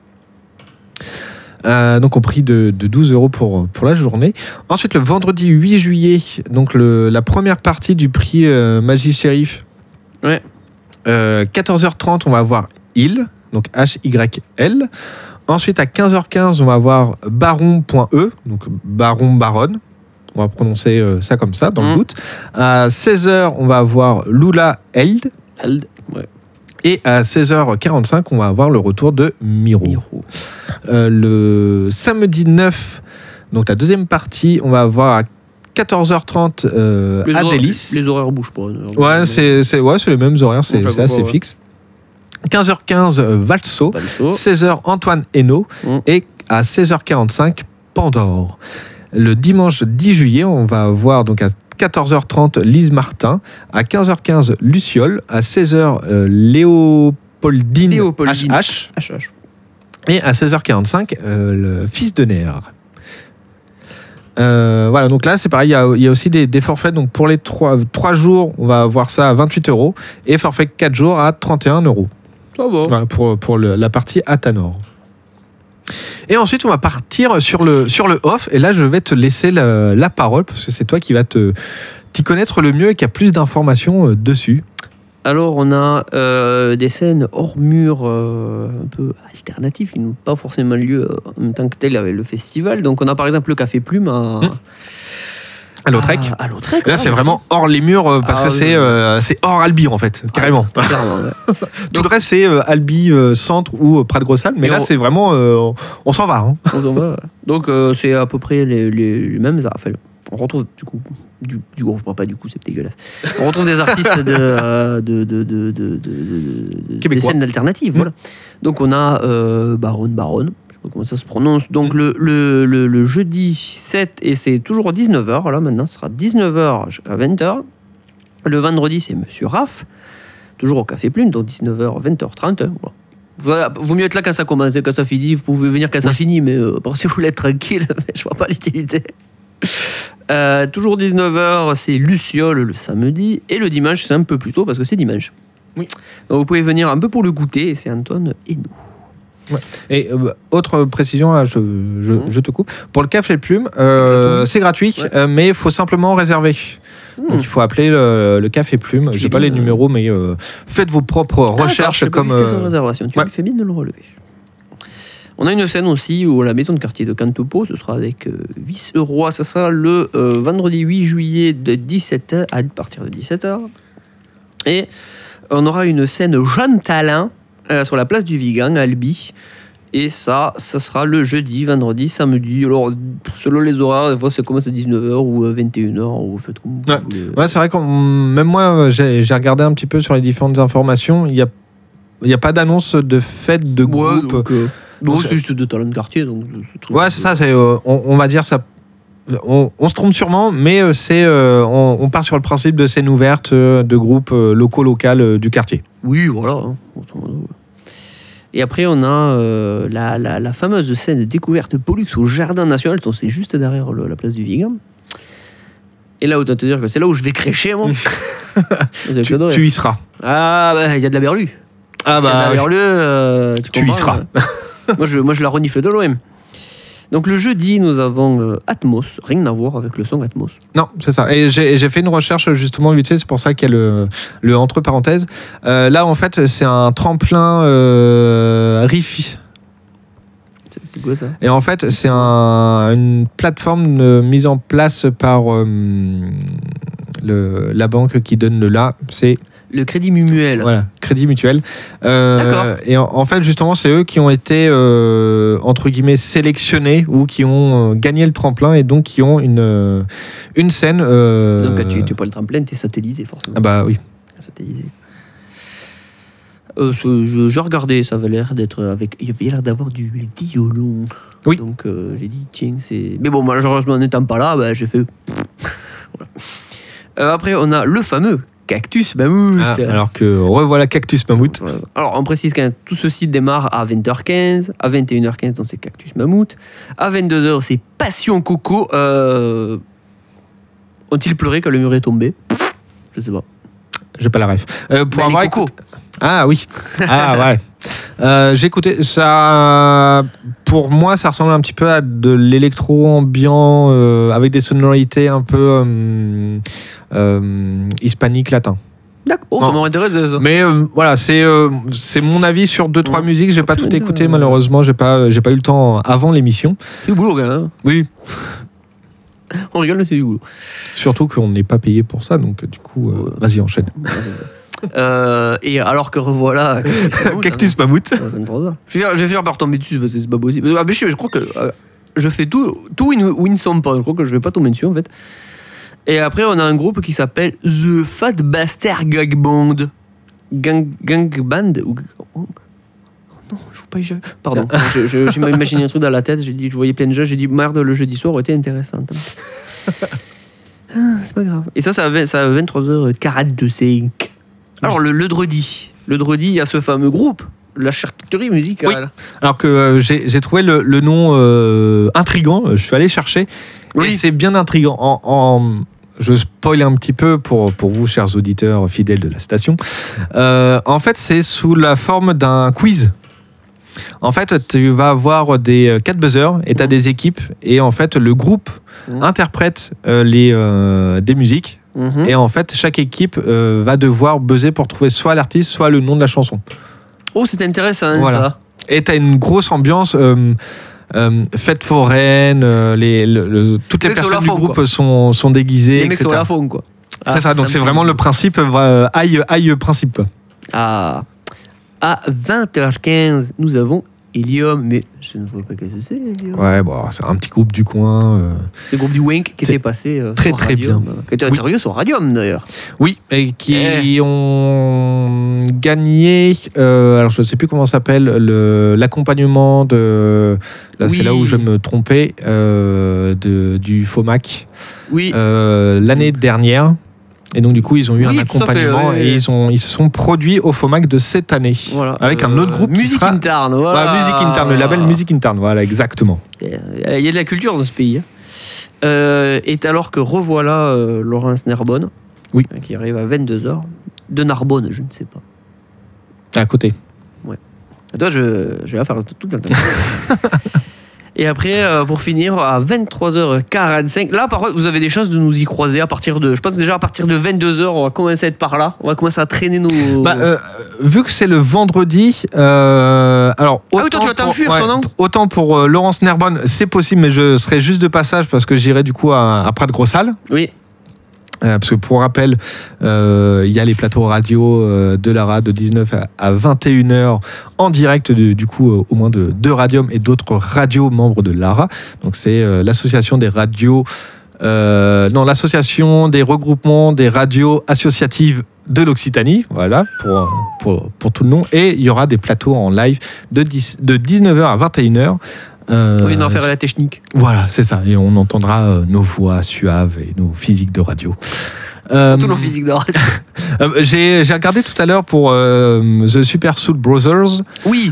Euh, donc au prix de, de 12 euros pour, pour la journée. Ensuite, le vendredi 8 juillet, donc le- la première partie du prix euh, Magie Shérif. Ouais. Euh, 14h30, on va avoir Il, donc H-Y-L. Ensuite, à 15h15, on va avoir baron.e, donc baron baronne. On va prononcer euh, ça comme ça, dans le Mhm. doute. À 16h, on va avoir Lula Eld. Ald. Et à 16h45, on va avoir le retour de Miro. Miro. Euh, le samedi 9, donc la deuxième partie, on va avoir à 14h30 euh, Les, à horaires- Délice. les horaires bougent pas. Ouais, c'est c'est- ouais, c'est les mêmes horaires, c'est c'est assez ouais. fixe. 15h15, euh, Valso. Valso. 16h, Antoine Hainaut. Mm. Et à 16h45, Pandore. Le dimanche 10 juillet, on va avoir donc à 14h30 Lise Martin, à 15h15 Luciole, à 16h euh, Léopoldine, Léopoldine. HH, HH. et à 16h45 euh, le fils de Nerf. Euh, voilà, donc là c'est pareil, il y a, il y a aussi des, des forfaits. Donc pour les 3, jours, on va avoir ça à 28 euros et forfait 4 jours à 31 euros. Ça va. Voilà, pour, pour le- la partie Atanor. Et ensuite, on va partir sur le, sur le off. Et là, je vais te laisser la, la parole parce que c'est toi qui vas te t'y connaître le mieux et qui a plus d'informations euh, dessus. Alors, on a euh, des scènes hors mur euh, un peu alternatives qui n'ont pas forcément lieu en même temps que tel avec le festival. Donc, on a par exemple le Café Plume à, Mmh. À Lautrec. À, à Lautrec. Là, c'est vraiment hors les murs euh, parce Ah, que oui, c'est euh, hors Albi en fait, carrément. Ah, ouais. Tout le reste, c'est euh, Albi euh, centre ou euh, Prat Grossal. Mais là, on- c'est vraiment. euh, on- on s'en va. hein. On s'en va, ouais. Donc, euh, c'est à peu près les, les- les mêmes. Enfin, on retrouve du coup. Du, du coup, pas du coup, c'est dégueulasse. On retrouve des artistes de, euh, de, de, de, de, de- de- de- des scènes alternatives. Voilà. Donc, on a euh, Baron Comment ça se prononce. Donc, le, le, le, le jeudi 7, et c'est toujours 19h. Là, maintenant, ce sera 19h à 20h. Le vendredi, c'est Monsieur Raff. Toujours au Café Plume, donc 19h, 20h30. hein, voilà. Voilà, vaut mieux être là quand ça commence et quand ça finit. Vous pouvez venir quand ça finit, mais euh, si vous voulez être tranquille, mais je vois pas l'utilité. Euh, toujours 19h, c'est Luciole le samedi. Et le dimanche, c'est un peu plus tôt parce que c'est dimanche. Oui. Donc vous pouvez venir un peu pour le goûter et c'est Antoine et nous. Et euh, autre précision, là, je, je, Mhm. je te coupe. Pour le café plume, euh, c'est gratuit, Ouais. euh, mais il faut simplement réserver. Donc il faut appeler le, le café plume. J'ai pas les euh. numéros, mais faites vos propres Ah, recherches comme. sans réservation. Tu ouais. me fais bien de le relever. On a une scène aussi où à la maison de quartier de Cantopo, ce sera avec euh, Vice-Roi, ça sera le euh, vendredi 8 juillet de 17h à partir de 17h. Et on aura une scène Jeanne Talin euh, sur la place du Vigan à Albi. Et ça, ça sera le jeudi, vendredi, samedi. Alors, selon les horaires, des fois, ça commence à 19h ou à 21h. Ou faites comme Ouais. voulez. Ouais, c'est vrai que même moi, euh, j'ai regardé un petit peu sur les différentes informations. Il n'y a, y a pas d'annonce de fête de Ouais, groupe. donc, euh, Donc, c'est juste de talent de quartier. Donc, Ouais, c'est ça. c'est, euh, on, on va dire ça. On, on se trompe sûrement, mais euh, c'est euh, on, on part sur le principe de scène ouverte euh, de groupes euh, locaux locales euh, du quartier. Oui, voilà. hein. Et après, on a euh, la, la- la fameuse scène de découverte de Pollux au Jardin National. C'est juste derrière le- la place du Vigan. Et là, autant te dire que c'est là où je vais crécher, moi. Tu, tu y seras. Ah, bah, il y a de la berlue. Ah S'il y a de la oui. berlue, euh, tu, Tu y seras. euh. moi, je, moi, je la renifle de loin. Donc, le jeudi, nous avons euh, Atmos. Rien à voir avec le son Atmos. Non, c'est ça. Et j'ai fait une recherche justement vite fait, c'est pour ça qu'il y a le, le entre parenthèses. Euh, là, en fait, c'est un tremplin euh, Rifi. C'est quoi ça? Et en fait, c'est un- une plateforme euh, mise en place par le- la banque qui donne le là. C'est Le crédit Mumuel. voilà, Crédit Mutuel. Euh, D'accord. Et en, en fait, justement, c'est eux qui ont été euh, entre guillemets sélectionnés ou qui ont euh, gagné le tremplin et donc qui ont une euh, une scène. euh, Donc, tu n'es pas le tremplin, tu es satellisé, forcément. ah bah oui. satellisé. Euh, je regardais, ça avait l'air d'être avec. Il avait l'air d'avoir du violon. Oui. Donc euh, j'ai dit, tiens, c'est. Mais bon, malheureusement, n'étant pas là, bah, j'ai fait. Voilà. Euh, après, on a le fameux cactus mammouth. Ah, alors que revoilà Cactus Mammouth. Alors, on précise que tout ceci démarre à 20h15, à 21h15, donc c'est Cactus Mammouth. À 22h, c'est Passion Coco. Euh... Ont-ils pleuré quand le mur est tombé? Je sais pas. J'ai pas la ref. Euh, pour avoir écouté- Ah oui. Ah ouais. Euh, J'ai écouté ça. Pour moi, ça ressemble un petit peu à de l'électro ambiant euh, avec des sonorités un peu hispanique latin. D'accord. Oh, ça. Mais voilà, c'est c'est mon avis sur deux trois Ouais. musiques. J'ai pas tout écouté malheureusement. J'ai pas j'ai pas eu le temps avant l'émission. C'est du boulot, hein. Oui. On rigole, mais c'est du boulot. Surtout qu'on n'est pas payé pour ça, donc du coup, euh, vas-y enchaîne. Ouais, c'est ça. Euh, et alors que revoilà. Cactus Mammouth. hein, 23 heures. Je vais, je vais faire par tomber dessus parce que c'est pas possible. Ah, mais je, je crois que euh, je fais tout, tout où ils ne- sont pas. Je crois que je vais pas tomber dessus en fait. Et après, on a un groupe qui s'appelle The Fat Bastard Gang Band. Gang, gang Band ou-. Non, je vois pas. je- Pardon, je, je, j'ai imaginé un truc dans la tête. J'ai dit, je voyais plein de jeux. J'ai dit, merde, le jeudi soir aurait été intéressant. Ah, c'est pas grave. Et ça, ça va 23h45. Alors, le, le dredi. Le dredi, il y a ce fameux groupe, la charcuterie musicale. Alors que euh, j'ai j'ai trouvé le, le nom euh, intrigant, je suis allé chercher, Oui. et c'est bien intrigant. En, en- je spoil un petit peu pour, pour vous, chers auditeurs fidèles de la station. Euh, en fait, c'est sous la forme d'un quiz. En fait, tu vas avoir des euh, quatre buzzers et tu as Mhm. des équipes, et en fait, le groupe Mhm. interprète euh, les, euh, des musiques, Mhm. et en fait, chaque équipe euh, va devoir buzzer pour trouver soit l'artiste, soit le nom de la chanson. Oh, c'est intéressant Voilà. ça. Et t'as une grosse ambiance euh, fête foraine, euh, les, le- le- toutes les personnes du fond, groupe sont, sont déguisées, Les mecs etc. sont à la faune, quoi. C'est Ah, ça, donc c'est me vraiment le principe, aïe, aïe principe. Quoi. Ah. À 20h15, nous avons Helium, mais je ne vois pas que c'est. Ouais, bon, c'est un petit groupe du coin. euh. Le groupe du Wink qui était passé euh, très, très Radium, bien. euh, Qui était Oui. interviewé sur Radium d'ailleurs. Oui, et qui Eh. ont gagné, euh, alors je ne sais plus comment ça s'appelle, le- l'accompagnement de. Là, c'est là où je me tromper, euh, de, du FOMAC Oui. l'année dernière. Et donc, du coup, ils ont eu Oui, un fait, accompagnement ouais, et ouais. ils, ont, ils se sont produits au FOMAC de cette année. voilà. Avec un Euh, autre groupe qui Musique sera- interne, voilà. Voilà, musique interne, le label Musique interne, voilà, exactement. Il y a de la culture dans ce pays. hein. Euh, et alors que revoilà euh, Laurence Narbonne, Oui. euh, qui arrive à 22h, de Narbonne, je ne sais pas. À côté. Et Toi, je, je vais la faire tout, tout le temps. Et après, euh, pour finir, à 23h45, là, par contre, vous avez des chances de nous y croiser à partir de. Je pense déjà à partir de 22h, on va commencer à être par là. On va commencer à traîner nos. Bah, euh, vu que c'est le vendredi, euh, alors. Ah oui, toi, tu vas t'enfuir, non Autant pour euh, Laurence Nerbonne, c'est possible, mais je serai juste de passage parce que j'irai du coup à, à Prat de Gros Salle. Oui. Euh, parce que pour rappel, euh, il y a les plateaux radio euh, de Lara de 19 à, à 21h en direct de- du coup au moins de deux radiums et d'autres radios membres de Lara. Donc c'est l'association des radios, non l'association des regroupements des radios associatives de l'Occitanie, voilà pour, pour, pour tout le nom. Et il y aura des plateaux en live de, 10 de 19h à 21h. Euh, Oui, d'en faire la technique. voilà, c'est ça. Et on entendra euh, nos voix suaves et nos physiques de radio. Euh, Surtout nos physiques de radio. euh, J'ai j'ai regardé tout à l'heure pour The Super Soul Brothers. Oui,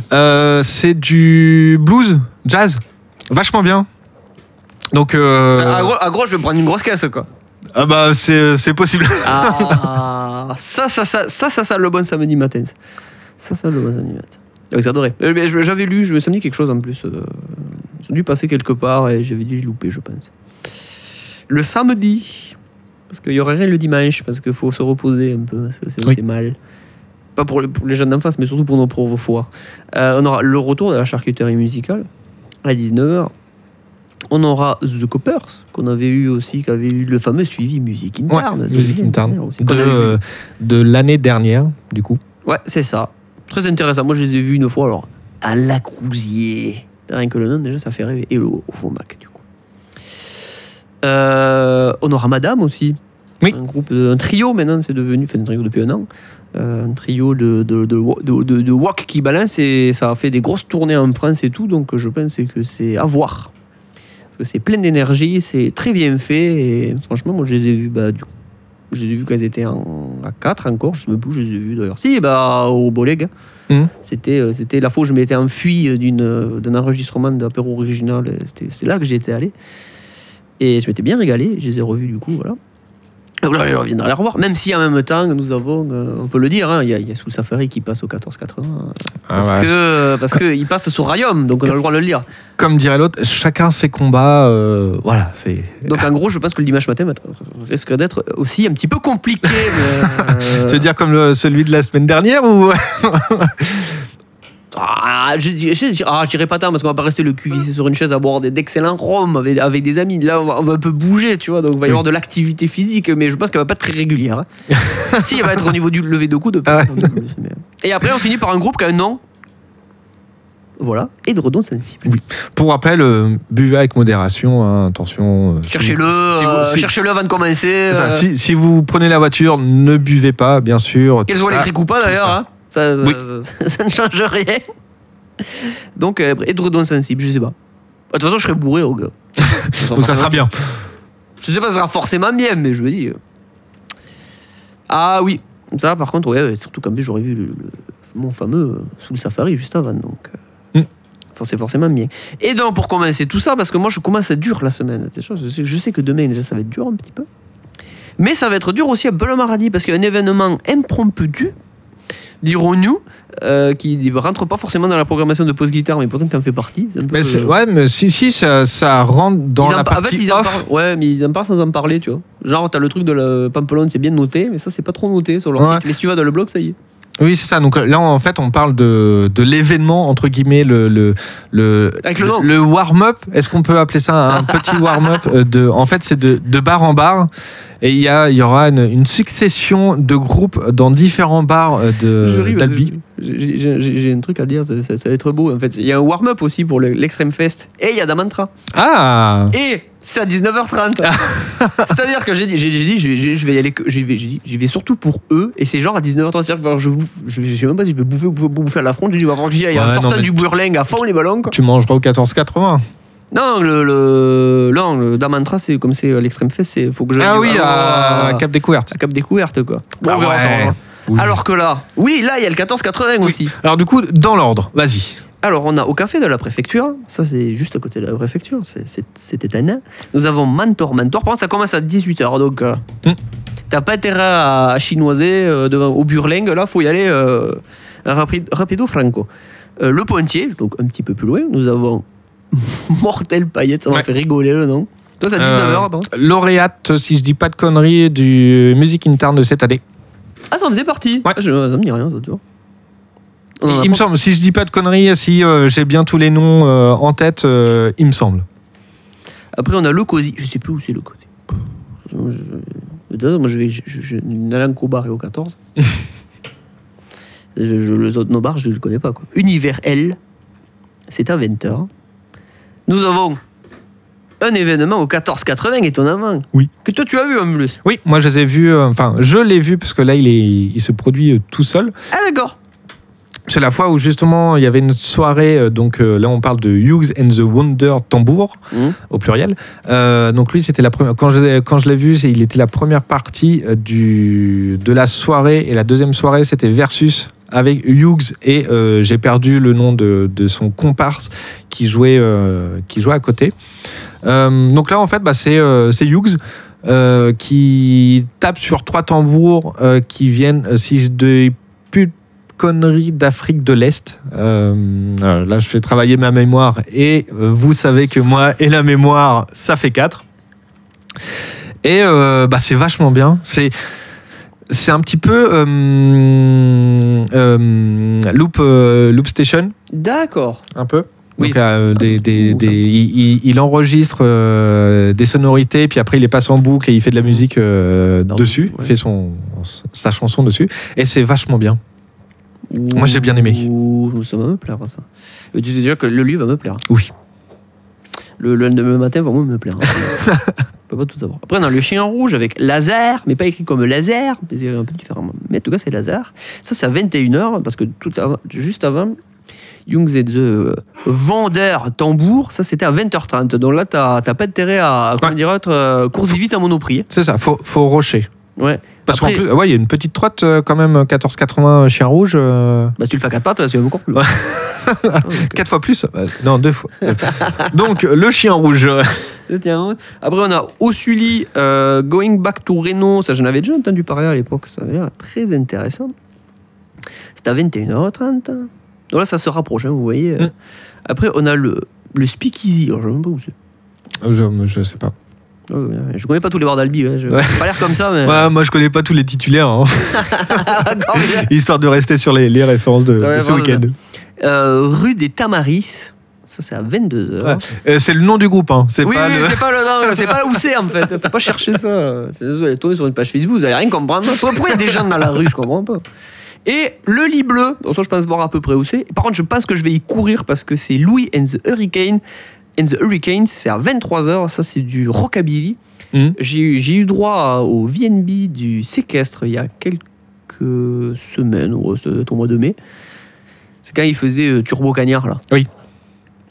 c'est du blues, jazz. Vachement bien. Donc, à, gros, à gros, je vais prendre une grosse caisse, quoi. ah bah c'est c'est possible. Ah, ça, ça, ça, ça, ça, ça, le bon samedi matin. Ça, ça, le bon samedi matin. Donc, j'ai adoré. Euh, J'avais lu, je me suis dit quelque chose en plus. euh, Ils ont dû passer quelque part et j'avais dû les louper, je pense. Le samedi, parce qu'il y aurait rien le dimanche, parce qu'il faut se reposer un peu, parce que c'est Oui. mal. Pas pour, les- pour les jeunes d'en face, mais surtout pour nos pauvres foires. Euh, on aura le retour de la charcuterie musicale à 19h. On aura The Coppers, qu'on avait eu aussi, qui avait eu le fameux suivi Ouais, aussi, de, qu'on avait vu. euh, de l'année dernière, du coup. Ouais, c'est ça. Très intéressant. Moi, je les ai vus une fois, alors, à La Crousier. Rien que le nom, déjà, ça fait rêver. Et au, au Vomac, du coup. Euh, on aura Madame aussi. Oui. Un groupe, un trio maintenant, c'est devenu, enfin, un trio depuis un an. Euh, un trio de, de, de, de, de- de wok qui balance et ça a fait des grosses tournées en France et tout, donc je pense que c'est à voir. Parce que c'est plein d'énergie, c'est très bien fait et franchement, moi je les ai vus, bah, du coup, je les ai vus quand ils étaient en, à 4 encore, je sais même plus où je les ai vus d'ailleurs. Si, bah, au Boleg. C'était, euh, c'était la fois où je m'étais enfui d'une, euh, d'un enregistrement d'apéro original, c'était, c'est là que j'étais allé. Et je m'étais bien régalé, je les ai revus du coup, voilà. Donc là, je reviendrai les revoir, même si en même temps, nous avons, euh, on peut le dire, hein, il y, a- il y a Soul Safari qui passe au 1480. euh, Parce Ah ouais. que parce que il passe sur Rayum, donc on a le droit de le lire. Comme dirait l'autre, chacun ses combats. euh, voilà, c'est. Donc en gros, je pense que le dimanche matin risque d'être aussi un petit peu compliqué. mais, euh, Tu veux dire comme le- celui de la semaine dernière ou Ah, je, je, je- ah, je dirais pas tant parce qu'on va pas rester le cul vissé sur une chaise à boire d'excellents rhum avec, avec des amis. Là, on va, on va un peu bouger, tu vois. Donc, il va y avoir de l'activité physique, mais je pense qu'elle va pas être très régulière. hein. si, elle va être au niveau du lever de coude. Ah ouais. Et après, on finit par un groupe qui a un nom. Voilà, édredon sensible. Pour rappel, euh, buvez avec modération, hein, attention. euh, Cherchez-le, si euh, si- cherchez-le avant de commencer. ça, si, si vous prenez la voiture, ne buvez pas, bien sûr. Soient ça, électriques ou pas d'ailleurs, ça. ça, ça- Oui. ça ne change rien. Donc, euh, édredon sensible, je sais pas. De toute façon, je serai bourré au gars. Donc ça sera bien. Je sais pas ça sera forcément bien, mais je veux dire. Ah oui, ça par contre, ouais, surtout qu'en plus j'aurais vu le, le- mon fameux euh, sous le safari juste avant, donc. euh, Mm. c'est forcément bien. Et donc pour commencer tout ça, parce que moi je commence à être dur la semaine. déjà, Je sais, que demain déjà ça va être dur un petit peu. Mais ça va être dur aussi à Bel Maradi parce qu'il y a un événement impromptu, dirons-nous, euh, qui ne rentre pas forcément dans la programmation de pause guitare, mais pourtant qui en fait partie. C'est un peu, Mais euh, ouais, mais si, si, ça, ça rentre dans la par- en partie fait, ils en off. parlent- ouais, mais ils en parlent sans en parler, tu vois. Genre, t'as le truc de la Pampelonne, c'est bien noté, mais ça, c'est pas trop noté sur leur Ouais. site. Mais si tu vas dans le blog, ça y est. Oui, c'est ça. Donc euh, là, en fait, on parle de, de l'événement, entre guillemets, le, le, le, le warm-up. Est-ce qu'on peut appeler ça un petit warm-up euh, de, En fait, c'est de, de bar en bar. Et il y, a, y aura une, une succession de groupes dans différents bars euh, de- d'Albi. J'ai- un truc à dire, ça, ça- ça va être beau. En fait, il y a un warm-up aussi pour le- l'Extreme Fest. Et il y a Damantra. Ah Et c'est à 19h30. C'est-à-dire que j'ai dit, j'ai j'ai dit, je vais, y aller, que- j'y vais, j'ai dit, j'y vais surtout pour eux. Et c'est genre à 19h30. C'est-à-dire que je, bouffe- je, je sais même pas si je vais bouffer ou bouffer, à la fronde. J'ai dit, va falloir que j'y aille en sortant du Burling à fond les ballons. quoi. Tu mangeras au 14,80. Non, le, le, non, le Damantra, c'est comme c'est l'Extreme Fest, c'est faut que je. Ah oui, à Cap Découverte. à Cap Découverte, quoi. Ah ouais. Oui. Alors que là, oui, là, il y a le 1480 aussi. Alors, du coup, dans l'ordre, vas-y. Alors, on a au café de la préfecture, ça c'est juste à côté de la préfecture, c'est- étonnant. Nous avons Mentor. Mentor, par contre, ça commence à 18h, donc euh, Hmm. t'as pas intérêt à chinoiser euh, devant, au Burling, là, faut y aller euh, rapide, rapido franco. Euh, le Pointier, donc un petit peu plus loin, nous avons Mortel Paillette, ça m'a Ouais. fait rigoler le nom. Ça, c'est à 19h, Euh, pardon. lauréate, si je dis pas de conneries, du Musique Interne de cette année. Ah, ça en faisait partie Ouais. Ah, je- Ça me dit rien, ça, tu vois. On il me semble, si je dis pas de conneries, si euh, j'ai bien tous les noms euh, en tête, euh, il me semble. Après, on a le Cozy. Je sais plus où c'est le Cozy. Je- moi, je vais je, je, bar et au 14. je, je, les autres nos bars, je ne les connais pas. Quoi. Univers L, c'est à 20h. Nous avons un événement au 1480, étonnamment. Oui. Que toi, tu as vu en plus. Oui, moi je les ai vus, enfin je l'ai vu parce que là il, est, il se produit tout seul. Ah, d'accord. C'est la fois où justement il y avait une soirée, euh, donc euh, là on parle de Hughes and the Wonder Tambour Mhm. au pluriel. Euh, donc lui c'était la première, quand je, l'ai- quand je l'ai vu, il était la première partie du, de la soirée et la deuxième soirée c'était Versus avec Hughes et euh, j'ai perdu le nom de, de son comparse qui jouait, qui jouait à côté. Donc là en fait bah, c'est Hughes. qui tape sur trois tambours qui viennent, si je conneries d'Afrique de l'Est. Euh, alors là, je fais travailler ma mémoire et euh, vous savez que moi et la mémoire, ça fait 4. Et euh, bah, c'est vachement bien. C'est c'est un petit peu euh, euh, loop, euh, loop Station, D'accord. un peu. Oui. Donc, euh, des, des- des- il, enregistre euh, des sonorités, puis après il les passe en boucle et il fait de la musique euh, dessus, ouais. il fait son, sa chanson dessus, et c'est vachement bien. Moi, j'ai bien aimé. Ouh, ça va me plaire, ça. Et tu sais déjà que le livre va me plaire. Oui. Le, le lendemain matin va me plaire. On peut pas tout savoir. Après, on a le chien rouge avec laser, mais pas écrit comme laser, c'est un peu différemment. Mais en tout cas, c'est laser. Ça, c'est à 21h, parce que tout avant- juste avant, Youngs et the euh, vendeur tambour, ça c'était à 20h30. Donc là, t'as pas intérêt à, comment Ouais. dire, être euh, vite à Monoprix. C'est ça, faut, faut rocher. Ouais. Parce qu'en plus, ouais, il y a une petite trotte euh, quand même, 14,80 chien rouge, euh, Bah, si tu le fais à quatre pattes, c'est encore plus. Ouais. Ah, donc, quatre fois plus. Euh, Non, deux fois. Donc, le chien rouge. Tiens, Après, on a Osuli, euh, Going Back to Reno. Ça, j'en avais déjà entendu parler à l'époque. Ça avait l'air très intéressant. C'était à 21h30. Donc là, ça se rapproche, hein, vous voyez. Mm. Après, on a le, le Speakeasy. Alors, je ne sais pas où c'est. Je, je sais pas. Ouais, Je connais pas tous les bars d'Albi. hein. Je Ouais. pas l'air comme ça, mais. Ouais, moi, je connais pas tous les titulaires, hein, histoire de rester sur les, les références de, de ce week-end. Euh, rue des Tamaris. Ça, c'est à 22h. Ouais. Euh, c'est le nom du groupe, hein. c'est Oui, pas oui, le... c'est pas le où c'est en fait. Faut pas chercher ça. C'est- Vous allez tomber sur une page Facebook, vous allez rien comprendre. Pourquoi il y a des gens dans la rue, je comprends pas. Et le lit bleu, bon, ça je pense voir à peu près où c'est. Par contre, je pense que je vais y courir parce que c'est Louis and the Hurricane. And the Hurricanes, c'est à 23h, ça c'est du rockabilly. Mhm. J'ai eu- droit au VNB du séquestre il y a quelques semaines, ou être au mois de mai. C'est quand il faisait euh, Turbo Cagnard là.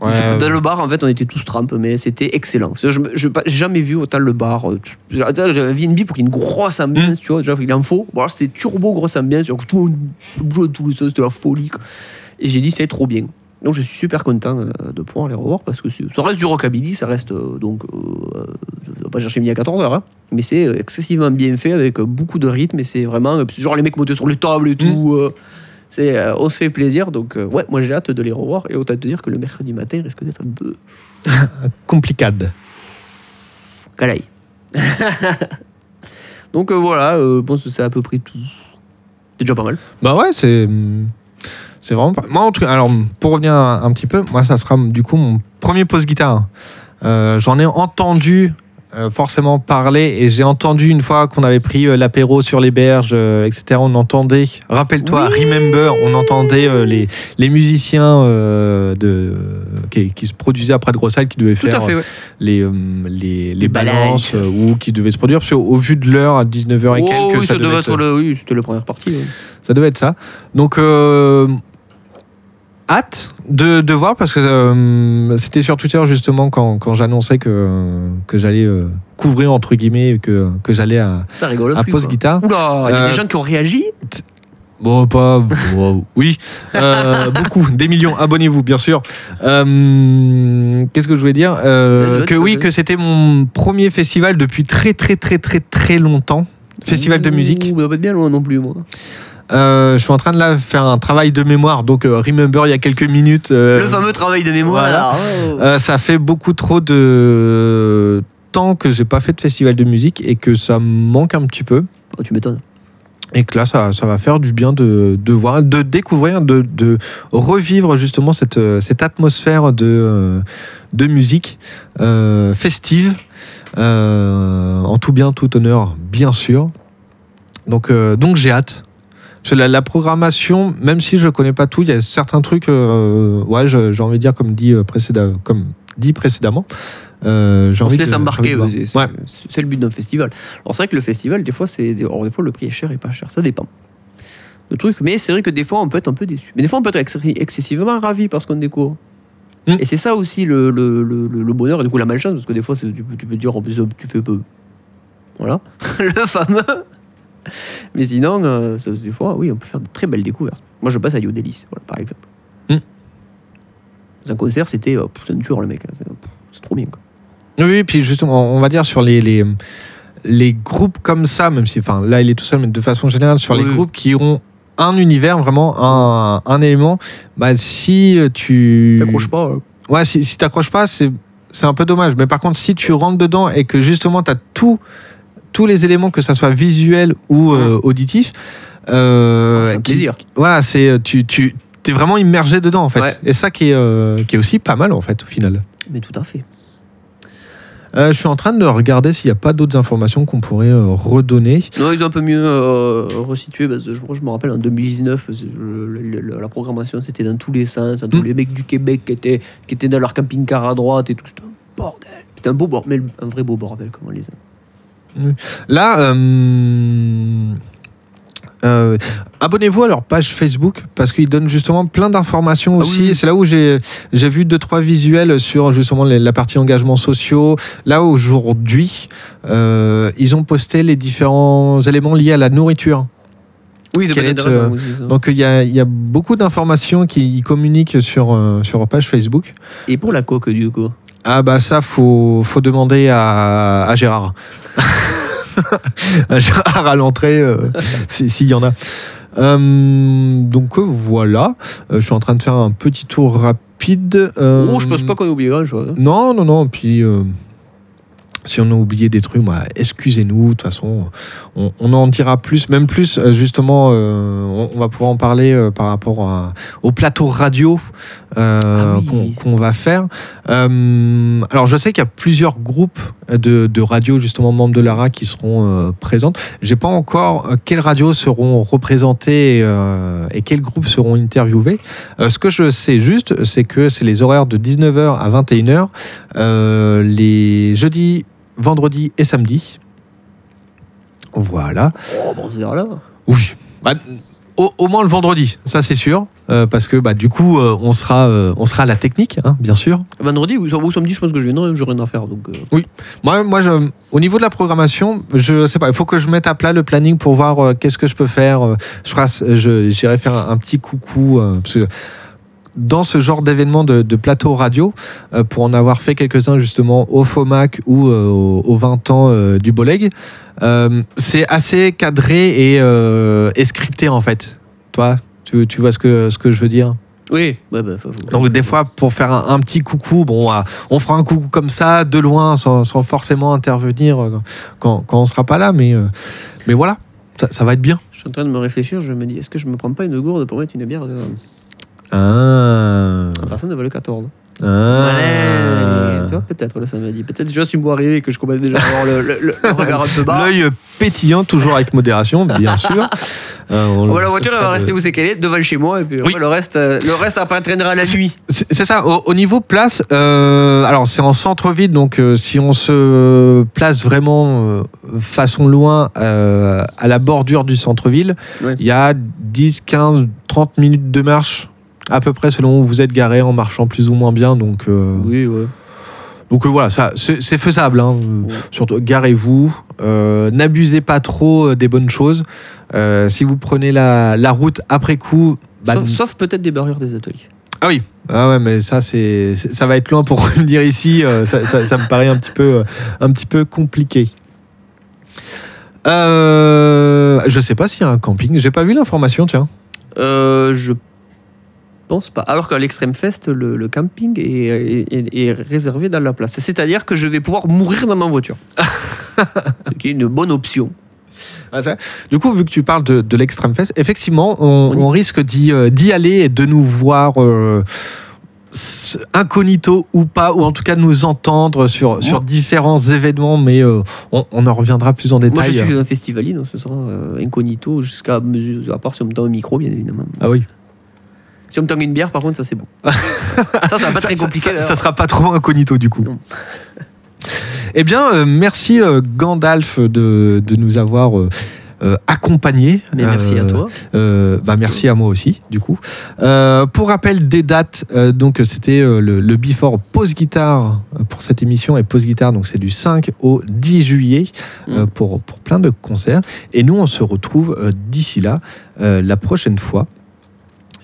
Ouais. Dans le bar, en fait, on était tous trempes, mais c'était excellent. Je j'ai jamais vu autant le bar. euh, J'avais un VNB pour qu'il y ait une grosse ambiance, tu vois. Déjà, il en faut. Bon, c'était turbo grosse ambiance. Tout le monde dans tous les c'était la folie. quoi. Et j'ai dit, c'est trop bien. Donc, je suis super content euh, de pouvoir les revoir parce que ça reste du rockabilly, ça reste euh, donc. euh, je vais pas chercher midi à 14h, hein, mais c'est euh, excessivement bien fait avec euh, beaucoup de rythme et c'est vraiment. euh, Genre, les mecs montés sur les tables et tout. euh, c'est, euh, on se fait plaisir, donc euh, ouais, moi j'ai hâte de les revoir et autant te dire que le mercredi matin risque d'être un peu Complicade. calaille. donc euh, voilà, euh, je pense que c'est à peu près tout. C'est déjà pas mal. Bah ouais, c'est c'est vraiment pas. Moi, en tout cas, alors pour revenir un, un petit peu, moi, ça sera du coup mon premier pose guitare. Euh, J'en ai entendu euh, forcément parler et j'ai entendu une fois qu'on avait pris euh, l'apéro sur les berges, etc. On entendait, rappelle-toi, Oui. Remember, on entendait les, les musiciens de, qui, qui se produisaient après de Grossalles qui devaient Tout faire à fait, ouais. les, les, les balances ou qui devaient se produire. Parce qu'au au vu de l'heure, à 19h et Oh, quelques, oui, ça, ça devait être le, oui, c'était la première partie. ouais. ça devait être ça. Donc, hâte de, de voir parce que euh, c'était sur Twitter justement quand, quand j'annonçais que, que j'allais euh, couvrir entre guillemets, que, que j'allais à, Ça rigole à plus. pause quoi. guitare. Oula, il y a Euh, des gens qui ont réagi. Bon, pas. wow, oui, euh, beaucoup, des millions. Abonnez-vous, bien sûr. Euh, Qu'est-ce que je voulais dire? Euh, Que oui, que c'était mon premier festival depuis très, très, très, très, très longtemps. Festival de musique. Ouh, bah, pas bien loin non plus, moi. Euh, je suis en train de là faire un travail de mémoire, donc euh, remember il y a quelques minutes. euh, le fameux travail de mémoire. voilà. oh. ça fait beaucoup trop de temps que j'ai pas fait de festival de musique et que ça me manque un petit peu. Oh, tu m'étonnes. Et que là, ça, ça va faire du bien de, de voir, de découvrir, de, de revivre justement cette, cette atmosphère de, de musique euh, festive. Euh, en tout bien, tout honneur, bien sûr. Donc, euh, donc j'ai hâte. Parce que la, la programmation, même si je ne connais pas tout, il y a certains trucs, euh, ouais, j'ai envie de dire, comme dit, euh, précéda- comme dit précédemment. euh, On envie se laisse de- embarquer, ouais, c'est le but d'un festival. Alors c'est vrai que le festival, des fois, c'est des fois le prix est cher et pas cher, ça dépend. Le truc, mais c'est vrai que des fois on peut être un peu déçu. Mais des fois on peut être ex- excessivement ravi parce qu'on découvre. Mm. Et c'est ça aussi le, le, le, le- le bonheur et du coup la malchance parce que des fois tu, peux- tu peux dire en plus tu fais peu. Voilà, le fameux. Mais sinon, euh, ça, des fois, oui, on peut faire de très belles découvertes. Moi je passe à Yodelis, voilà, par exemple. Mm. Dans un concert, c'était euh, pff, c'est un tueur le mec, hein. c'est trop bien. Quoi. Oui, puis justement, on va dire sur les, les, les groupes comme ça, même si enfin, là il est tout seul, mais de façon générale, sur les Oui. groupes qui ont un univers, vraiment un, un élément, bah, si tu. T'accroches pas. hein. Ouais, si, si t'accroches pas, c'est c'est un peu dommage. Mais par contre, si tu rentres dedans et que justement tu as tout, tous les éléments, que ça soit visuel ou euh, auditif, euh, C'est un qui- plaisir. voilà, c'est tu, tu es vraiment immergé dedans en fait. Ouais. Et ça qui est, euh, qui est aussi pas mal en fait au final. Mais tout à fait. Euh, je suis en train de regarder s'il n'y a pas d'autres informations qu'on pourrait euh, redonner. Non, ils ont un peu mieux euh, resitué. Parce que je, je me rappelle en 2019, c'est le- le- le- la programmation c'était dans tous les sens. Tous Mm. les mecs du Québec qui étaient, qui étaient dans leur camping-car à droite et tout. C'était un bordel. C'était un beau bordel, un vrai beau bordel, comme on les aime. Là, euh, euh, abonnez-vous à leur page Facebook parce qu'ils donnent justement plein d'informations Ah aussi. oui. C'est là où j'ai vu deux trois visuels sur justement les- la partie engagements sociaux. Là aujourd'hui, euh, ils ont posté les différents éléments liés à la nourriture. Oui, est, euh. Donc il y a, il y a beaucoup d'informations qui communiquent sur sur leur page Facebook. Et pour la coque, du coup? Ah bah ça faut faut demander à, à Gérard. à Gérard à l'entrée euh, si- s'il y en a. Euh, donc euh, voilà, Euh, je suis en train de faire un petit tour rapide. Oh, je pense pas qu'on ait oublié grand-chose. hein. Non non non, puis si on a oublié des trucs, bah, excusez-nous. De toute façon, on, on en dira plus, même plus. Justement, euh, on, on va pouvoir en parler euh, par rapport à- au plateau radio Ah oui. qu'on va faire. Euh, alors, je sais qu'il y a plusieurs groupes de, de radios justement membres de l'ARA qui seront euh, présentes. J'ai pas encore euh, quelles radios seront représentées euh, et quels groupes seront interviewés. Euh, ce que je sais juste, c'est que c'est les horaires de 19h à 21h euh, les jeudis, vendredis et samedis. Voilà. Oh, bon, on se verra là. Oui. Bah, au, au moins le vendredi, ça c'est sûr. euh, parce que bah, du coup, euh, on, sera, euh, on sera à la technique, hein, bien sûr. Vendredi ou, ou samedi, je pense que je j'ai rien à faire. Donc, euh, Moi, moi je- au niveau de la programmation, je sais pas, il faut que je mette à plat le planning pour voir qu'est-ce que je peux faire. Je J'irai faire un, un petit coucou. parce que dans ce genre d'événement de, de plateau radio, euh, pour en avoir fait quelques-uns justement au FOMAC ou euh, au- aux 20 ans euh, du Boleg, euh, c'est assez cadré et, et scripté en fait. Toi, tu, tu vois ce que, ce que je veux dire? Oui, ouais, bah, faut- donc des fois, pour faire un, un petit coucou, bon, on fera un coucou comme ça, de loin, sans, sans forcément intervenir quand, quand on sera pas là, mais, mais voilà, ça, ça va être bien. Je suis en train de me réfléchir, je me dis, est-ce que je me prends pas une gourde pour mettre une bière dedans Ah, Personne ne veut le 14. ah. Allez, tu vois, peut-être le samedi. Peut-être juste une arriver et que je commence déjà à avoir le, le- le- regard un peu bas. L'œil pétillant, toujours avec modération, bien sûr. Euh, on- la voiture elle va de- rester où c'est qu'elle est, devant chez moi, et puis Oui. après, le reste, euh, le reste après traînera la nuit. C'est ça, au, au niveau place, euh, alors c'est en centre-ville, donc euh, si on se place vraiment euh, façon loin euh, à la bordure du centre-ville, il Ouais. y a 10, 15, 30 minutes de marche à peu près selon où vous êtes garé en marchant plus ou moins bien. Donc, euh, Oui, ouais. donc euh, voilà, ça c'est faisable. hein. Euh, Ouais. Surtout, garez-vous, euh, n'abusez pas trop des bonnes choses. Euh, si vous prenez la, la route après coup, bah, sauf sauf peut-être des barrières des ateliers. ah oui. Ah ouais, mais ça, c'est, ça va être loin pour venir ici. ça, ça- ça me paraît un petit peu, un petit peu compliqué. Je sais pas s'il y a un camping. J'ai pas vu l'information, tiens. Je pense pas. Alors qu'à l'Extrême Fest, le, le camping est, est- est réservé dans la place. C'est-à-dire que je vais pouvoir mourir dans ma voiture. Ce qui est une bonne option. Ah, Du coup, vu que tu parles de, de l'Extrême Fest, effectivement, on, On y- on risque d'y, euh, d'y aller et de nous voir. euh, incognito ou pas, ou en tout cas nous entendre sur, sur différents événements, mais euh, on, on en reviendra plus en Moi, détail. je suis un festivaliste, donc ce sera euh, incognito jusqu'à mesure, à part si on me tend un micro, bien évidemment. Ah oui. Si on me tend une bière, par contre, ça c'est bon. ça, ça va pas ça, très compliqué. ça- ça sera pas trop incognito du coup. Non. Eh bien, euh, merci euh, Gandalf de, de nous avoir euh, euh, accompagnés. Mais merci à toi. Bah merci à moi aussi, du coup. Pour rappel des dates, donc c'était le, le Before Pause Guitare pour cette émission et Pause Guitare, donc c'est du 5 au 10 juillet Mm. pour, pour plein de concerts. Et nous, on se retrouve d'ici là, la prochaine fois.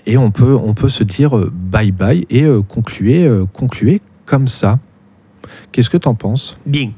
Et on peut, on peut se dire euh, bye bye et euh, concluer, euh, concluer comme ça. Qu'est-ce que t'en penses? Bien.